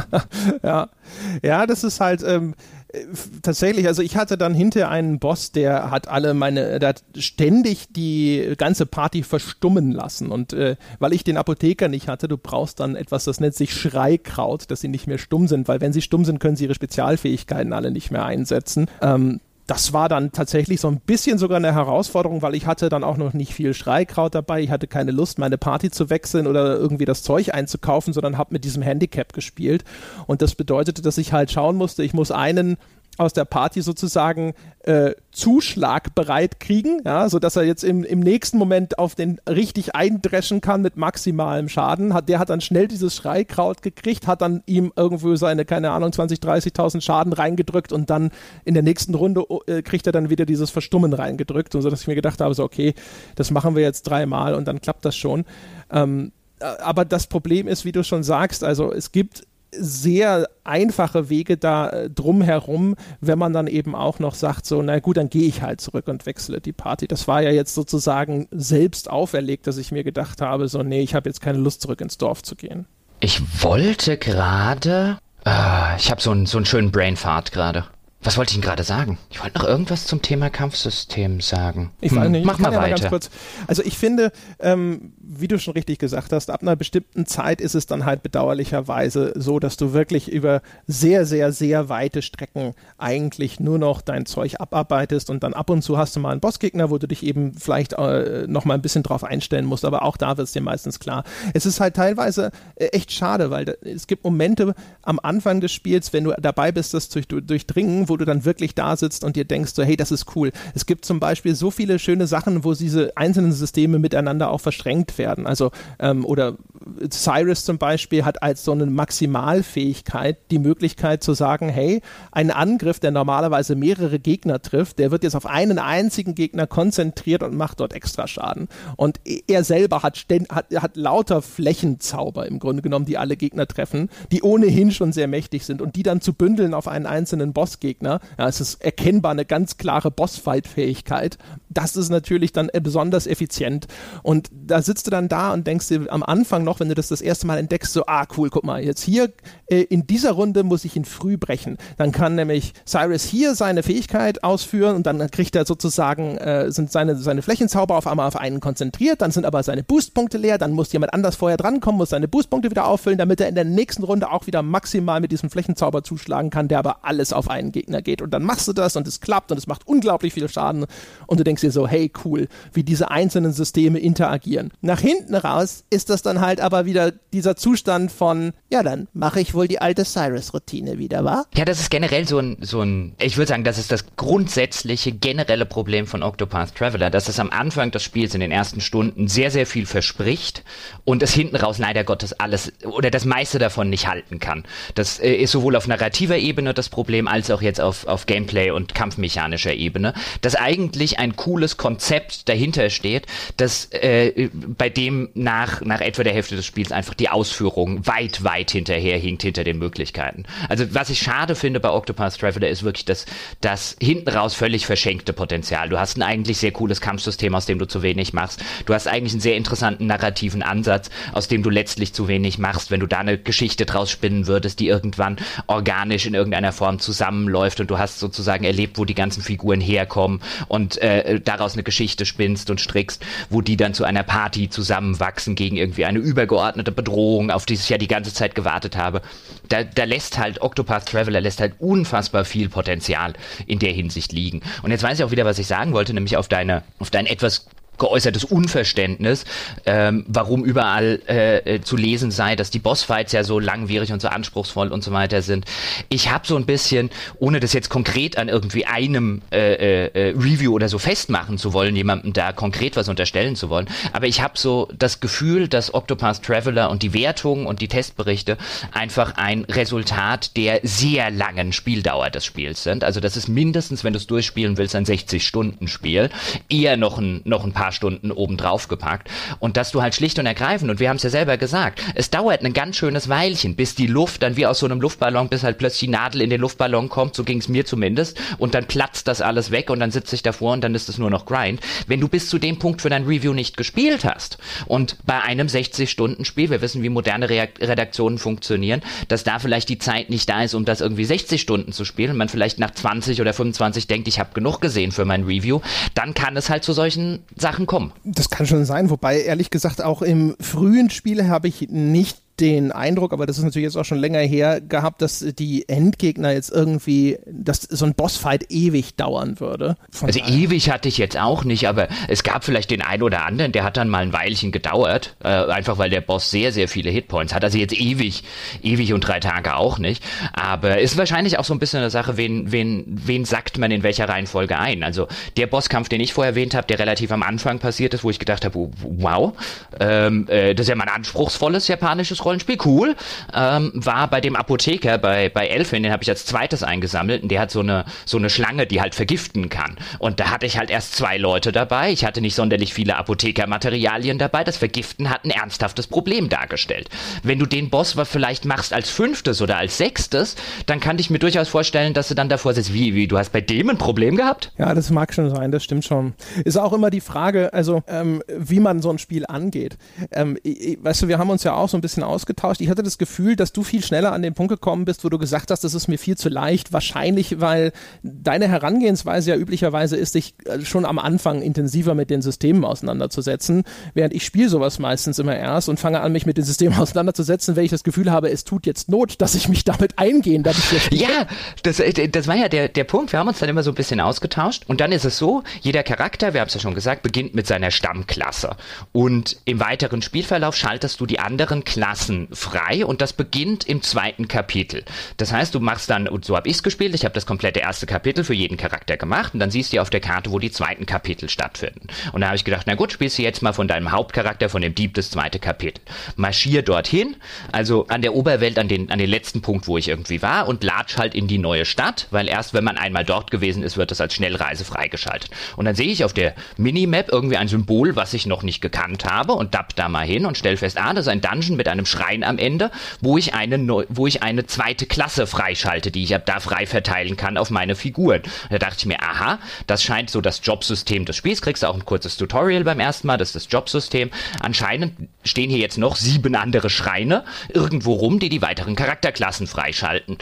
[LAUGHS] ja. ja, das ist halt, ähm, tatsächlich, also ich hatte dann hinter einen Boss, der hat alle meine, der hat ständig die ganze Party verstummen lassen. Und äh, weil ich den Apotheker nicht hatte, du brauchst dann etwas, das nennt sich Schreikraut, dass sie nicht mehr stumm sind, weil wenn sie stumm sind, können sie ihre Spezialfähigkeiten alle nicht mehr einsetzen. Ähm, das war dann tatsächlich so ein bisschen sogar eine Herausforderung, weil ich hatte dann auch noch nicht viel Schreikraut dabei. Ich hatte keine Lust, meine Party zu wechseln oder irgendwie das Zeug einzukaufen, sondern habe mit diesem Handicap gespielt. Und das bedeutete, dass ich halt schauen musste, ich muss einen aus der Party sozusagen äh, Zuschlag kriegen, ja, sodass er jetzt im, im nächsten Moment auf den richtig eindreschen kann mit maximalem Schaden. Hat, der hat dann schnell dieses Schreikraut gekriegt, hat dann ihm irgendwo seine, keine Ahnung, 20, 30.000 Schaden reingedrückt und dann in der nächsten Runde äh, kriegt er dann wieder dieses Verstummen reingedrückt, und so dass ich mir gedacht habe, so okay, das machen wir jetzt dreimal und dann klappt das schon. Ähm, äh, aber das Problem ist, wie du schon sagst, also es gibt sehr einfache Wege da äh, drumherum, wenn man dann eben auch noch sagt, so, na gut, dann gehe ich halt zurück und wechsle die Party. Das war ja jetzt sozusagen selbst auferlegt, dass ich mir gedacht habe, so, nee, ich habe jetzt keine Lust, zurück ins Dorf zu gehen. Ich wollte gerade. Äh, ich habe so, einen so einen schönen Brainfart gerade. Was wollte ich Ihnen gerade sagen? Ich wollte noch irgendwas zum Thema Kampfsystem sagen. Ich hm, nicht, mach mal ja weiter. Mal also ich finde, ähm, wie du schon richtig gesagt hast, ab einer bestimmten Zeit ist es dann halt bedauerlicherweise so, dass du wirklich über sehr, sehr, sehr weite Strecken eigentlich nur noch dein Zeug abarbeitest und dann ab und zu hast du mal einen Bossgegner, wo du dich eben vielleicht äh, noch mal ein bisschen drauf einstellen musst, aber auch da wird es dir meistens klar. Es ist halt teilweise äh, echt schade, weil es gibt Momente am Anfang des Spiels, wenn du dabei bist, das zu durchdringen, wo wo du dann wirklich da sitzt und dir denkst, so, hey, das ist cool. Es gibt zum Beispiel so viele schöne Sachen, wo diese einzelnen Systeme miteinander auch verschränkt werden. Also, ähm, oder Cyrus zum Beispiel hat als so eine Maximalfähigkeit die Möglichkeit zu sagen, hey, ein Angriff, der normalerweise mehrere Gegner trifft, der wird jetzt auf einen einzigen Gegner konzentriert und macht dort extra Schaden. Und er selber hat, hat, hat lauter Flächenzauber im Grunde genommen, die alle Gegner treffen, die ohnehin schon sehr mächtig sind und die dann zu bündeln auf einen einzelnen Bossgegner Gegner. Ja, es ist erkennbar eine ganz klare Bossfight-Fähigkeit. Das ist natürlich dann besonders effizient. Und da sitzt du dann da und denkst dir am Anfang noch, wenn du das das erste Mal entdeckst, so, ah, cool, guck mal, jetzt hier äh, in dieser Runde muss ich ihn früh brechen. Dann kann nämlich Cyrus hier seine Fähigkeit ausführen und dann kriegt er sozusagen, äh, sind seine, seine Flächenzauber auf einmal auf einen konzentriert, dann sind aber seine Boostpunkte leer, dann muss jemand anders vorher drankommen, muss seine Boostpunkte wieder auffüllen, damit er in der nächsten Runde auch wieder maximal mit diesem Flächenzauber zuschlagen kann, der aber alles auf einen Gegner geht. Und dann machst du das und es klappt und es macht unglaublich viel Schaden und du denkst dir so, hey, cool, wie diese einzelnen Systeme interagieren. Nach hinten raus ist das dann halt aber wieder dieser Zustand von, ja, dann mache ich wohl die alte Cyrus-Routine wieder, wa? Ja, das ist generell so ein, so ein, ich würde sagen, das ist das grundsätzliche, generelle Problem von Octopath Traveler, dass es am Anfang des Spiels in den ersten Stunden sehr, sehr viel verspricht und es hinten raus leider Gottes alles oder das meiste davon nicht halten kann. Das äh, ist sowohl auf narrativer Ebene das Problem, als auch jetzt auf, auf Gameplay und kampfmechanischer Ebene, dass eigentlich ein cooles Konzept dahinter steht, das äh, bei dem nach, nach etwa der Hälfte des Spiels einfach die Ausführung weit, weit hinterher hinkt hinter den Möglichkeiten. Also was ich schade finde bei Octopath Traveler ist wirklich das, das hinten raus völlig verschenkte Potenzial. Du hast ein eigentlich sehr cooles Kampfsystem, aus dem du zu wenig machst. Du hast eigentlich einen sehr interessanten narrativen Ansatz, aus dem du letztlich zu wenig machst, wenn du da eine Geschichte draus spinnen würdest, die irgendwann organisch in irgendeiner Form zusammenläuft und du hast sozusagen erlebt, wo die ganzen Figuren herkommen und äh, daraus eine Geschichte spinnst und strickst, wo die dann zu einer Party zusammenwachsen gegen irgendwie eine übergeordnete Bedrohung, auf die ich ja die ganze Zeit gewartet habe. Da, da lässt halt Octopath Traveler lässt halt unfassbar viel Potenzial in der Hinsicht liegen. Und jetzt weiß ich auch wieder, was ich sagen wollte, nämlich auf deine, auf dein etwas geäußertes Unverständnis, ähm, warum überall äh, zu lesen sei, dass die Bossfights ja so langwierig und so anspruchsvoll und so weiter sind. Ich habe so ein bisschen, ohne das jetzt konkret an irgendwie einem äh, äh, Review oder so festmachen zu wollen, jemandem da konkret was unterstellen zu wollen, aber ich habe so das Gefühl, dass Octopath Traveler und die Wertungen und die Testberichte einfach ein Resultat der sehr langen Spieldauer des Spiels sind. Also das ist mindestens, wenn du es durchspielen willst, ein 60-Stunden-Spiel, eher noch ein, noch ein paar Stunden obendrauf gepackt. Und dass du halt schlicht und ergreifend, und wir haben es ja selber gesagt, es dauert ein ganz schönes Weilchen, bis die Luft dann wie aus so einem Luftballon, bis halt plötzlich die Nadel in den Luftballon kommt, so ging es mir zumindest, und dann platzt das alles weg und dann sitze ich davor und dann ist es nur noch Grind. Wenn du bis zu dem Punkt für dein Review nicht gespielt hast und bei einem 60-Stunden-Spiel, wir wissen, wie moderne Redaktionen funktionieren, dass da vielleicht die Zeit nicht da ist, um das irgendwie 60 Stunden zu spielen man vielleicht nach 20 oder 25 denkt, ich habe genug gesehen für mein Review, dann kann es halt zu solchen Sachen kommen. Das kann schon sein, wobei ehrlich gesagt auch im frühen Spiel habe ich nicht den Eindruck, aber das ist natürlich jetzt auch schon länger her, gehabt, dass die Endgegner jetzt irgendwie, dass so ein Bossfight ewig dauern würde. Von also ewig hatte ich jetzt auch nicht, aber es gab vielleicht den einen oder anderen, der hat dann mal ein Weilchen gedauert, äh, einfach weil der Boss sehr, sehr viele Hitpoints hat. Also jetzt ewig, ewig und drei Tage auch nicht. Aber ist wahrscheinlich auch so ein bisschen eine Sache, wen, wen, wen sagt man in welcher Reihenfolge ein. Also der Bosskampf, den ich vorher erwähnt habe, der relativ am Anfang passiert ist, wo ich gedacht habe, wow, ähm, äh, das ist ja mal ein anspruchsvolles japanisches Rollenspiel, cool, ähm, war bei dem Apotheker bei, bei Elfin, den habe ich als zweites eingesammelt und der hat so eine, so eine Schlange, die halt vergiften kann. Und da hatte ich halt erst zwei Leute dabei, ich hatte nicht sonderlich viele Apothekermaterialien dabei, das Vergiften hat ein ernsthaftes Problem dargestellt. Wenn du den Boss vielleicht machst als fünftes oder als sechstes, dann kann ich mir durchaus vorstellen, dass du dann davor sitzt, wie, wie, du hast bei dem ein Problem gehabt? Ja, das mag schon sein, das stimmt schon. Ist auch immer die Frage, also ähm, wie man so ein Spiel angeht. Ähm, weißt du, wir haben uns ja auch so ein bisschen ausgetauscht. Ich hatte das Gefühl, dass du viel schneller an den Punkt gekommen bist, wo du gesagt hast, das ist mir viel zu leicht. Wahrscheinlich, weil deine Herangehensweise ja üblicherweise ist, dich äh, schon am Anfang intensiver mit den Systemen auseinanderzusetzen, während ich spiele sowas meistens immer erst und fange an, mich mit den Systemen [LAUGHS] auseinanderzusetzen, wenn ich das Gefühl habe, es tut jetzt Not, dass ich mich damit eingehen. Ich ja, das, äh, das war ja der, der Punkt. Wir haben uns dann immer so ein bisschen ausgetauscht und dann ist es so, jeder Charakter, wir haben es ja schon gesagt, beginnt mit seiner Stammklasse. Und im weiteren Spielverlauf schaltest du die anderen Klassen frei und das beginnt im zweiten Kapitel. Das heißt, du machst dann, und so habe ich es gespielt, ich habe das komplette erste Kapitel für jeden Charakter gemacht und dann siehst du auf der Karte, wo die zweiten Kapitel stattfinden. Und da habe ich gedacht, na gut, spielst du jetzt mal von deinem Hauptcharakter, von dem Dieb das zweite Kapitel. Marschier dorthin, also an der Oberwelt, an den, an den letzten Punkt, wo ich irgendwie war und latsch halt in die neue Stadt, weil erst wenn man einmal dort gewesen ist, wird das als Schnellreise freigeschaltet. Und dann sehe ich auf der Minimap irgendwie ein Symbol, was ich noch nicht gekannt habe und dapp da mal hin und stell fest, ah, das ist ein Dungeon mit einem Schrein am Ende, wo ich eine, wo ich eine zweite Klasse freischalte, die ich ab da frei verteilen kann auf meine Figuren. Da dachte ich mir, aha, das scheint so das Jobsystem des Spiels. Kriegst du auch ein kurzes Tutorial beim ersten Mal, das ist das Jobsystem. Anscheinend stehen hier jetzt noch sieben andere Schreine irgendwo rum, die die weiteren Charakterklassen freischalten.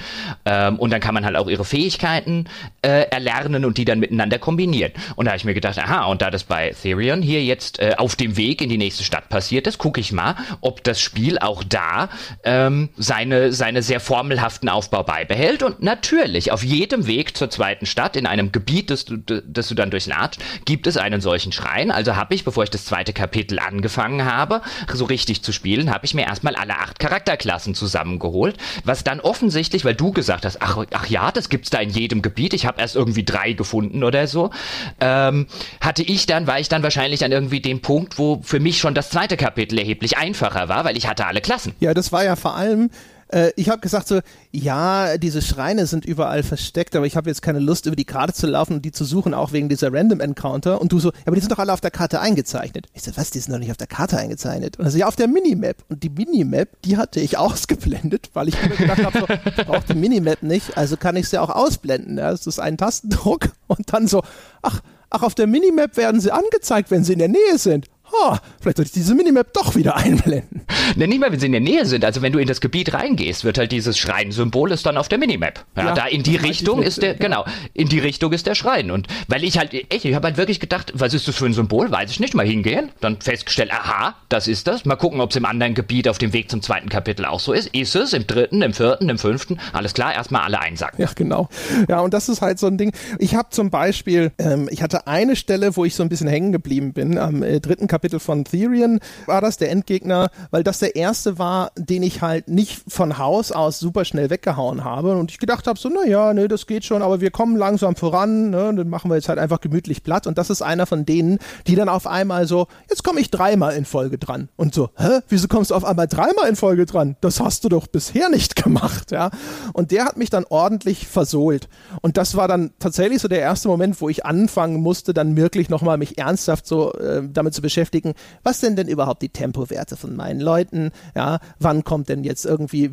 Ähm, und dann kann man halt auch ihre Fähigkeiten äh, erlernen und die dann miteinander kombinieren. Und da habe ich mir gedacht, aha, und da das bei Therion hier jetzt äh, auf dem Weg in die nächste Stadt passiert ist, gucke ich mal, ob das Spiel auch da ähm, seine, seine sehr formelhaften Aufbau beibehält. Und natürlich, auf jedem Weg zur zweiten Stadt, in einem Gebiet, das du, das du dann durchnatscht, gibt es einen solchen Schrein. Also habe ich, bevor ich das zweite Kapitel angefangen habe, so richtig zu spielen, habe ich mir erstmal alle acht Charakterklassen zusammengeholt, was dann offensichtlich, weil du gesagt hast, ach, ach ja, das gibt's da in jedem Gebiet, ich habe erst irgendwie drei gefunden oder so, ähm, hatte ich dann, war ich dann wahrscheinlich an irgendwie dem Punkt, wo für mich schon das zweite Kapitel erheblich einfacher war, weil ich hatte alle Klassen. Ja, das war ja vor allem äh, ich habe gesagt so, ja, diese Schreine sind überall versteckt, aber ich habe jetzt keine Lust, über die Karte zu laufen und die zu suchen, auch wegen dieser Random Encounter. Und du so, ja, aber die sind doch alle auf der Karte eingezeichnet. Ich so, was, die sind doch nicht auf der Karte eingezeichnet? Und er so, ja, auf der Minimap. Und die Minimap, die hatte ich [LAUGHS] ausgeblendet, weil ich mir gedacht habe, so, ich brauche die Minimap nicht, also kann ich sie auch ausblenden. Ja? Das ist ein Tastendruck und dann so, ach, ach, auf der Minimap werden sie angezeigt, wenn sie in der Nähe sind oh, vielleicht sollte ich diese Minimap doch wieder einblenden. Ne, nicht mal, wenn sie in der Nähe sind. Also wenn du in das Gebiet reingehst, wird halt dieses Schrein-Symbol ist dann auf der Minimap. Ja, ja da in die Richtung ist der, genau, in die Richtung ist der Schrein. Und weil ich halt, echt, ich habe halt wirklich gedacht, was ist das für ein Symbol? Weiß ich nicht. Mal hingehen, dann festgestellt, aha, das ist das. Mal gucken, ob es im anderen Gebiet auf dem Weg zum zweiten Kapitel auch so ist. Ist es im dritten, im vierten, im fünften? Alles klar, erstmal alle einsacken. Ja, genau. Ja, und das ist halt so ein Ding. Ich habe zum Beispiel, ähm, ich hatte eine Stelle, wo ich so ein bisschen hängen geblieben bin, am äh, dritten Kapitel Kapitel von Therion war das, der Endgegner, weil das der erste war, den ich halt nicht von Haus aus super schnell weggehauen habe. Und ich gedacht habe so, naja, ne, das geht schon, aber wir kommen langsam voran, ne, dann machen wir jetzt halt einfach gemütlich platt. Und das ist einer von denen, die dann auf einmal so, jetzt komme ich dreimal in Folge dran. Und so, hä, wieso kommst du auf einmal dreimal in Folge dran? Das hast du doch bisher nicht gemacht, ja. Und der hat mich dann ordentlich versohlt. Und das war dann tatsächlich so der erste Moment, wo ich anfangen musste, dann wirklich nochmal mich ernsthaft so äh, damit zu beschäftigen, beschäftigen, was sind denn überhaupt die Tempowerte von meinen Leuten? Ja, wann kommt denn jetzt irgendwie,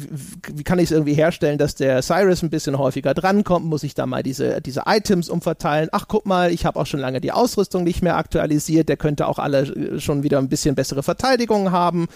wie kann ich es irgendwie herstellen, dass der Cyrus ein bisschen häufiger drankommt? Muss ich da mal diese, diese Items umverteilen? Ach, guck mal, ich habe auch schon lange die Ausrüstung nicht mehr aktualisiert, der könnte auch alle äh, schon wieder ein bisschen bessere Verteidigung haben.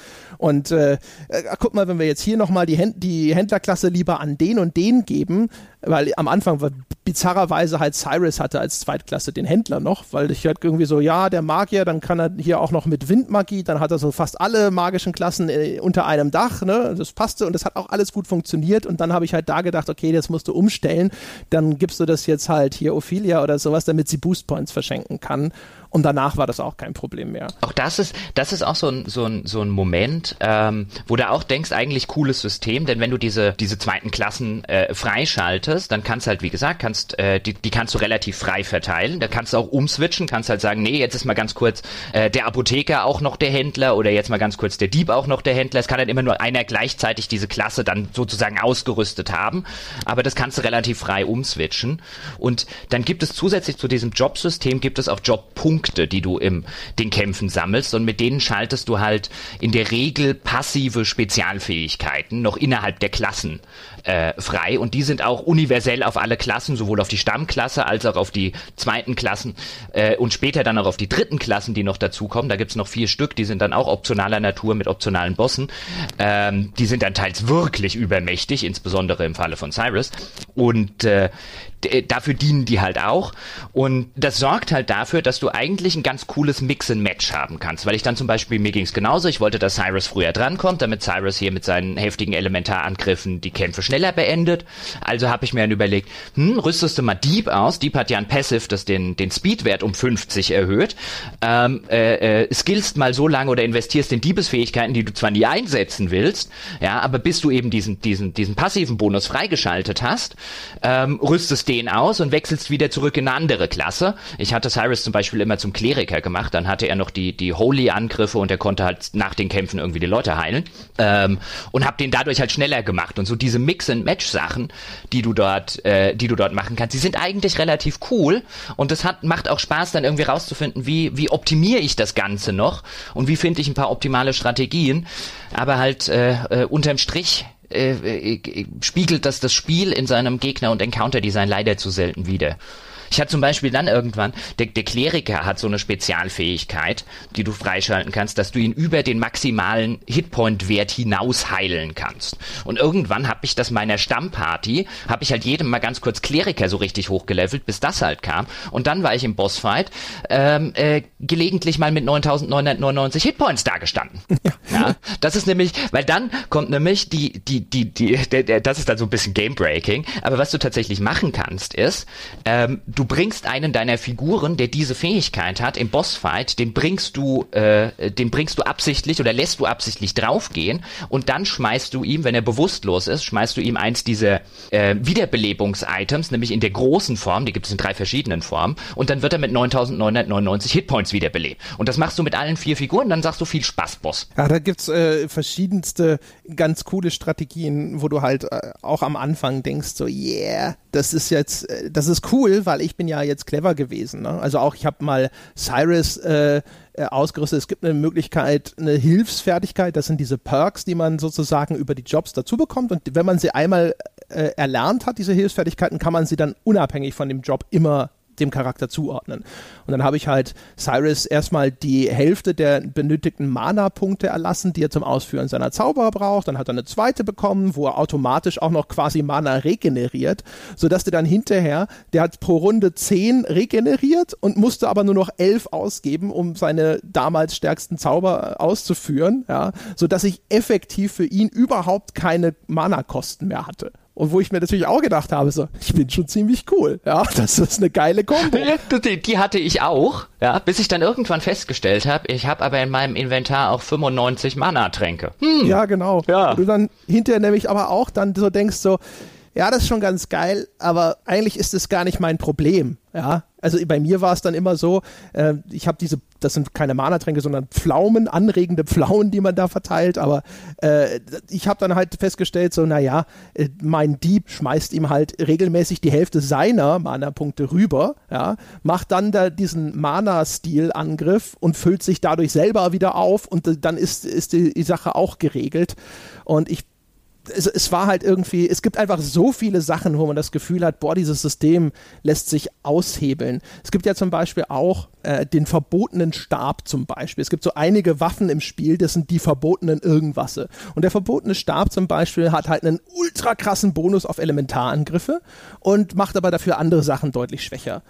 Und äh, äh guck mal, wenn wir jetzt hier nochmal die, Händ die Händlerklasse lieber an den und den geben, weil am Anfang bizarrerweise halt Cyrus hatte als Zweitklasse den Händler noch, weil ich halt irgendwie so, ja, der Magier, dann kann er hier auch noch mit Windmagie, dann hat er so fast alle magischen Klassen äh, unter einem Dach, ne? Das passte und das hat auch alles gut funktioniert und dann habe ich halt da gedacht, okay, das musst du umstellen, dann gibst du das jetzt halt hier Ophelia oder sowas, damit sie Boost Points verschenken kann und danach war das auch kein Problem mehr. Auch das ist, das ist auch so ein, so ein, so ein Moment, ähm, wo du auch denkst, eigentlich cooles System, denn wenn du diese, diese zweiten Klassen äh, freischaltest, dann kannst halt, wie gesagt, kannst, äh, die, die kannst du relativ frei verteilen. Da kannst du auch umswitchen, kannst halt sagen, nee, jetzt ist mal ganz kurz äh, der Apotheker auch noch der Händler oder jetzt mal ganz kurz der Dieb auch noch der Händler. Es kann halt immer nur einer gleichzeitig diese Klasse dann sozusagen ausgerüstet haben. Aber das kannst du relativ frei umswitchen. Und dann gibt es zusätzlich zu diesem Jobsystem gibt es auch Jobpunkte Punkte, die du im den Kämpfen sammelst. Und mit denen schaltest du halt in der Regel passive Spezialfähigkeiten noch innerhalb der Klassen äh, frei und die sind auch universell auf alle Klassen, sowohl auf die Stammklasse als auch auf die zweiten Klassen äh, und später dann auch auf die dritten Klassen, die noch dazukommen. Da gibt's noch vier Stück, die sind dann auch optionaler Natur mit optionalen Bossen. Ähm, die sind dann teils wirklich übermächtig, insbesondere im Falle von Cyrus. Und äh, dafür dienen die halt auch. Und das sorgt halt dafür, dass du eigentlich ein ganz cooles Mix-and-Match haben kannst. Weil ich dann zum Beispiel, mir ging's genauso, ich wollte, dass Cyrus früher drankommt, damit Cyrus hier mit seinen heftigen Elementarangriffen die Kämpfe schneller beendet. Also habe ich mir dann überlegt, hm, rüstest du mal Deep aus. Deep hat ja ein Passive, das den, den Speedwert um 50 erhöht. Ähm, äh, äh, skillst mal so lange oder investierst in Diebesfähigkeiten, die du zwar nie einsetzen willst, ja, aber bis du eben diesen, diesen, diesen passiven Bonus freigeschaltet hast, ähm, rüstest den aus und wechselst wieder zurück in eine andere Klasse. Ich hatte Cyrus zum Beispiel immer zum Kleriker gemacht, dann hatte er noch die, die Holy-Angriffe und er konnte halt nach den Kämpfen irgendwie die Leute heilen ähm, und hab den dadurch halt schneller gemacht. Und so diese Mix-and-Match-Sachen, die du dort, äh, die du dort machen kannst, die sind eigentlich relativ cool und das hat, macht auch Spaß, dann irgendwie rauszufinden, wie, wie optimiere ich das Ganze noch und wie finde ich ein paar optimale Strategien. Aber halt äh, äh, unterm Strich äh, äh, spiegelt das das Spiel in seinem Gegner- und Encounter-Design leider zu selten wider. Ich hatte zum Beispiel dann irgendwann, der, der Kleriker hat so eine Spezialfähigkeit, die du freischalten kannst, dass du ihn über den maximalen Hitpoint-Wert hinaus heilen kannst. Und irgendwann habe ich das meiner Stammparty, habe ich halt jedem mal ganz kurz Kleriker so richtig hochgelevelt, bis das halt kam. Und dann war ich im Bossfight ähm, äh, gelegentlich mal mit 9999 Hitpoints dagestanden. [LAUGHS] Ja. ja. Das ist nämlich, weil dann kommt nämlich die, die, die, die, der, der, das ist dann so ein bisschen Game-Breaking. Aber was du tatsächlich machen kannst, ist, ähm, du du bringst einen deiner Figuren, der diese Fähigkeit hat, im Bossfight, den bringst du, äh, den bringst du absichtlich oder lässt du absichtlich draufgehen und dann schmeißt du ihm, wenn er bewusstlos ist, schmeißt du ihm eins dieser äh, Wiederbelebungs-Items, nämlich in der großen Form, die gibt es in drei verschiedenen Formen, und dann wird er mit 9999 Hitpoints wiederbelebt. Und das machst du mit allen vier Figuren, dann sagst du viel Spaß, Boss. Ja, da gibt's äh, verschiedenste ganz coole Strategien, wo du halt äh, auch am Anfang denkst, so, yeah, das ist jetzt, äh, das ist cool, weil ich bin ja jetzt clever gewesen. Ne? Also auch, ich habe mal Cyrus äh, äh, ausgerüstet. Es gibt eine Möglichkeit, eine Hilfsfertigkeit, das sind diese Perks, die man sozusagen über die Jobs dazu bekommt. Und wenn man sie einmal äh, erlernt hat, diese Hilfsfertigkeiten, kann man sie dann unabhängig von dem Job immer dem Charakter zuordnen. Und dann habe ich halt Cyrus erstmal die Hälfte der benötigten Mana-Punkte erlassen, die er zum Ausführen seiner Zauber braucht. Dann hat er eine zweite bekommen, wo er automatisch auch noch quasi Mana regeneriert, sodass der dann hinterher, der hat pro Runde 10 regeneriert und musste aber nur noch 11 ausgeben, um seine damals stärksten Zauber auszuführen, ja, sodass ich effektiv für ihn überhaupt keine Mana-Kosten mehr hatte. Und wo ich mir natürlich auch gedacht habe, so, ich bin schon ziemlich cool. Ja, [LAUGHS] das ist eine geile Kombo. [LAUGHS] Die, die hatte ich auch, ja, bis ich dann irgendwann festgestellt habe, ich habe aber in meinem Inventar auch 95 Mana-Tränke. Hm. Ja, genau. Ja. Und du dann hinterher nämlich aber auch dann so denkst so, ja, das ist schon ganz geil, aber eigentlich ist es gar nicht mein Problem. Ja, also bei mir war es dann immer so, äh, ich habe diese, das sind keine Mana-Tränke, sondern Pflaumen, anregende Pflaumen, die man da verteilt, aber äh, ich habe dann halt festgestellt, so, naja, äh, mein Dieb schmeißt ihm halt regelmäßig die Hälfte seiner Mana-Punkte rüber, ja, macht dann da diesen Mana-Stil-Angriff und füllt sich dadurch selber wieder auf und äh, dann ist, ist die, die Sache auch geregelt. Und ich es, es, war halt irgendwie, es gibt einfach so viele Sachen, wo man das Gefühl hat, boah, dieses System lässt sich aushebeln. Es gibt ja zum Beispiel auch äh, den verbotenen Stab zum Beispiel. Es gibt so einige Waffen im Spiel, das sind die verbotenen Irgendwasse. Und der verbotene Stab zum Beispiel hat halt einen ultra krassen Bonus auf Elementarangriffe und macht aber dafür andere Sachen deutlich schwächer.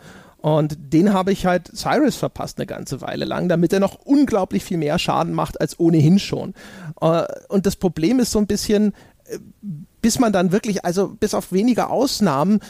Und den habe ich halt Cyrus verpasst eine ganze Weile lang, damit er noch unglaublich viel mehr Schaden macht als ohnehin schon. Äh, und das Problem ist so ein bisschen, bis man dann wirklich, also bis auf wenige Ausnahmen,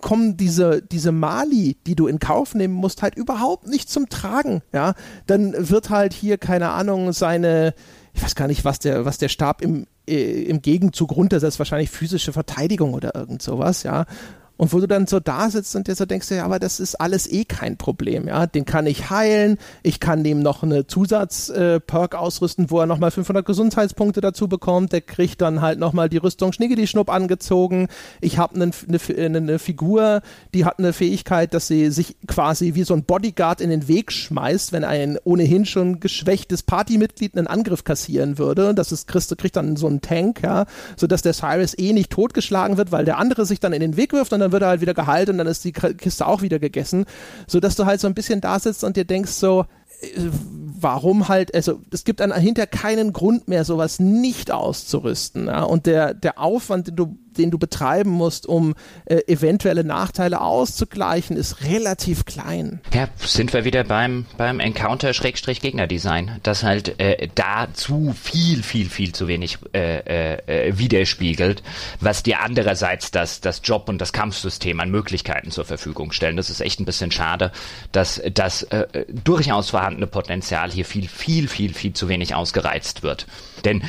kommen diese, diese Mali, die du in Kauf nehmen musst, halt überhaupt nicht zum Tragen. Ja, dann wird halt hier, keine Ahnung, seine, ich weiß gar nicht, was der, was der Stab im, äh, im Gegenzug runtersetzt, wahrscheinlich physische Verteidigung oder irgend sowas, ja. Und wo du dann so da sitzt und dir so denkst, ja, aber das ist alles eh kein Problem, ja. Den kann ich heilen, ich kann dem noch eine Zusatz-Perk äh, ausrüsten, wo er nochmal 500 Gesundheitspunkte dazu bekommt. Der kriegt dann halt nochmal die Rüstung Schniggedi-Schnupp angezogen. Ich habe eine ne, ne Figur, die hat eine Fähigkeit, dass sie sich quasi wie so ein Bodyguard in den Weg schmeißt, wenn ein ohnehin schon geschwächtes Partymitglied einen Angriff kassieren würde. Das ist, kriegst, kriegt dann so einen Tank, ja, sodass der Cyrus eh nicht totgeschlagen wird, weil der andere sich dann in den Weg wirft und dann wird er halt wieder geheilt und dann ist die Kiste auch wieder gegessen, sodass du halt so ein bisschen da sitzt und dir denkst so, äh, warum halt, also es gibt dann hinter keinen Grund mehr, sowas nicht auszurüsten. Ja? Und der, der Aufwand, den du den du betreiben musst, um äh, eventuelle Nachteile auszugleichen, ist relativ klein. Ja, sind wir wieder beim, beim Encounter-Gegner-Design, das halt äh, da zu viel, viel, viel zu wenig äh, äh, widerspiegelt, was dir andererseits das, das Job- und das Kampfsystem an Möglichkeiten zur Verfügung stellen. Das ist echt ein bisschen schade, dass das äh, durchaus vorhandene Potenzial hier viel, viel, viel, viel zu wenig ausgereizt wird. Denn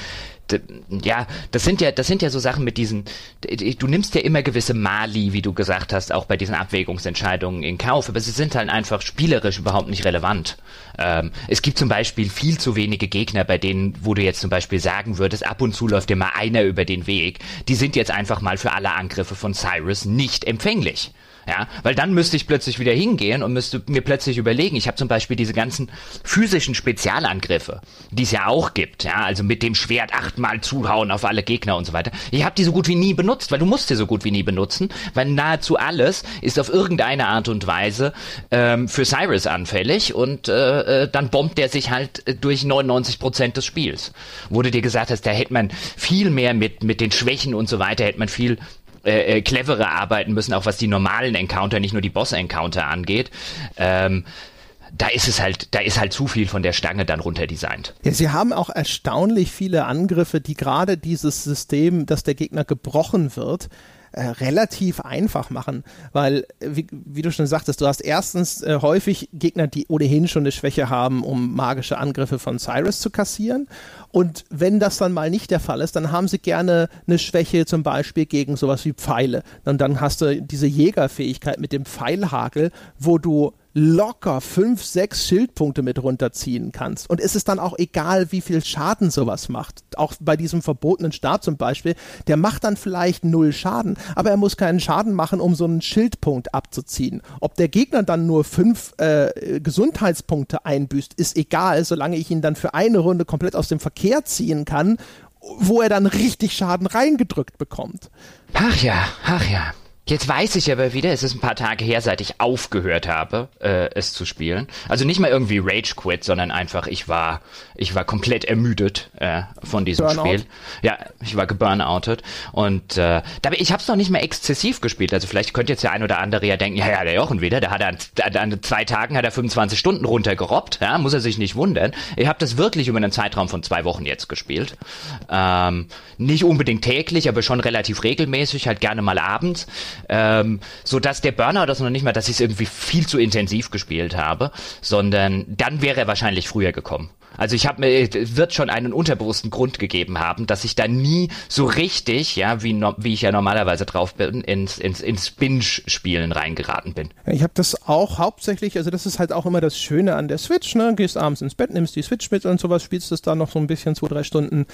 ja, das sind ja, das sind ja so Sachen mit diesen, du nimmst ja immer gewisse Mali, wie du gesagt hast, auch bei diesen Abwägungsentscheidungen in Kauf, aber sie sind halt einfach spielerisch überhaupt nicht relevant. Ähm, es gibt zum Beispiel viel zu wenige Gegner, bei denen, wo du jetzt zum Beispiel sagen würdest, ab und zu läuft dir mal einer über den Weg. Die sind jetzt einfach mal für alle Angriffe von Cyrus nicht empfänglich. Ja, weil dann müsste ich plötzlich wieder hingehen und müsste mir plötzlich überlegen, ich habe zum Beispiel diese ganzen physischen Spezialangriffe, die es ja auch gibt, ja, also mit dem Schwert achtmal zuhauen auf alle Gegner und so weiter. Ich habe die so gut wie nie benutzt, weil du musst sie so gut wie nie benutzen, weil nahezu alles ist auf irgendeine Art und Weise ähm, für Cyrus anfällig und äh, äh dann bombt der sich halt äh, durch 99 Prozent des Spiels. Du dir gesagt hast, da hätte man viel mehr mit, mit den Schwächen und so weiter, hätte man viel äh, äh, cleverer arbeiten müssen, auch was die normalen Encounter, nicht nur die Boss-Encounter angeht. Ähm, da ist es halt, da ist halt zu viel von der Stange dann runter designt. Ja, sie haben auch erstaunlich viele Angriffe, die gerade dieses System, dass der Gegner gebrochen wird, äh, relativ einfach machen, weil, wie, wie, du schon sagtest, du hast erstens äh, häufig Gegner, die ohnehin schon eine Schwäche haben, um magische Angriffe von Cyrus zu kassieren. Und wenn das dann mal nicht der Fall ist, dann haben sie gerne eine Schwäche zum Beispiel gegen sowas wie Pfeile. Und dann hast du diese Jägerfähigkeit mit dem Pfeilhagel, wo du locker fünf, sechs Schildpunkte mit runterziehen kannst. Und es ist dann auch egal, wie viel Schaden sowas macht. Auch bei diesem verbotenen Stab zum Beispiel, der macht dann vielleicht null Schaden, aber er muss keinen Schaden machen, um so einen Schildpunkt abzuziehen. Ob der Gegner dann nur fünf äh, Gesundheitspunkte einbüßt, ist egal, solange ich ihn dann für eine Runde komplett aus dem Verkehr ziehen kann, wo er dann richtig Schaden reingedrückt bekommt. Ach ja, ach ja. Jetzt weiß ich aber wieder, es ist ein paar Tage her, seit ich aufgehört habe, äh, es zu spielen. Also nicht mal irgendwie Rage Quit, sondern einfach, ich war, ich war komplett ermüdet äh, von diesem Burnout. Spiel. Ja, ich war geburnoutet. Und äh, ich habe es noch nicht mehr exzessiv gespielt. Also vielleicht könnte jetzt der ein oder andere ja denken, ja, ja, der Jochen wieder, der hat an, an zwei Tagen hat er 25 Stunden runtergerobbt, ja, muss er sich nicht wundern. Ich habe das wirklich über einen Zeitraum von zwei Wochen jetzt gespielt. Ähm, nicht unbedingt täglich, aber schon relativ regelmäßig, halt gerne mal abends ähm, so dass der Burnout das noch nicht mal, dass ich es irgendwie viel zu intensiv gespielt habe, sondern dann wäre er wahrscheinlich früher gekommen. Also ich habe mir wird schon einen unterbewussten Grund gegeben haben, dass ich da nie so richtig, ja, wie, no, wie ich ja normalerweise drauf bin, ins, ins, ins Binge-Spielen reingeraten bin. Ich habe das auch hauptsächlich, also das ist halt auch immer das Schöne an der Switch, ne? Gehst abends ins Bett, nimmst die Switch mit und sowas, spielst das da noch so ein bisschen, zwei, drei Stunden.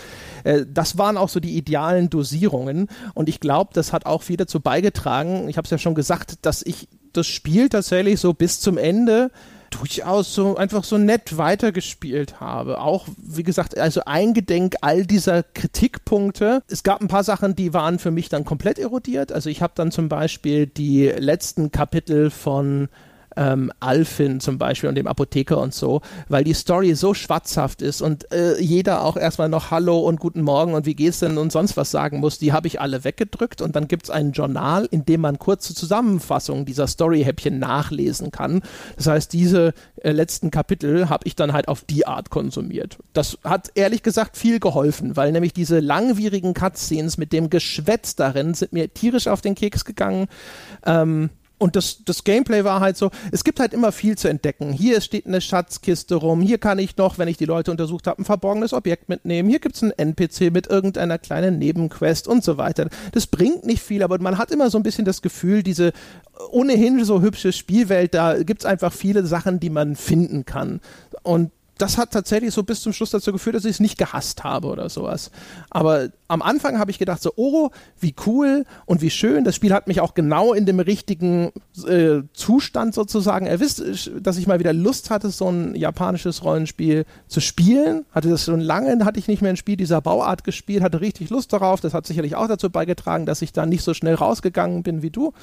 Äh, das waren auch so die idealen Dosierungen und ich glaube, das hat auch viel dazu beigetragen. Ich habe es ja schon gesagt, dass ich das Spiel tatsächlich so bis zum Ende durchaus so einfach so nett weitergespielt habe. Auch, wie gesagt, also eingedenk all dieser Kritikpunkte. Es gab ein paar Sachen, die waren für mich dann komplett erodiert. Also ich habe dann zum Beispiel die letzten Kapitel von ähm, Alfin zum Beispiel und dem Apotheker und so, weil die Story so schwatzhaft ist und äh, jeder auch erstmal noch Hallo und Guten Morgen und wie geht's denn und sonst was sagen muss, die habe ich alle weggedrückt und dann gibt es ein Journal, in dem man kurze Zusammenfassungen dieser Story-Häppchen nachlesen kann. Das heißt, diese äh, letzten Kapitel habe ich dann halt auf die Art konsumiert. Das hat ehrlich gesagt viel geholfen, weil nämlich diese langwierigen Cutscenes mit dem Geschwätz darin sind mir tierisch auf den Keks gegangen. Ähm, und das, das Gameplay war halt so, es gibt halt immer viel zu entdecken. Hier steht eine Schatzkiste rum, hier kann ich noch, wenn ich die Leute untersucht habe, ein verborgenes Objekt mitnehmen, hier gibt es einen NPC mit irgendeiner kleinen Nebenquest und so weiter. Das bringt nicht viel, aber man hat immer so ein bisschen das Gefühl, diese ohnehin so hübsche Spielwelt, da gibt es einfach viele Sachen, die man finden kann. Und das hat tatsächlich so bis zum Schluss dazu geführt, dass ich es nicht gehasst habe oder sowas. Aber am Anfang habe ich gedacht so, oh, wie cool und wie schön. Das Spiel hat mich auch genau in dem richtigen äh, Zustand sozusagen erwischt, dass ich mal wieder Lust hatte, so ein japanisches Rollenspiel zu spielen. Hatte das schon lange, hatte ich nicht mehr ein Spiel dieser Bauart gespielt, hatte richtig Lust darauf. Das hat sicherlich auch dazu beigetragen, dass ich da nicht so schnell rausgegangen bin wie du.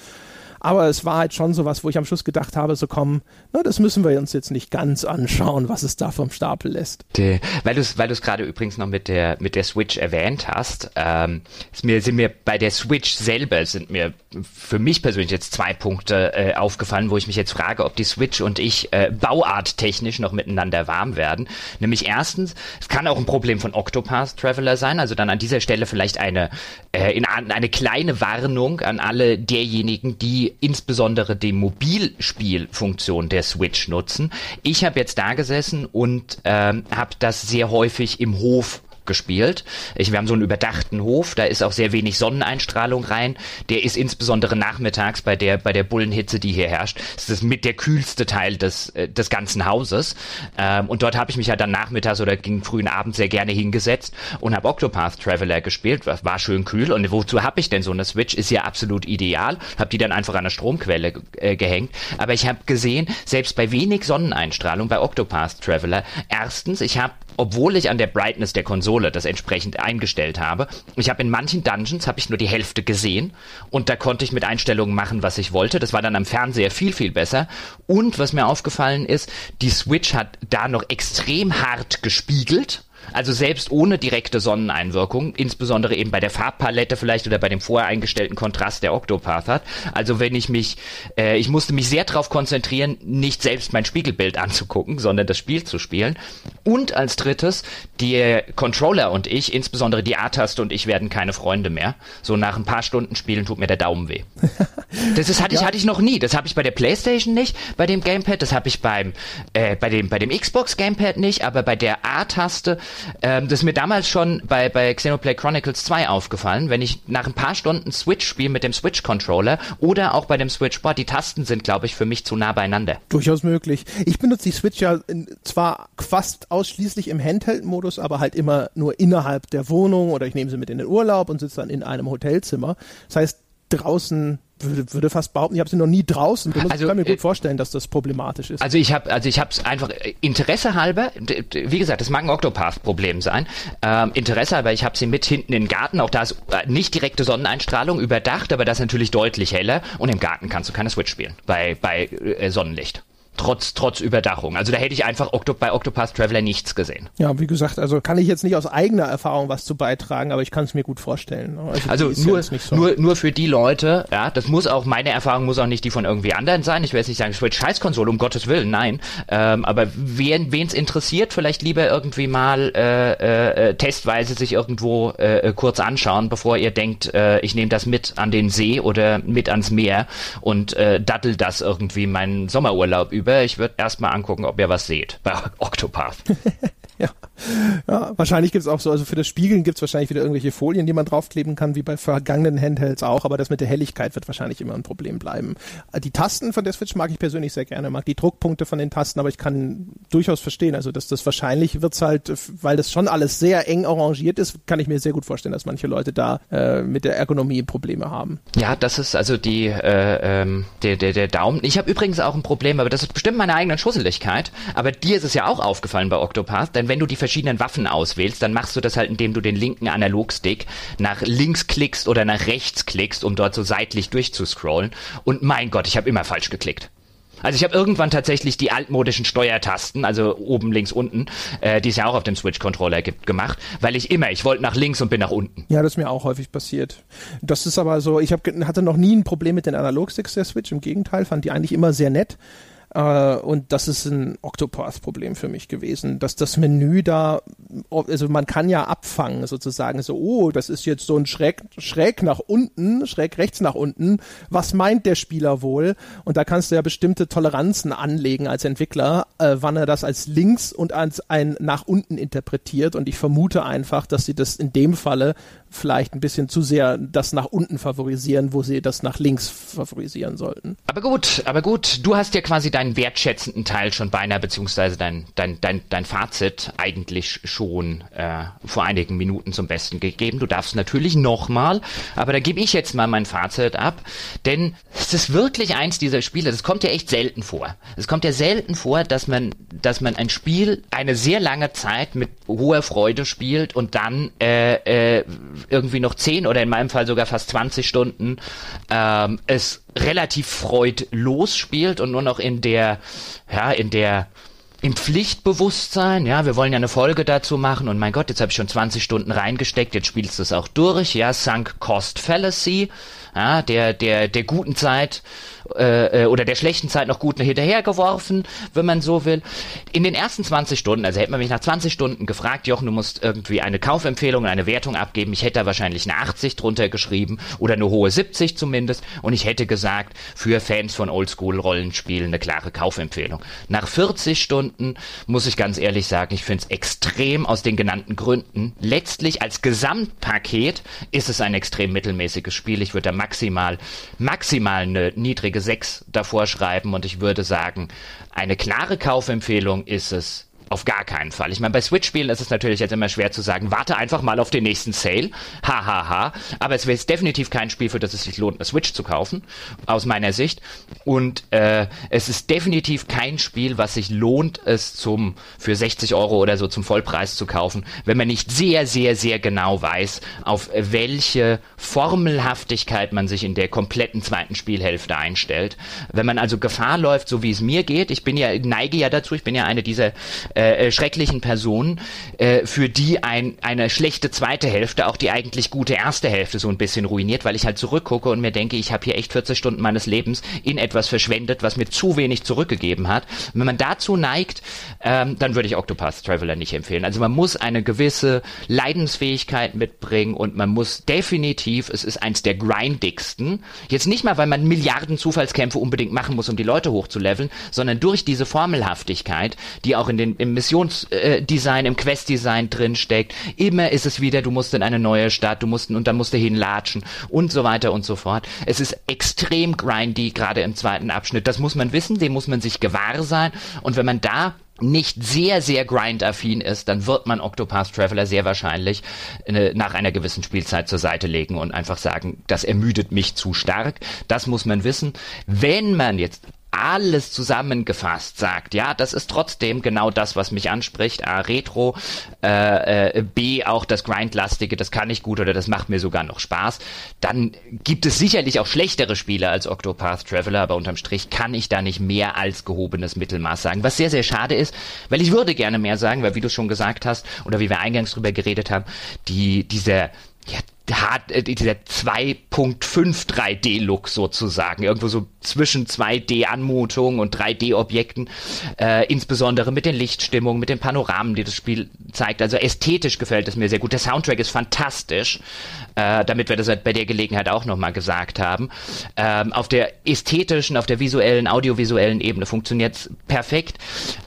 Aber es war halt schon so was, wo ich am Schluss gedacht habe, so komm, na, das müssen wir uns jetzt nicht ganz anschauen, was es da vom Stapel lässt. De, weil du es weil gerade übrigens noch mit der, mit der Switch erwähnt hast, ähm, mir, sind mir bei der Switch selber sind mir für mich persönlich jetzt zwei Punkte äh, aufgefallen, wo ich mich jetzt frage, ob die Switch und ich äh, bauarttechnisch noch miteinander warm werden. Nämlich erstens, es kann auch ein Problem von Octopath Traveler sein, also dann an dieser Stelle vielleicht eine, äh, in, eine kleine Warnung an alle derjenigen, die insbesondere die Mobilspielfunktion der Switch nutzen. Ich habe jetzt da gesessen und ähm, habe das sehr häufig im Hof gespielt. Ich, wir haben so einen überdachten Hof, da ist auch sehr wenig Sonneneinstrahlung rein. Der ist insbesondere nachmittags bei der, bei der Bullenhitze, die hier herrscht, das ist mit der kühlste Teil des, äh, des ganzen Hauses. Ähm, und dort habe ich mich ja dann nachmittags oder gegen frühen Abend sehr gerne hingesetzt und habe Octopath Traveler gespielt. War schön kühl. Und wozu habe ich denn so eine Switch? Ist ja absolut ideal. Habe die dann einfach an eine Stromquelle äh, gehängt. Aber ich habe gesehen, selbst bei wenig Sonneneinstrahlung bei Octopath Traveler, erstens, ich habe obwohl ich an der Brightness der Konsole das entsprechend eingestellt habe. Ich habe in manchen Dungeons habe ich nur die Hälfte gesehen und da konnte ich mit Einstellungen machen, was ich wollte. Das war dann am Fernseher viel viel besser. Und was mir aufgefallen ist, die Switch hat da noch extrem hart gespiegelt also selbst ohne direkte Sonneneinwirkung, insbesondere eben bei der Farbpalette vielleicht oder bei dem vorher eingestellten Kontrast der Octopath hat. Also wenn ich mich, äh, ich musste mich sehr darauf konzentrieren, nicht selbst mein Spiegelbild anzugucken, sondern das Spiel zu spielen. Und als drittes, die Controller und ich, insbesondere die A-Taste und ich werden keine Freunde mehr. So nach ein paar Stunden Spielen tut mir der Daumen weh. [LAUGHS] Das ist, hatte, ja. ich, hatte ich noch nie. Das habe ich bei der Playstation nicht, bei dem Gamepad. Das habe ich beim, äh, bei, dem, bei dem Xbox Gamepad nicht, aber bei der A-Taste ähm, das ist mir damals schon bei, bei Xenoblade Chronicles 2 aufgefallen, wenn ich nach ein paar Stunden Switch spiele mit dem Switch-Controller oder auch bei dem Switch-Board, die Tasten sind, glaube ich, für mich zu nah beieinander. Durchaus möglich. Ich benutze die Switch ja in, zwar fast ausschließlich im Handheld-Modus, aber halt immer nur innerhalb der Wohnung oder ich nehme sie mit in den Urlaub und sitze dann in einem Hotelzimmer. Das heißt, draußen würde, würde fast behaupten, ich habe sie noch nie draußen benutzt. Also, ich kann mir gut äh, vorstellen, dass das problematisch ist. Also ich habe also ich habe es einfach äh, Interesse halber, wie gesagt, das mag ein Octopath-Problem sein. Ähm, Interesse halber, ich habe sie mit hinten im Garten, auch da ist äh, nicht direkte Sonneneinstrahlung überdacht, aber das ist natürlich deutlich heller und im Garten kannst du keine Switch spielen bei, bei äh, Sonnenlicht trotz, trotz Überdachung. Also da hätte ich einfach Octo bei Octopath Traveler nichts gesehen. Ja, wie gesagt, also kann ich jetzt nicht aus eigener Erfahrung was zu beitragen, aber ich kann es mir gut vorstellen. Ne? Also, also nur, so. nur, nur für die Leute, ja, das muss auch, meine Erfahrung muss auch nicht die von irgendwie anderen sein. Ich will jetzt nicht sagen, Switch Scheißkonsole, um Gottes Willen, nein. Ähm, aber wen es interessiert, vielleicht lieber irgendwie mal äh, äh, testweise sich irgendwo äh, kurz anschauen, bevor ihr denkt, äh, ich nehme das mit an den See oder mit ans Meer und äh, dattel das irgendwie meinen Sommerurlaub über lieber, ich würde erstmal angucken, ob ihr was seht bei Octopath. [LAUGHS] ja. Ja, wahrscheinlich gibt es auch so, also für das Spiegeln gibt es wahrscheinlich wieder irgendwelche Folien, die man draufkleben kann, wie bei vergangenen Handhelds auch, aber das mit der Helligkeit wird wahrscheinlich immer ein Problem bleiben. Die Tasten von der Switch mag ich persönlich sehr gerne, mag die Druckpunkte von den Tasten, aber ich kann durchaus verstehen, also dass das wahrscheinlich wird's halt, weil das schon alles sehr eng arrangiert ist, kann ich mir sehr gut vorstellen, dass manche Leute da äh, mit der Ergonomie Probleme haben. Ja, das ist also die äh, ähm, der, der, der Daumen. Ich habe übrigens auch ein Problem, aber das ist bestimmt meine eigene Schusseligkeit, aber dir ist es ja auch aufgefallen bei Octopath, denn wenn du die verschiedenen Waffen auswählst, dann machst du das halt, indem du den linken Analogstick nach links klickst oder nach rechts klickst, um dort so seitlich durchzuscrollen. Und mein Gott, ich habe immer falsch geklickt. Also ich habe irgendwann tatsächlich die altmodischen Steuertasten, also oben, links, unten, äh, die es ja auch auf dem Switch-Controller gibt, gemacht, weil ich immer, ich wollte nach links und bin nach unten. Ja, das ist mir auch häufig passiert. Das ist aber so, ich hab, hatte noch nie ein Problem mit den Analogsticks der Switch, im Gegenteil, fand die eigentlich immer sehr nett. Äh, und das ist ein Octopath-Problem für mich gewesen, dass das Menü da, also man kann ja abfangen sozusagen, so, oh, das ist jetzt so ein schräg, schräg nach unten, schräg rechts nach unten. Was meint der Spieler wohl? Und da kannst du ja bestimmte Toleranzen anlegen als Entwickler, äh, wann er das als links und als ein nach unten interpretiert. Und ich vermute einfach, dass sie das in dem Falle vielleicht ein bisschen zu sehr das nach unten favorisieren, wo sie das nach links favorisieren sollten. Aber gut, aber gut, du hast ja quasi deinen wertschätzenden Teil schon beinahe, beziehungsweise dein, dein, dein, dein Fazit eigentlich schon äh, vor einigen Minuten zum Besten gegeben. Du darfst natürlich nochmal, aber da gebe ich jetzt mal mein Fazit ab, denn es ist wirklich eins dieser Spiele, das kommt ja echt selten vor. Es kommt ja selten vor, dass man, dass man ein Spiel eine sehr lange Zeit mit hoher Freude spielt und dann äh, äh, irgendwie noch 10 oder in meinem Fall sogar fast 20 Stunden ähm, es relativ freudlos spielt und nur noch in der, ja, in der im Pflichtbewusstsein, ja, wir wollen ja eine Folge dazu machen und mein Gott, jetzt habe ich schon 20 Stunden reingesteckt, jetzt spielst du es auch durch, ja, Sunk Cost Fallacy, ja, der, der, der guten Zeit äh, äh, oder der schlechten Zeit noch gut hinterhergeworfen, wenn man so will. In den ersten 20 Stunden, also hätte man mich nach 20 Stunden gefragt, Jochen, du musst irgendwie eine Kaufempfehlung, eine Wertung abgeben. Ich hätte da wahrscheinlich eine 80 drunter geschrieben oder eine hohe 70 zumindest. Und ich hätte gesagt, für Fans von Oldschool-Rollenspielen eine klare Kaufempfehlung. Nach 40 Stunden muss ich ganz ehrlich sagen, ich finde es extrem aus den genannten Gründen. Letztlich als Gesamtpaket ist es ein extrem mittelmäßiges Spiel. Ich würde da maximal, maximal eine niedrige niedrige 6 davor schreiben. Und ich würde sagen, eine klare Kaufempfehlung ist es auf gar keinen Fall. Ich meine, bei Switch-Spielen ist es natürlich jetzt immer schwer zu sagen, warte einfach mal auf den nächsten Sale. Hahaha. Ha, ha. Aber es wäre definitiv kein Spiel, für das es sich lohnt, eine Switch zu kaufen, aus meiner Sicht. Und äh, es ist definitiv kein Spiel, was sich lohnt, es zum für 60 Euro oder so zum Vollpreis zu kaufen, wenn man nicht sehr, sehr, sehr genau weiß, auf welche Formelhaftigkeit man sich in der kompletten zweiten Spielhälfte einstellt. Wenn man also Gefahr läuft, so wie es mir geht, ich bin ja, neige ja dazu, ich bin ja eine dieser äh, äh, schrecklichen Personen, äh, für die ein, eine schlechte zweite Hälfte auch die eigentlich gute erste Hälfte so ein bisschen ruiniert, weil ich halt zurückgucke und mir denke, ich habe hier echt 40 Stunden meines Lebens in etwas verschwendet, was mir zu wenig zurückgegeben hat. Und wenn man dazu neigt, ähm, dann würde ich Octopath Traveler nicht empfehlen. Also man muss eine gewisse Leidensfähigkeit mitbringen und man muss definitiv, es ist eins der grindigsten, jetzt nicht mal, weil man Milliarden Zufallskämpfe unbedingt machen muss, um die Leute hochzuleveln, sondern durch diese Formelhaftigkeit, die auch in den im Missionsdesign, im Questdesign drin steckt. Immer ist es wieder, du musst in eine neue Stadt, du musst und dann musst du hinlatschen und so weiter und so fort. Es ist extrem grindy, gerade im zweiten Abschnitt. Das muss man wissen, dem muss man sich gewahr sein. Und wenn man da nicht sehr, sehr grindaffin ist, dann wird man Octopath Traveler sehr wahrscheinlich äh, nach einer gewissen Spielzeit zur Seite legen und einfach sagen, das ermüdet mich zu stark. Das muss man wissen. Wenn man jetzt alles zusammengefasst sagt, ja, das ist trotzdem genau das, was mich anspricht. A, Retro, äh, äh, B, auch das Grindlastige, das kann ich gut oder das macht mir sogar noch Spaß. Dann gibt es sicherlich auch schlechtere Spiele als Octopath Traveler, aber unterm Strich kann ich da nicht mehr als gehobenes Mittelmaß sagen. Was sehr, sehr schade ist, weil ich würde gerne mehr sagen, weil wie du schon gesagt hast oder wie wir eingangs drüber geredet haben, die, dieser, ja, hat äh, dieser 2.5 3D-Look sozusagen, irgendwo so zwischen 2D-Anmutung und 3D-Objekten, äh, insbesondere mit den Lichtstimmungen, mit den Panoramen, die das Spiel zeigt. Also ästhetisch gefällt es mir sehr gut. Der Soundtrack ist fantastisch, äh, damit wir das halt bei der Gelegenheit auch nochmal gesagt haben. Ähm, auf der ästhetischen, auf der visuellen, audiovisuellen Ebene funktioniert es perfekt.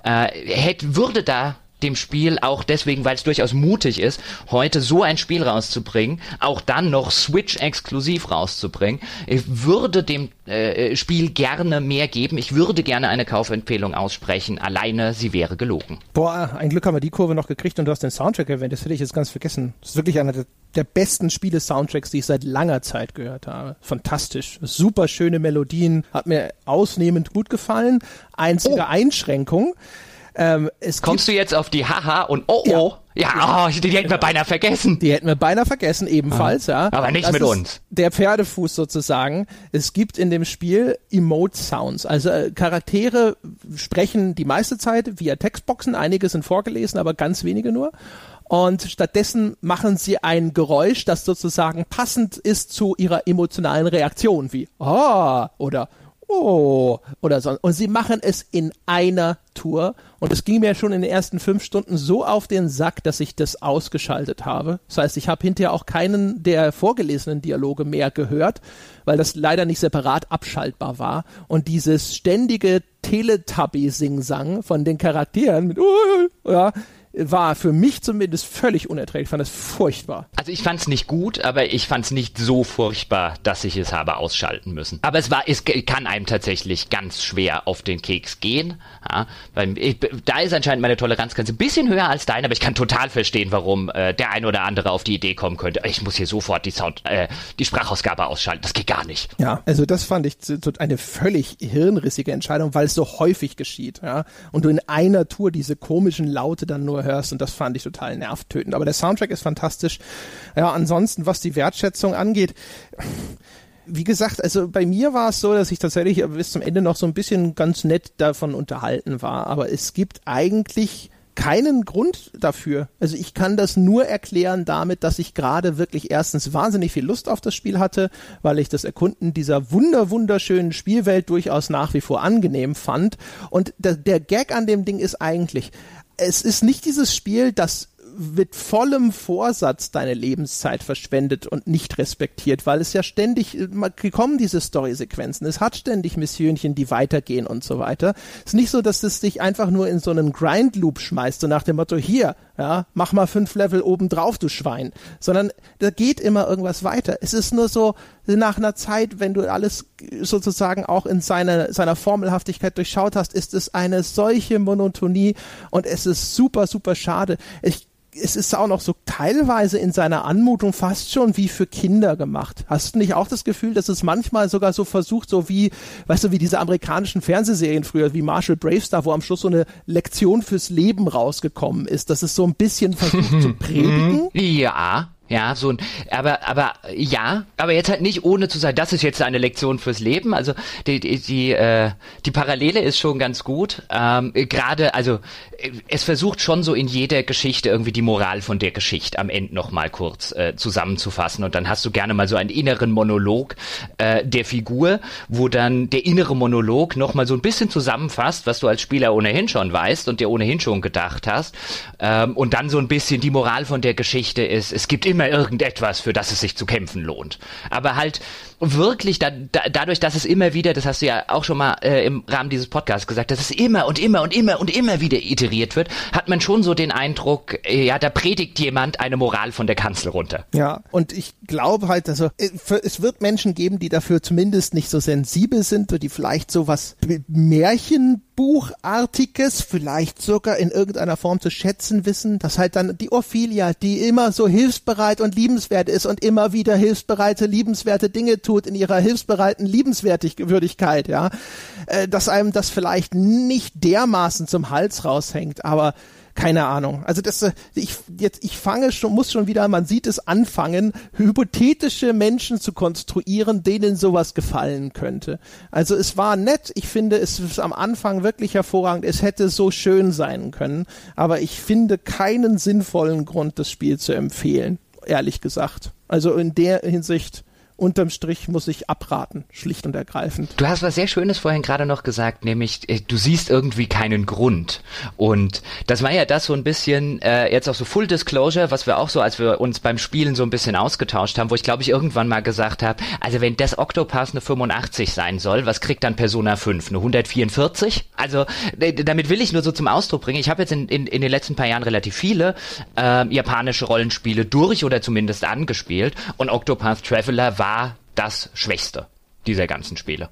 Äh, hätte, würde da dem Spiel auch deswegen, weil es durchaus mutig ist, heute so ein Spiel rauszubringen, auch dann noch Switch exklusiv rauszubringen. Ich würde dem äh, Spiel gerne mehr geben. Ich würde gerne eine Kaufempfehlung aussprechen. Alleine sie wäre gelogen. Boah, ein Glück haben wir die Kurve noch gekriegt und du hast den Soundtrack erwähnt. Das hätte ich jetzt ganz vergessen. Das ist wirklich einer der, der besten Spiele-Soundtracks, die ich seit langer Zeit gehört habe. Fantastisch. Super schöne Melodien. Hat mir ausnehmend gut gefallen. Einzige oh. Einschränkung. Ähm, Kommst du jetzt auf die Haha und Oh Oh? Ja, ja oh, die, die hätten wir beinahe vergessen. Die hätten wir beinahe vergessen, ebenfalls, ah, ja. Aber nicht das mit uns. Der Pferdefuß sozusagen. Es gibt in dem Spiel Emote-Sounds. Also äh, Charaktere sprechen die meiste Zeit via Textboxen. Einige sind vorgelesen, aber ganz wenige nur. Und stattdessen machen sie ein Geräusch, das sozusagen passend ist zu ihrer emotionalen Reaktion, wie Ah oder oh oder so. Und sie machen es in einer Tour. Und es ging mir schon in den ersten fünf Stunden so auf den Sack, dass ich das ausgeschaltet habe. Das heißt, ich habe hinterher auch keinen der vorgelesenen Dialoge mehr gehört, weil das leider nicht separat abschaltbar war. Und dieses ständige Teletubby-Sing-Sang von den Charakteren mit, ja, war für mich zumindest völlig unerträglich. Ich fand es furchtbar. Also ich fand es nicht gut, aber ich fand es nicht so furchtbar, dass ich es habe ausschalten müssen. Aber es war, es kann einem tatsächlich ganz schwer auf den Keks gehen. Ja, weil ich, da ist anscheinend meine Toleranzgrenze ein bisschen höher als deine, aber ich kann total verstehen, warum äh, der ein oder andere auf die Idee kommen könnte. Ich muss hier sofort die Sound, äh, die Sprachausgabe ausschalten. Das geht gar nicht. Ja, also das fand ich eine völlig hirnrissige Entscheidung, weil es so häufig geschieht. Ja, und du in einer Tour diese komischen Laute dann nur hörst und das fand ich total nervtötend. Aber der Soundtrack ist fantastisch. Ja, ansonsten, was die Wertschätzung angeht, wie gesagt, also bei mir war es so, dass ich tatsächlich bis zum Ende noch so ein bisschen ganz nett davon unterhalten war. Aber es gibt eigentlich keinen Grund dafür. Also ich kann das nur erklären damit, dass ich gerade wirklich erstens wahnsinnig viel Lust auf das Spiel hatte, weil ich das Erkunden dieser wunder wunderschönen Spielwelt durchaus nach wie vor angenehm fand. Und der, der Gag an dem Ding ist eigentlich, es ist nicht dieses Spiel, das mit vollem Vorsatz deine Lebenszeit verschwendet und nicht respektiert, weil es ja ständig, kommen diese Story-Sequenzen, es hat ständig Missionchen, die weitergehen und so weiter. Es ist nicht so, dass es dich einfach nur in so einen Grind-Loop schmeißt, so nach dem Motto, hier, ja, mach mal fünf Level oben drauf, du Schwein, sondern da geht immer irgendwas weiter. Es ist nur so, nach einer Zeit, wenn du alles sozusagen auch in seiner, seiner Formelhaftigkeit durchschaut hast, ist es eine solche Monotonie und es ist super, super schade. Ich es ist auch noch so teilweise in seiner Anmutung fast schon wie für Kinder gemacht. Hast du nicht auch das Gefühl, dass es manchmal sogar so versucht, so wie, weißt du, wie diese amerikanischen Fernsehserien früher, wie Marshall Bravestar, wo am Schluss so eine Lektion fürs Leben rausgekommen ist, dass es so ein bisschen versucht [LAUGHS] zu predigen? Ja, ja, so ein, aber, aber ja, aber jetzt halt nicht ohne zu sagen, das ist jetzt eine Lektion fürs Leben. Also die, die, die, äh, die Parallele ist schon ganz gut. Ähm, Gerade, also es versucht schon so in jeder Geschichte irgendwie die Moral von der Geschichte am Ende nochmal kurz äh, zusammenzufassen. Und dann hast du gerne mal so einen inneren Monolog äh, der Figur, wo dann der innere Monolog nochmal so ein bisschen zusammenfasst, was du als Spieler ohnehin schon weißt und dir ohnehin schon gedacht hast. Ähm, und dann so ein bisschen die Moral von der Geschichte ist, es gibt immer immer irgendetwas, für das es sich zu kämpfen lohnt. Aber halt wirklich da, da, dadurch, dass es immer wieder, das hast du ja auch schon mal äh, im Rahmen dieses Podcasts gesagt, dass es immer und immer und immer und immer wieder iteriert wird, hat man schon so den Eindruck, äh, ja, da predigt jemand eine Moral von der Kanzel runter. Ja, und ich glaube halt, also äh, es wird Menschen geben, die dafür zumindest nicht so sensibel sind, die vielleicht so was Märchenbuchartiges vielleicht sogar in irgendeiner Form zu schätzen wissen, dass halt dann die Ophelia, die immer so hilfsbereit und liebenswert ist und immer wieder hilfsbereite, liebenswerte Dinge tut, tut in ihrer hilfsbereiten Liebenswürdigkeit, ja, äh, dass einem das vielleicht nicht dermaßen zum Hals raushängt, aber keine Ahnung. Also das, äh, ich jetzt, ich fange schon, muss schon wieder, man sieht es anfangen, hypothetische Menschen zu konstruieren, denen sowas gefallen könnte. Also es war nett. Ich finde, es ist am Anfang wirklich hervorragend. Es hätte so schön sein können, aber ich finde keinen sinnvollen Grund, das Spiel zu empfehlen. Ehrlich gesagt. Also in der Hinsicht unterm Strich muss ich abraten, schlicht und ergreifend. Du hast was sehr Schönes vorhin gerade noch gesagt, nämlich äh, du siehst irgendwie keinen Grund. Und das war ja das so ein bisschen, äh, jetzt auch so Full Disclosure, was wir auch so, als wir uns beim Spielen so ein bisschen ausgetauscht haben, wo ich glaube ich irgendwann mal gesagt habe, also wenn das Octopass eine 85 sein soll, was kriegt dann Persona 5? Eine 144? Also damit will ich nur so zum Ausdruck bringen. Ich habe jetzt in, in, in den letzten paar Jahren relativ viele äh, japanische Rollenspiele durch oder zumindest angespielt und Octopath Traveler war das Schwächste dieser ganzen Spiele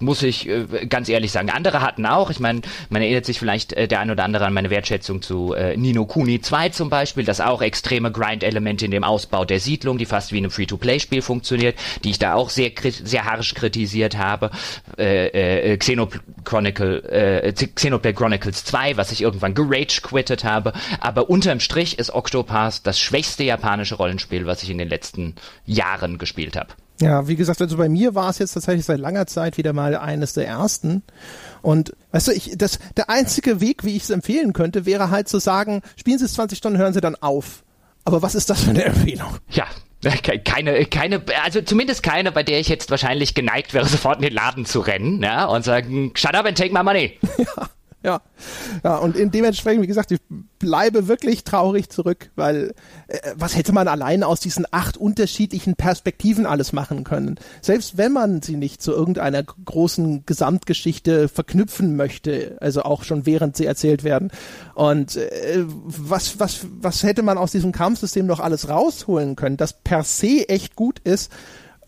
muss ich äh, ganz ehrlich sagen. Andere hatten auch, ich meine, man erinnert sich vielleicht äh, der ein oder andere an meine Wertschätzung zu äh, Nino Kuni 2 zum Beispiel, das auch extreme Grind-Elemente in dem Ausbau der Siedlung, die fast wie in einem Free-to-Play-Spiel funktioniert, die ich da auch sehr sehr harsch kritisiert habe. Äh, äh, Xenochronicle, äh, Xenoblade Chronicles 2, was ich irgendwann gerage-quittet habe. Aber unterm Strich ist Octopath das schwächste japanische Rollenspiel, was ich in den letzten Jahren gespielt habe. Ja, wie gesagt, also bei mir war es jetzt tatsächlich seit langer Zeit wieder mal eines der ersten. Und weißt du, ich, das, der einzige Weg, wie ich es empfehlen könnte, wäre halt zu sagen, spielen Sie es 20 Stunden, hören Sie dann auf. Aber was ist das für eine Empfehlung? Ja, keine, keine, also zumindest keine, bei der ich jetzt wahrscheinlich geneigt wäre, [LAUGHS] sofort in den Laden zu rennen, ja, und sagen, shut up and take my money. [LAUGHS] Ja. Ja, ja, und in dementsprechend, wie gesagt, ich bleibe wirklich traurig zurück, weil äh, was hätte man allein aus diesen acht unterschiedlichen Perspektiven alles machen können? Selbst wenn man sie nicht zu irgendeiner großen Gesamtgeschichte verknüpfen möchte, also auch schon während sie erzählt werden. Und äh, was, was, was hätte man aus diesem Kampfsystem noch alles rausholen können, das per se echt gut ist?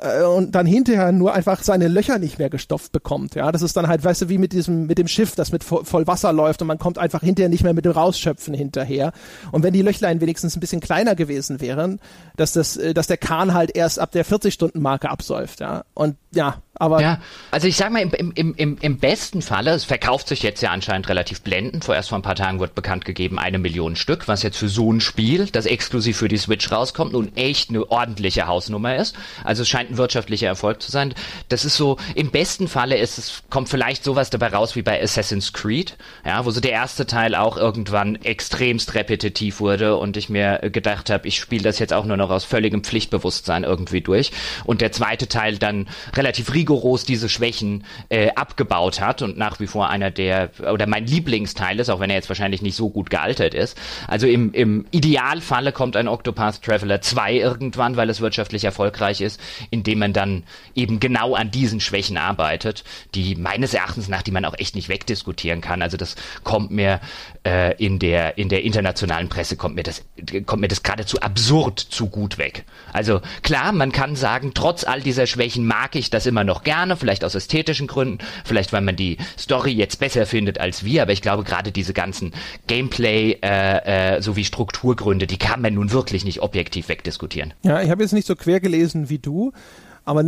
Äh, und dann hinterher nur einfach seine Löcher nicht mehr gestopft bekommt. Ja, das ist dann halt, weißt du, wie mit diesem, mit dem Schiff, das mit voll, voll Wasser läuft und man kommt einfach hinterher nicht mehr mit dem Rausschöpfen hinterher. Und wenn die Löchlein wenigstens ein bisschen kleiner gewesen wären, dass das, äh, dass der Kahn halt erst ab der 40-Stunden-Marke absäuft, ja. Und ja, aber. Ja, also ich sag mal, im, im, im, im besten Falle, es verkauft sich jetzt ja anscheinend relativ blendend. Vorerst vor ein paar Tagen wird bekannt gegeben, eine Million Stück, was jetzt für so ein Spiel, das exklusiv für die Switch rauskommt, nun echt eine ordentliche Hausnummer ist. Also es scheint ein wirtschaftlicher Erfolg zu sein. Das ist so, im besten Falle ist es, kommt vielleicht sowas dabei raus wie bei Assassin's Creed, ja, wo so der erste Teil auch irgendwann extremst repetitiv wurde und ich mir gedacht habe, ich spiele das jetzt auch nur noch aus völligem Pflichtbewusstsein irgendwie durch. Und der zweite Teil dann relativ rigoros diese Schwächen äh, abgebaut hat und nach wie vor einer der, oder mein Lieblingsteil ist, auch wenn er jetzt wahrscheinlich nicht so gut gealtert ist. Also im, im Idealfalle kommt ein Octopath Traveler 2 irgendwann, weil es wirtschaftlich erfolgreich ist, indem man dann eben genau an diesen Schwächen arbeitet, die meines Erachtens nach, die man auch echt nicht wegdiskutieren kann. Also das kommt mir äh, in der in der internationalen Presse kommt mir das kommt mir das geradezu absurd zu gut weg. Also klar, man kann sagen, trotz all dieser Schwächen mag ich das immer noch gerne, vielleicht aus ästhetischen Gründen, vielleicht weil man die Story jetzt besser findet als wir, aber ich glaube gerade diese ganzen Gameplay äh, äh, sowie Strukturgründe, die kann man nun wirklich nicht objektiv wegdiskutieren. Ja, ich habe jetzt nicht so quer gelesen wie du. Aber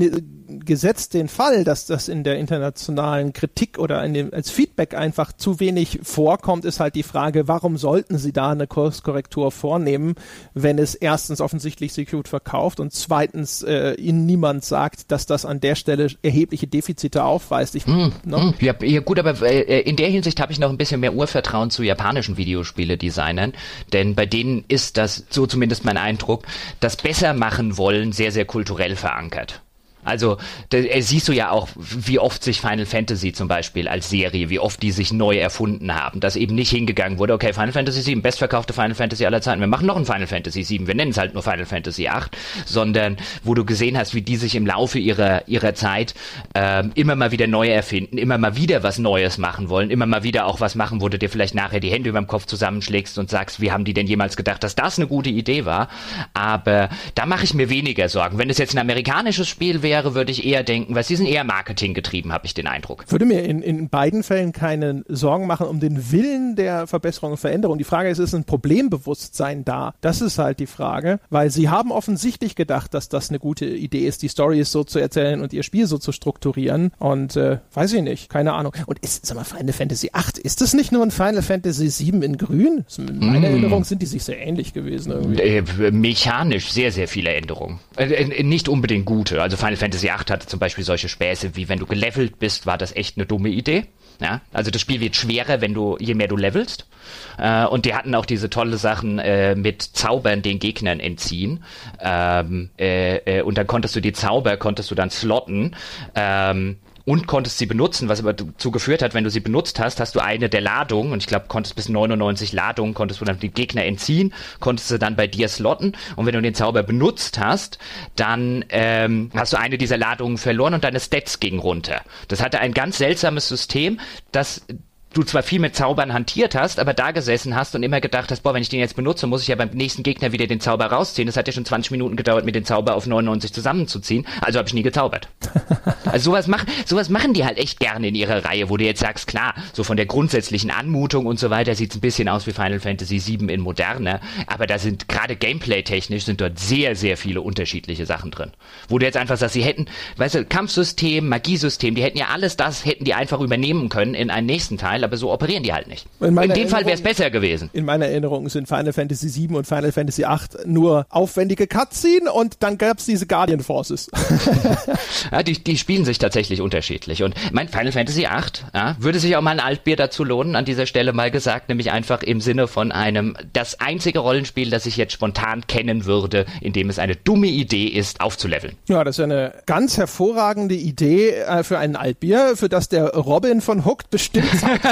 gesetzt den Fall, dass das in der internationalen Kritik oder in dem, als Feedback einfach zu wenig vorkommt, ist halt die Frage, warum sollten sie da eine Kurskorrektur vornehmen, wenn es erstens offensichtlich sich gut verkauft und zweitens äh, ihnen niemand sagt, dass das an der Stelle erhebliche Defizite aufweist. Ich, mm, ne? mm, ja, ja, gut, aber äh, in der Hinsicht habe ich noch ein bisschen mehr Urvertrauen zu japanischen Videospiele-Designern, denn bei denen ist das, so zumindest mein Eindruck, das besser machen wollen sehr, sehr kulturell verankert. Also äh, siehst du ja auch, wie oft sich Final Fantasy zum Beispiel als Serie, wie oft die sich neu erfunden haben, dass eben nicht hingegangen wurde, okay, Final Fantasy VII, bestverkaufte Final Fantasy aller Zeiten, wir machen noch ein Final Fantasy VII, wir nennen es halt nur Final Fantasy VIII, sondern wo du gesehen hast, wie die sich im Laufe ihrer, ihrer Zeit ähm, immer mal wieder neu erfinden, immer mal wieder was Neues machen wollen, immer mal wieder auch was machen, wo du dir vielleicht nachher die Hände über dem Kopf zusammenschlägst und sagst, wie haben die denn jemals gedacht, dass das eine gute Idee war? Aber da mache ich mir weniger Sorgen. Wenn es jetzt ein amerikanisches Spiel wäre, wäre, würde ich eher denken, weil sie sind eher Marketing getrieben, habe ich den Eindruck. Würde mir in, in beiden Fällen keine Sorgen machen um den Willen der Verbesserung und Veränderung. Die Frage ist, ist ein Problembewusstsein da? Das ist halt die Frage, weil sie haben offensichtlich gedacht, dass das eine gute Idee ist, die Story so zu erzählen und ihr Spiel so zu strukturieren. Und äh, weiß ich nicht, keine Ahnung. Und ist, sag mal, Final Fantasy 8, ist das nicht nur ein Final Fantasy 7 in grün? In meiner mm. Erinnerung sind die sich sehr ähnlich gewesen. Irgendwie. Äh, mechanisch sehr, sehr viele Änderungen. Äh, äh nicht unbedingt gute. Also Final Fantasy VIII hatte zum Beispiel solche Späße wie wenn du gelevelt bist, war das echt eine dumme Idee. Ja, also das Spiel wird schwerer, wenn du je mehr du levelst. Äh, und die hatten auch diese tolle Sachen äh, mit Zaubern den Gegnern entziehen. Ähm, äh, äh, und dann konntest du die Zauber konntest du dann slotten. Ähm, und konntest sie benutzen, was aber dazu geführt hat, wenn du sie benutzt hast, hast du eine der Ladungen, und ich glaube, konntest bis 99 Ladungen, konntest du dann die Gegner entziehen, konntest du dann bei dir slotten, und wenn du den Zauber benutzt hast, dann ähm, hast du eine dieser Ladungen verloren und deine Stats gingen runter. Das hatte ein ganz seltsames System, das du zwar viel mit Zaubern hantiert hast, aber da gesessen hast und immer gedacht hast, boah, wenn ich den jetzt benutze, muss ich ja beim nächsten Gegner wieder den Zauber rausziehen. Das hat ja schon 20 Minuten gedauert, mir den Zauber auf 99 zusammenzuziehen. Also habe ich nie gezaubert. [LAUGHS] also sowas, mach, sowas machen die halt echt gerne in ihrer Reihe, wo du jetzt sagst, klar, so von der grundsätzlichen Anmutung und so weiter sieht es ein bisschen aus wie Final Fantasy VII in moderner, aber da sind gerade gameplay-technisch sind dort sehr, sehr viele unterschiedliche Sachen drin. Wo du jetzt einfach sagst, sie hätten, weißt du, Kampfsystem, Magiesystem, die hätten ja alles das, hätten die einfach übernehmen können in einen nächsten Teil, aber so operieren die halt nicht. In, in dem Fall wäre es besser gewesen. In meiner Erinnerung sind Final Fantasy VII und Final Fantasy VIII nur aufwendige Cutscene und dann gab es diese Guardian Forces. [LAUGHS] [LAUGHS] ja, die, die spielen sich tatsächlich unterschiedlich und mein Final Fantasy VIII ja, würde sich auch mal ein Altbier dazu lohnen, an dieser Stelle mal gesagt, nämlich einfach im Sinne von einem, das einzige Rollenspiel, das ich jetzt spontan kennen würde, in dem es eine dumme Idee ist, aufzuleveln. Ja, das ist eine ganz hervorragende Idee äh, für ein Altbier, für das der Robin von Hooked bestimmt Zeit [LAUGHS]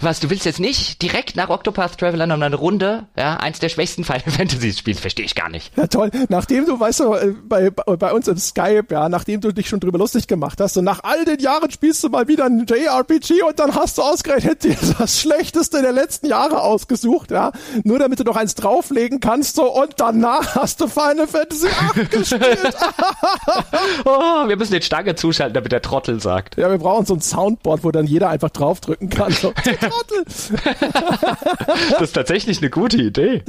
Was, du willst jetzt nicht direkt nach Octopath Traveler noch eine Runde, ja, eins der schwächsten [LAUGHS] Final Fantasy Spiele, verstehe ich gar nicht. Ja, toll. Nachdem du, weißt du, äh, bei, bei uns im Skype, ja, nachdem du dich schon drüber lustig gemacht hast und nach all den Jahren spielst du mal wieder ein JRPG und dann hast du ausgerechnet dir [LAUGHS] das Schlechteste der letzten Jahre ausgesucht, ja, nur damit du noch eins drauflegen kannst, so, und danach hast du Final Fantasy 8 [LAUGHS] gespielt. oh, wir müssen den Stange zuschalten, damit der Trottel sagt. Ja, wir brauchen so ein Soundboard, wo dann jeder einfach draufdrücken kann. [LAUGHS] So, das ist tatsächlich eine gute Idee.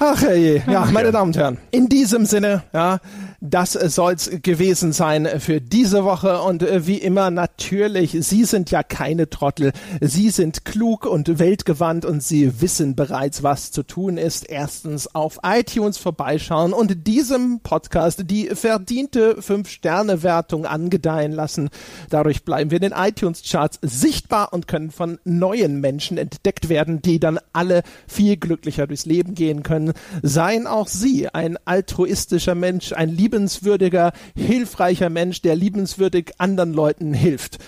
Ach hey, ja, meine Damen und Herren, in diesem Sinne, ja, das soll's gewesen sein für diese Woche und äh, wie immer natürlich, Sie sind ja keine Trottel, Sie sind klug und weltgewandt und Sie wissen bereits, was zu tun ist. Erstens auf iTunes vorbeischauen und diesem Podcast die verdiente 5-Sterne-Wertung angedeihen lassen. Dadurch bleiben wir in den iTunes-Charts sichtbar und können von neuen Menschen entdeckt werden, die dann alle viel glücklicher durchs Leben gehen können. Seien auch Sie ein altruistischer Mensch, ein liebenswürdiger, hilfreicher Mensch, der liebenswürdig anderen Leuten hilft.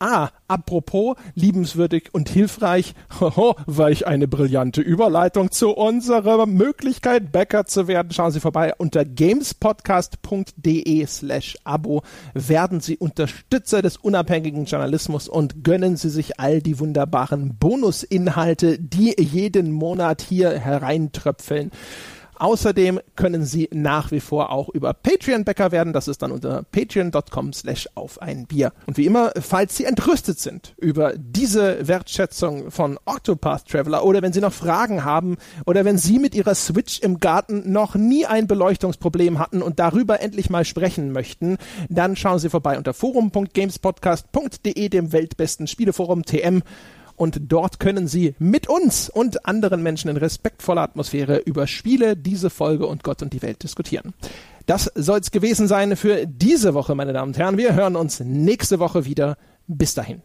Ah, apropos liebenswürdig und hilfreich, [LAUGHS] hoho, ich eine brillante Überleitung zu unserer Möglichkeit, Bäcker zu werden. Schauen Sie vorbei unter gamespodcast.de slash Abo. Werden Sie Unterstützer des unabhängigen Journalismus und gönnen Sie sich all die wunderbaren Bonusinhalte, die jeden Monat hier hereintröpfeln. Außerdem können Sie nach wie vor auch über Patreon Bäcker werden. Das ist dann unter patreon.com slash auf ein Bier. Und wie immer, falls Sie entrüstet sind über diese Wertschätzung von Octopath Traveler oder wenn Sie noch Fragen haben oder wenn Sie mit Ihrer Switch im Garten noch nie ein Beleuchtungsproblem hatten und darüber endlich mal sprechen möchten, dann schauen Sie vorbei unter forum.gamespodcast.de, dem weltbesten Spieleforum TM und dort können Sie mit uns und anderen Menschen in respektvoller Atmosphäre über Spiele, diese Folge und Gott und die Welt diskutieren. Das soll's gewesen sein für diese Woche, meine Damen und Herren. Wir hören uns nächste Woche wieder. Bis dahin.